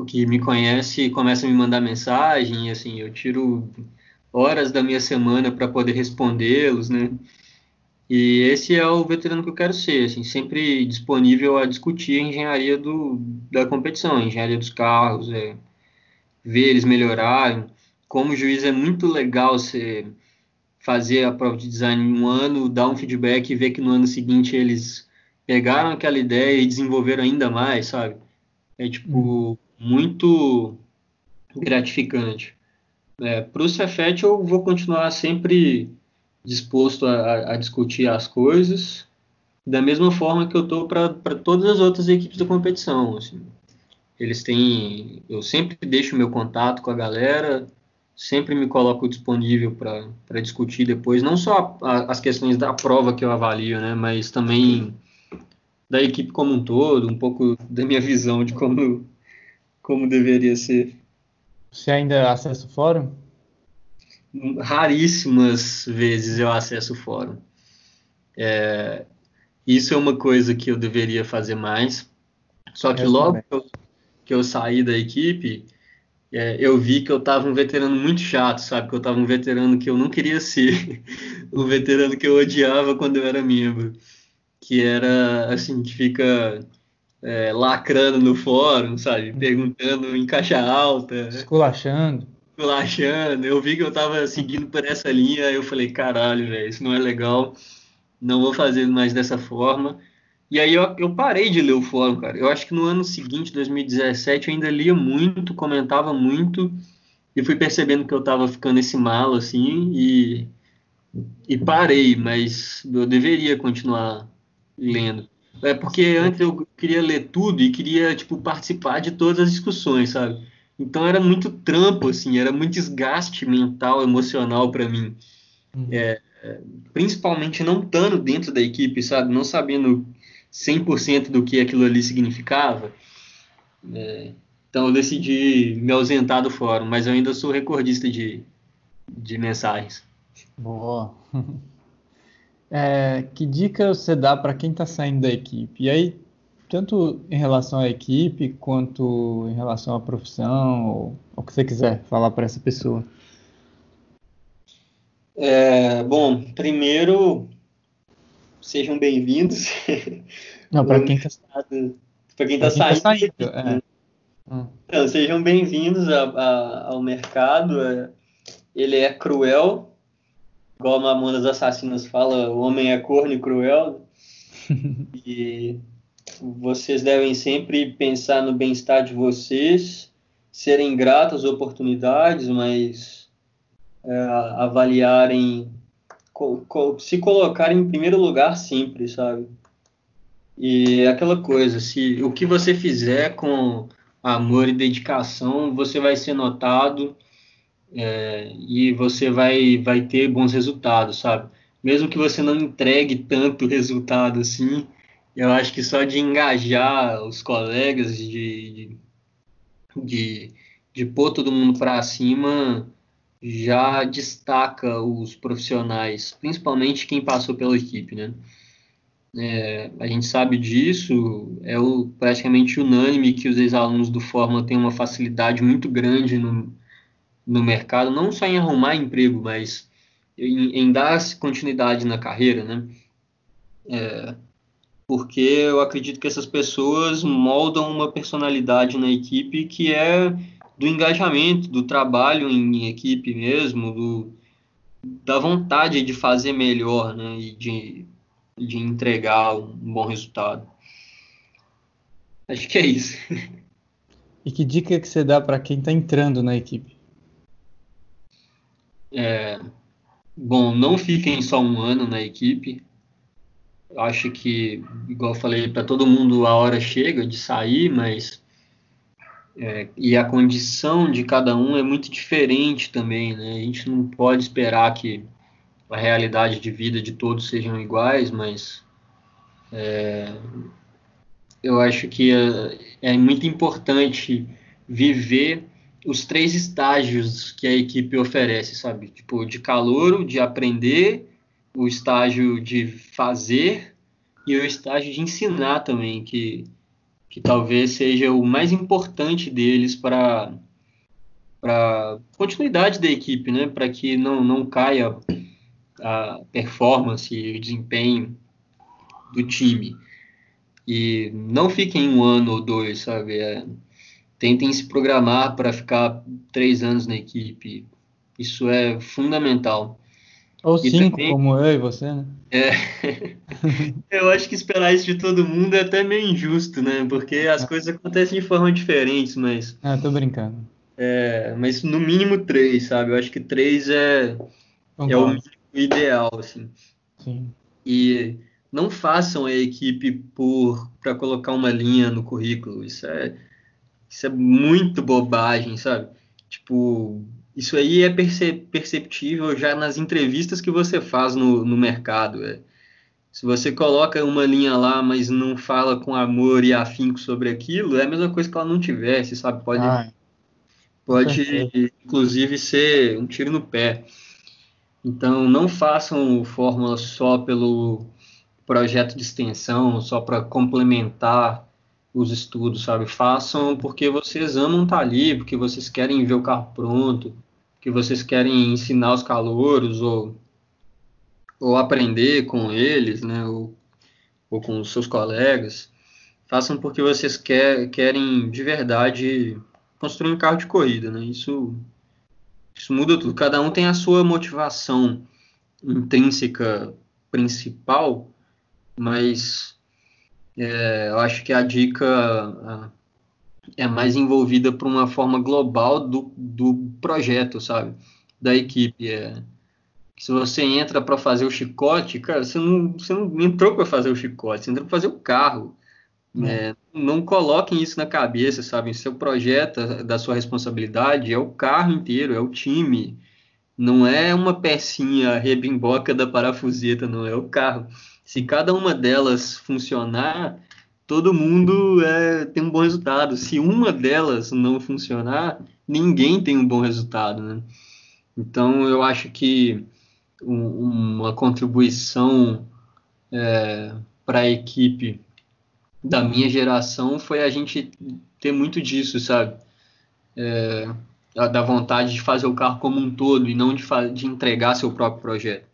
que me conhece começa a me mandar mensagem, assim, eu tiro horas da minha semana para poder respondê-los, né? E esse é o veterano que eu quero ser, assim, sempre disponível a discutir a engenharia do, da competição, a engenharia dos carros, é, ver eles melhorarem. Como juiz é muito legal você fazer a prova de design em um ano, dar um feedback e ver que no ano seguinte eles pegaram aquela ideia e desenvolveram ainda mais, sabe? É tipo muito gratificante. É, Para o Cefet eu vou continuar sempre disposto a, a, discutir as coisas da mesma forma que eu estou para todas as outras equipes da competição. Assim. Eles têm, eu sempre deixo meu contato com a galera, sempre me coloco disponível para discutir depois, não só a, as questões da prova que eu avalio, né, mas também da equipe como um todo, um pouco da minha visão de como, como deveria ser.
Você ainda acessa o fórum?
Raríssimas vezes eu acesso o fórum. É, isso é uma coisa que eu deveria fazer mais. Só que eu logo que eu, que eu saí da equipe, é, eu vi que eu estava um veterano muito chato, sabe? Que eu estava um veterano que eu não queria [laughs] ser, um veterano que eu odiava quando eu era membro, que era assim que fica é, lacrando no fórum, sabe? Perguntando em caixa alta,
esculachando,
esculachando. Eu vi que eu estava seguindo por essa linha, eu falei caralho, velho, isso não é legal, não vou fazer mais dessa forma. E aí eu, eu parei de ler o fórum, cara. Eu acho que no ano seguinte, 2017, eu ainda lia muito, comentava muito, e fui percebendo que eu estava ficando esse mal, assim, e, e parei, mas eu deveria continuar lendo. É porque antes eu queria ler tudo e queria, tipo, participar de todas as discussões, sabe? Então era muito trampo, assim, era muito desgaste mental, emocional para mim. Uhum. É, principalmente não estando dentro da equipe, sabe? Não sabendo 100% do que aquilo ali significava. É, então eu decidi me ausentar do fórum, mas eu ainda sou recordista de, de mensagens.
Boa. [laughs] É, que dica você dá para quem está saindo da equipe? E aí, tanto em relação à equipe, quanto em relação à profissão, ou o que você quiser falar para essa pessoa.
É, bom, primeiro, sejam bem-vindos. [laughs]
Não, para quem está
para quem está saindo. Tá saindo é. Então, sejam bem-vindos ao mercado. É, ele é cruel, igual a Mamonas Assassinas fala, o homem é corno e cruel. [laughs] e vocês devem sempre pensar no bem-estar de vocês, serem gratos às oportunidades, mas é, avaliarem se colocar em primeiro lugar sempre, sabe? E aquela coisa, se o que você fizer com amor e dedicação, você vai ser notado é, e você vai, vai ter bons resultados, sabe? Mesmo que você não entregue tanto [laughs] resultado assim, eu acho que só de engajar os colegas, de, de, de, de pôr todo mundo para cima, já destaca os profissionais, principalmente quem passou pela equipe, né? É, a gente sabe disso, é o, praticamente unânime que os ex-alunos do Forma têm uma facilidade muito grande no, no mercado, não só em arrumar emprego, mas em, em dar continuidade na carreira, né? É, porque eu acredito que essas pessoas moldam uma personalidade na equipe que é do engajamento, do trabalho em equipe mesmo, do, da vontade de fazer melhor, né, e de, de entregar um bom resultado. Acho que é isso. [laughs]
E que dica que você dá para quem está entrando na equipe?
É, bom, não fiquem só um ano na equipe. Acho que, igual eu falei, para todo mundo a hora chega de sair, mas é, e a condição de cada um é muito diferente também, né? A gente não pode esperar que a realidade de vida de todos sejam iguais, mas é, eu acho que é, é muito importante viver os três estágios que a equipe oferece, sabe? Tipo, de calouro, de aprender, o estágio de fazer e o estágio de ensinar também, que, que talvez seja o mais importante deles para para continuidade da equipe, né? Para que não, não caia a performance e o desempenho do time. E não fiquem um ano ou dois, sabe? É, tentem se programar para ficar três anos na equipe. Isso é fundamental.
Ou e cinco, também, como eu e você, né?
É. [laughs] eu acho que esperar isso de todo mundo é até meio injusto, né? Porque as é. coisas acontecem de forma diferente, mas.
Ah, tô brincando.
É, mas no mínimo três, sabe? Eu acho que três é, é o ideal, assim.
Sim.
E não façam a equipe por para colocar uma linha no currículo. Isso é isso é muito bobagem, sabe? Tipo, isso aí é perceptível já nas entrevistas que você faz no, no mercado. É. Se você coloca uma linha lá, mas não fala com amor e afinco sobre aquilo, é a mesma coisa que ela não tivesse, sabe? Pode, ah, pode inclusive, ser um tiro no pé. Então, não façam fórmula só pelo projeto de extensão, só para complementar os estudos, sabe? Façam porque vocês amam estar tá ali, porque vocês querem ver o carro pronto, que vocês querem ensinar os calouros ou, ou aprender com eles, né? Ou, ou com os seus colegas. Façam porque vocês quer, querem de verdade construir um carro de corrida, né? Isso, isso muda tudo. Cada um tem a sua motivação intrínseca principal, mas é, eu acho que a dica é mais envolvida por uma forma global do, do projeto, sabe? Da equipe. É, se você entra para fazer o chicote, cara, você não, você não entrou para fazer o chicote, você entrou para fazer o carro. É, não coloquem isso na cabeça, sabe? Seu projeto, da sua responsabilidade, é o carro inteiro, é o time. Não é uma pecinha rebimboca da parafuseta, não é o carro se cada uma delas funcionar, todo mundo é, tem um bom resultado. Se uma delas não funcionar, ninguém tem um bom resultado, né? Então, eu acho que um, uma contribuição é, para a equipe da minha geração foi a gente ter muito disso, sabe? É, da vontade de fazer o carro como um todo e não de, de entregar seu próprio projeto.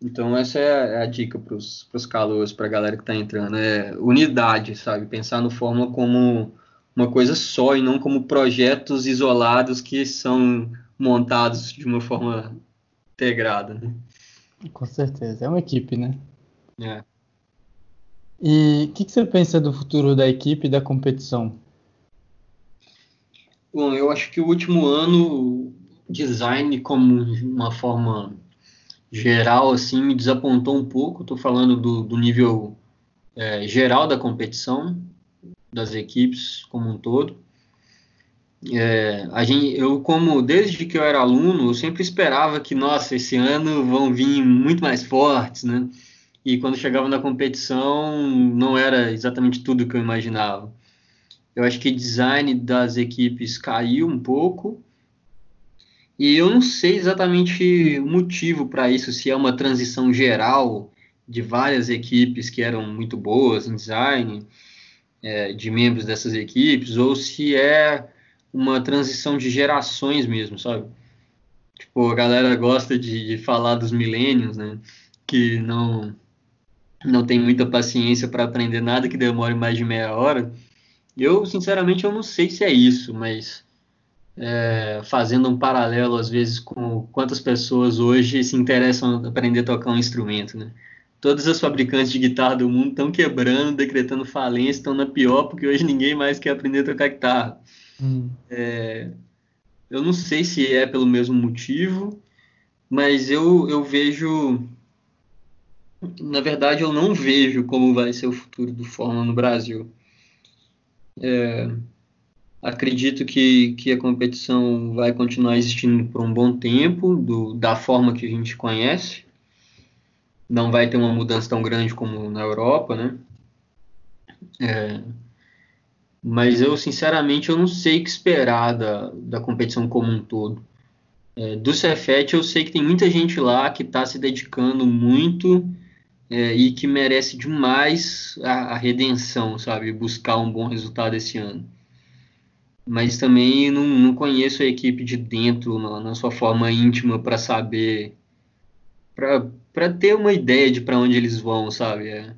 Então essa é a dica para os calouros, para a galera que está entrando, é unidade, sabe? Pensar no Fórmula como uma coisa só e não como projetos isolados que são montados de uma forma integrada, né?
Com certeza, é uma equipe, né?
É.
E o que, que, você pensa do futuro da equipe e da competição?
Bom, eu acho que o último ano, design como uma forma geral assim me desapontou um pouco. Estou falando do, do nível é, geral da competição das equipes como um todo. É, a gente, eu como desde que eu era aluno, eu sempre esperava que nossa esse ano vão vir muito mais fortes, né? E quando chegava na competição não era exatamente tudo que eu imaginava. Eu acho que design das equipes caiu um pouco e eu não sei exatamente o motivo para isso, se é uma transição geral de várias equipes que eram muito boas em design, é, de membros dessas equipes, ou se é uma transição de gerações mesmo, sabe? Tipo, a galera gosta de, de falar dos milênios, né? Que não, não tem muita paciência para aprender nada que demore mais de meia hora. Eu, sinceramente, eu não sei se é isso, mas é, fazendo um paralelo, às vezes, com quantas pessoas hoje se interessam em aprender a tocar um instrumento, né? Todas as fabricantes de guitarra do mundo estão quebrando, decretando falência, estão na pior, porque hoje ninguém mais quer aprender a tocar guitarra. Hum. É, eu não sei se é pelo mesmo motivo, mas eu, eu vejo. Na verdade, eu não vejo como vai ser o futuro do Fórmula no Brasil. É, Acredito que, que a competição vai continuar existindo por um bom tempo, do, da forma que a gente conhece. Não vai ter uma mudança tão grande como na Europa, né? É, mas eu, sinceramente, eu não sei o que esperar da, da competição como um todo. É, do Cefet, eu sei que tem muita gente lá que está se dedicando muito é, e que merece demais a, a, redenção, sabe? Buscar um bom resultado esse ano. Mas também não, não conheço a equipe de dentro, na, na sua forma íntima, para saber, para ter uma ideia de para onde eles vão, sabe? É,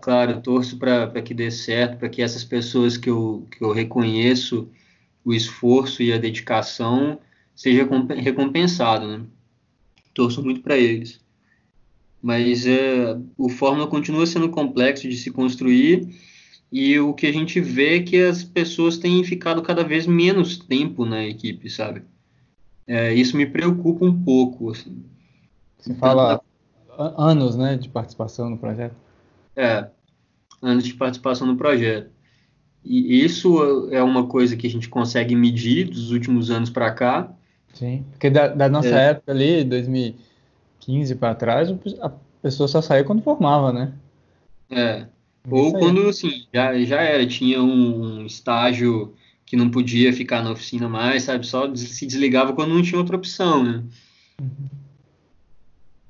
claro, torço para que dê certo, para que essas pessoas que eu, que eu reconheço o esforço e a dedicação seja recompensado, né? Torço muito para eles. Mas é, o Fórmula continua sendo complexo de se construir e o que a gente vê é que as pessoas têm ficado cada vez menos tempo na equipe, sabe? É, isso me preocupa um pouco. Assim.
Você fala anos, né, de participação no projeto?
É, anos de participação no projeto. E isso é uma coisa que a gente consegue medir dos últimos anos para cá.
Sim, porque da, da nossa é. época ali, 2015 para trás, a pessoa só saía quando formava, né?
É. Ou quando, assim, já, já era, tinha um estágio que não podia ficar na oficina mais, sabe? Só se desligava quando não tinha outra opção, né? Uhum.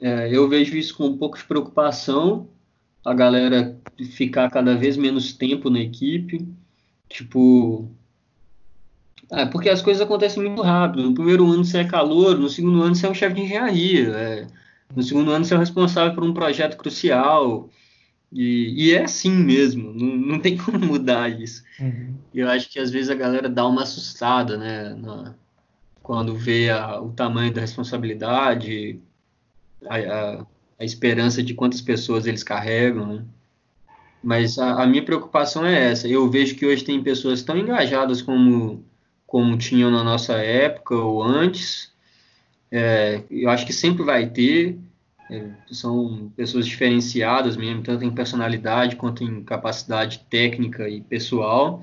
É, eu vejo isso com um pouco de preocupação, a galera ficar cada vez menos tempo na equipe. Tipo. É, porque as coisas acontecem muito rápido. No primeiro ano você é calor, no segundo ano você é um chefe de engenharia. É, no segundo ano você é o responsável por um projeto crucial. E, e é assim mesmo, não, não tem [laughs] como mudar isso. Uhum. Eu acho que às vezes a galera dá uma assustada, né? Na, quando vê a, o tamanho da responsabilidade, a, a, a esperança de quantas pessoas eles carregam, né? Mas a, a, minha preocupação é essa. Eu vejo que hoje tem pessoas tão engajadas como, como tinham na nossa época ou antes. É, eu acho que sempre vai ter. É, são pessoas diferenciadas mesmo, tanto em personalidade quanto em capacidade técnica e pessoal.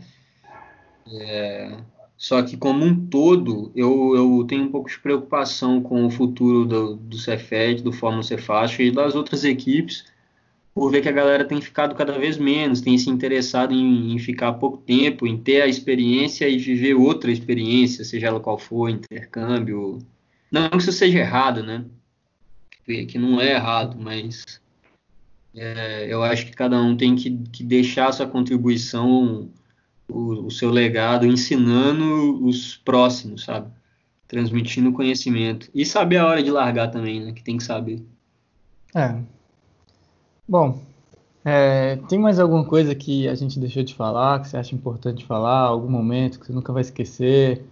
É, só que, como um todo, eu, eu tenho um pouco de preocupação com o futuro do, do Cefet, do Fórmula Cefaz e das outras equipes, por ver que a galera tem ficado cada vez menos, tem se interessado em, em, ficar pouco tempo, em ter a experiência e viver outra experiência, seja ela qual for, intercâmbio. Não que isso seja errado, né? Que, não é errado, mas é, eu acho que cada um tem que, que deixar a sua contribuição o, o seu legado ensinando os próximos, sabe? Transmitindo conhecimento. E saber a hora de largar também, né? Que tem que saber.
É. Bom, é, tem mais alguma coisa que a gente deixou de falar, que você acha importante falar, algum momento que você nunca vai esquecer?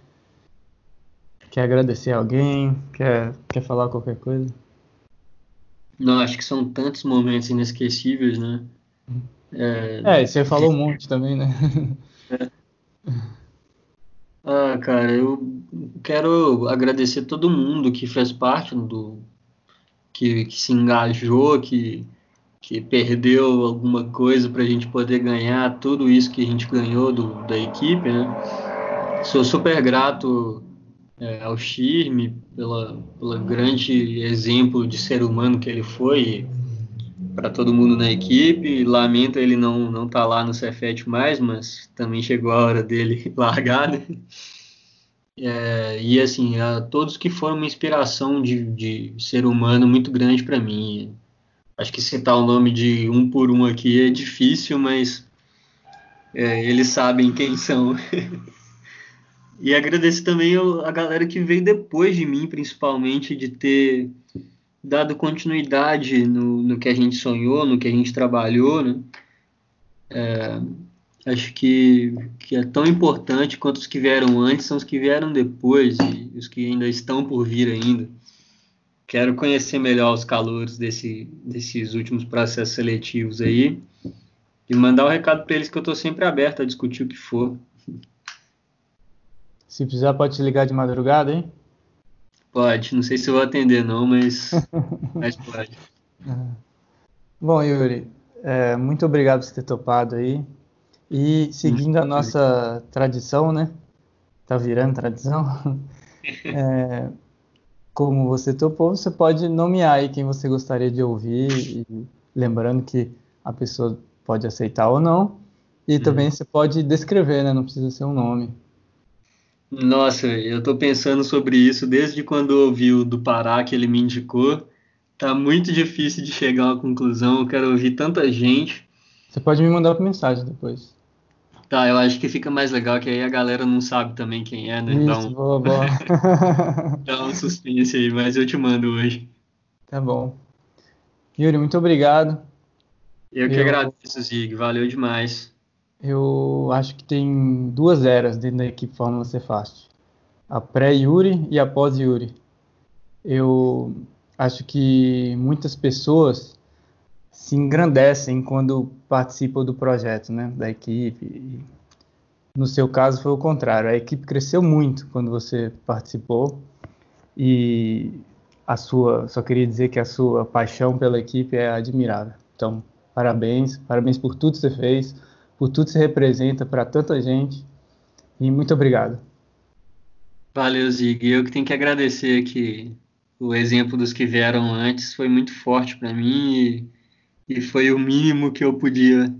Quer agradecer alguém? Quer, quer falar qualquer coisa?
Não, acho que são tantos momentos inesquecíveis, né?
É, é você falou um monte também, né? [laughs]
Ah, cara, eu quero agradecer todo mundo que fez parte do que, que se engajou, que, que perdeu alguma coisa para a gente poder ganhar tudo isso que a gente ganhou do, da equipe, né? Sou super grato é, ao Shirme pela, grande exemplo de ser humano que ele foi para todo mundo na equipe. Lamento ele não não tá lá no Cefet mais, mas também chegou a hora dele [laughs] largar, né? É, e assim, a todos que foram uma inspiração de, de ser humano muito grande para mim. Acho que citar o nome de um por um aqui é difícil, mas é, eles sabem quem são. [laughs] e agradeço também a galera que veio depois de mim, principalmente, de ter dado continuidade no, no que a gente sonhou, no que a gente trabalhou, né? É, acho que, que é tão importante quanto os que vieram antes são os que vieram depois e os que ainda estão por vir ainda. Quero conhecer melhor os calouros desse, desses últimos processos seletivos aí e mandar um recado para eles que eu estou sempre aberto a discutir o que for.
Se precisar, pode te ligar de madrugada, hein?
Pode, não sei se eu vou atender não, mas, [laughs] mas pode.
Bom, Yuri, é, muito obrigado por ter topado aí. E seguindo a nossa tradição, né? Tá virando tradição. [laughs] É, como você topou, você pode nomear aí quem você gostaria de ouvir, e lembrando que a pessoa pode aceitar ou não. E também você pode descrever, né? Não precisa ser um nome.
Nossa, eu tô pensando sobre isso desde quando eu ouvi o do Pará que ele me indicou. Tá muito difícil de chegar a uma conclusão. Eu quero ouvir tanta gente.
Você pode me mandar por mensagem depois.
Tá, eu acho que fica mais legal que aí a galera não sabe também quem é, né?
Isso, então, boa, boa. [laughs]
dá um suspense aí, mas eu te mando hoje.
Tá bom. Yuri, muito obrigado.
Eu que eu... agradeço, Zig. Valeu demais.
Eu acho que tem duas eras dentro da equipe Fórmula Ser Fast. A pré-Yuri e a pós-Yuri. Eu acho que muitas pessoas se engrandecem quando participam do projeto, né, da equipe. No seu caso foi o contrário, a equipe cresceu muito quando você participou e a sua, só queria dizer que a sua paixão pela equipe é admirável. Então, parabéns, parabéns por tudo que você fez, por tudo que você representa para tanta gente e muito obrigado.
Valeu, Zig. Eu que tenho que agradecer que o exemplo dos que vieram antes foi muito forte para mim e e foi o mínimo que eu podia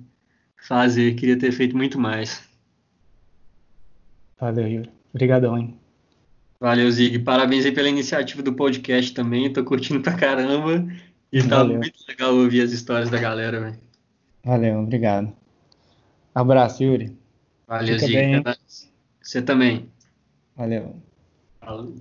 fazer. Queria ter feito muito mais.
Valeu, Yuri. Obrigadão, hein?
Valeu, Zig. Parabéns aí pela iniciativa do podcast também. Tô curtindo pra caramba. E tá Valeu. muito legal ouvir as histórias da galera, velho.
Valeu, obrigado. Abraço, Yuri.
Valeu. Bem, Você também.
Valeu.
Falou.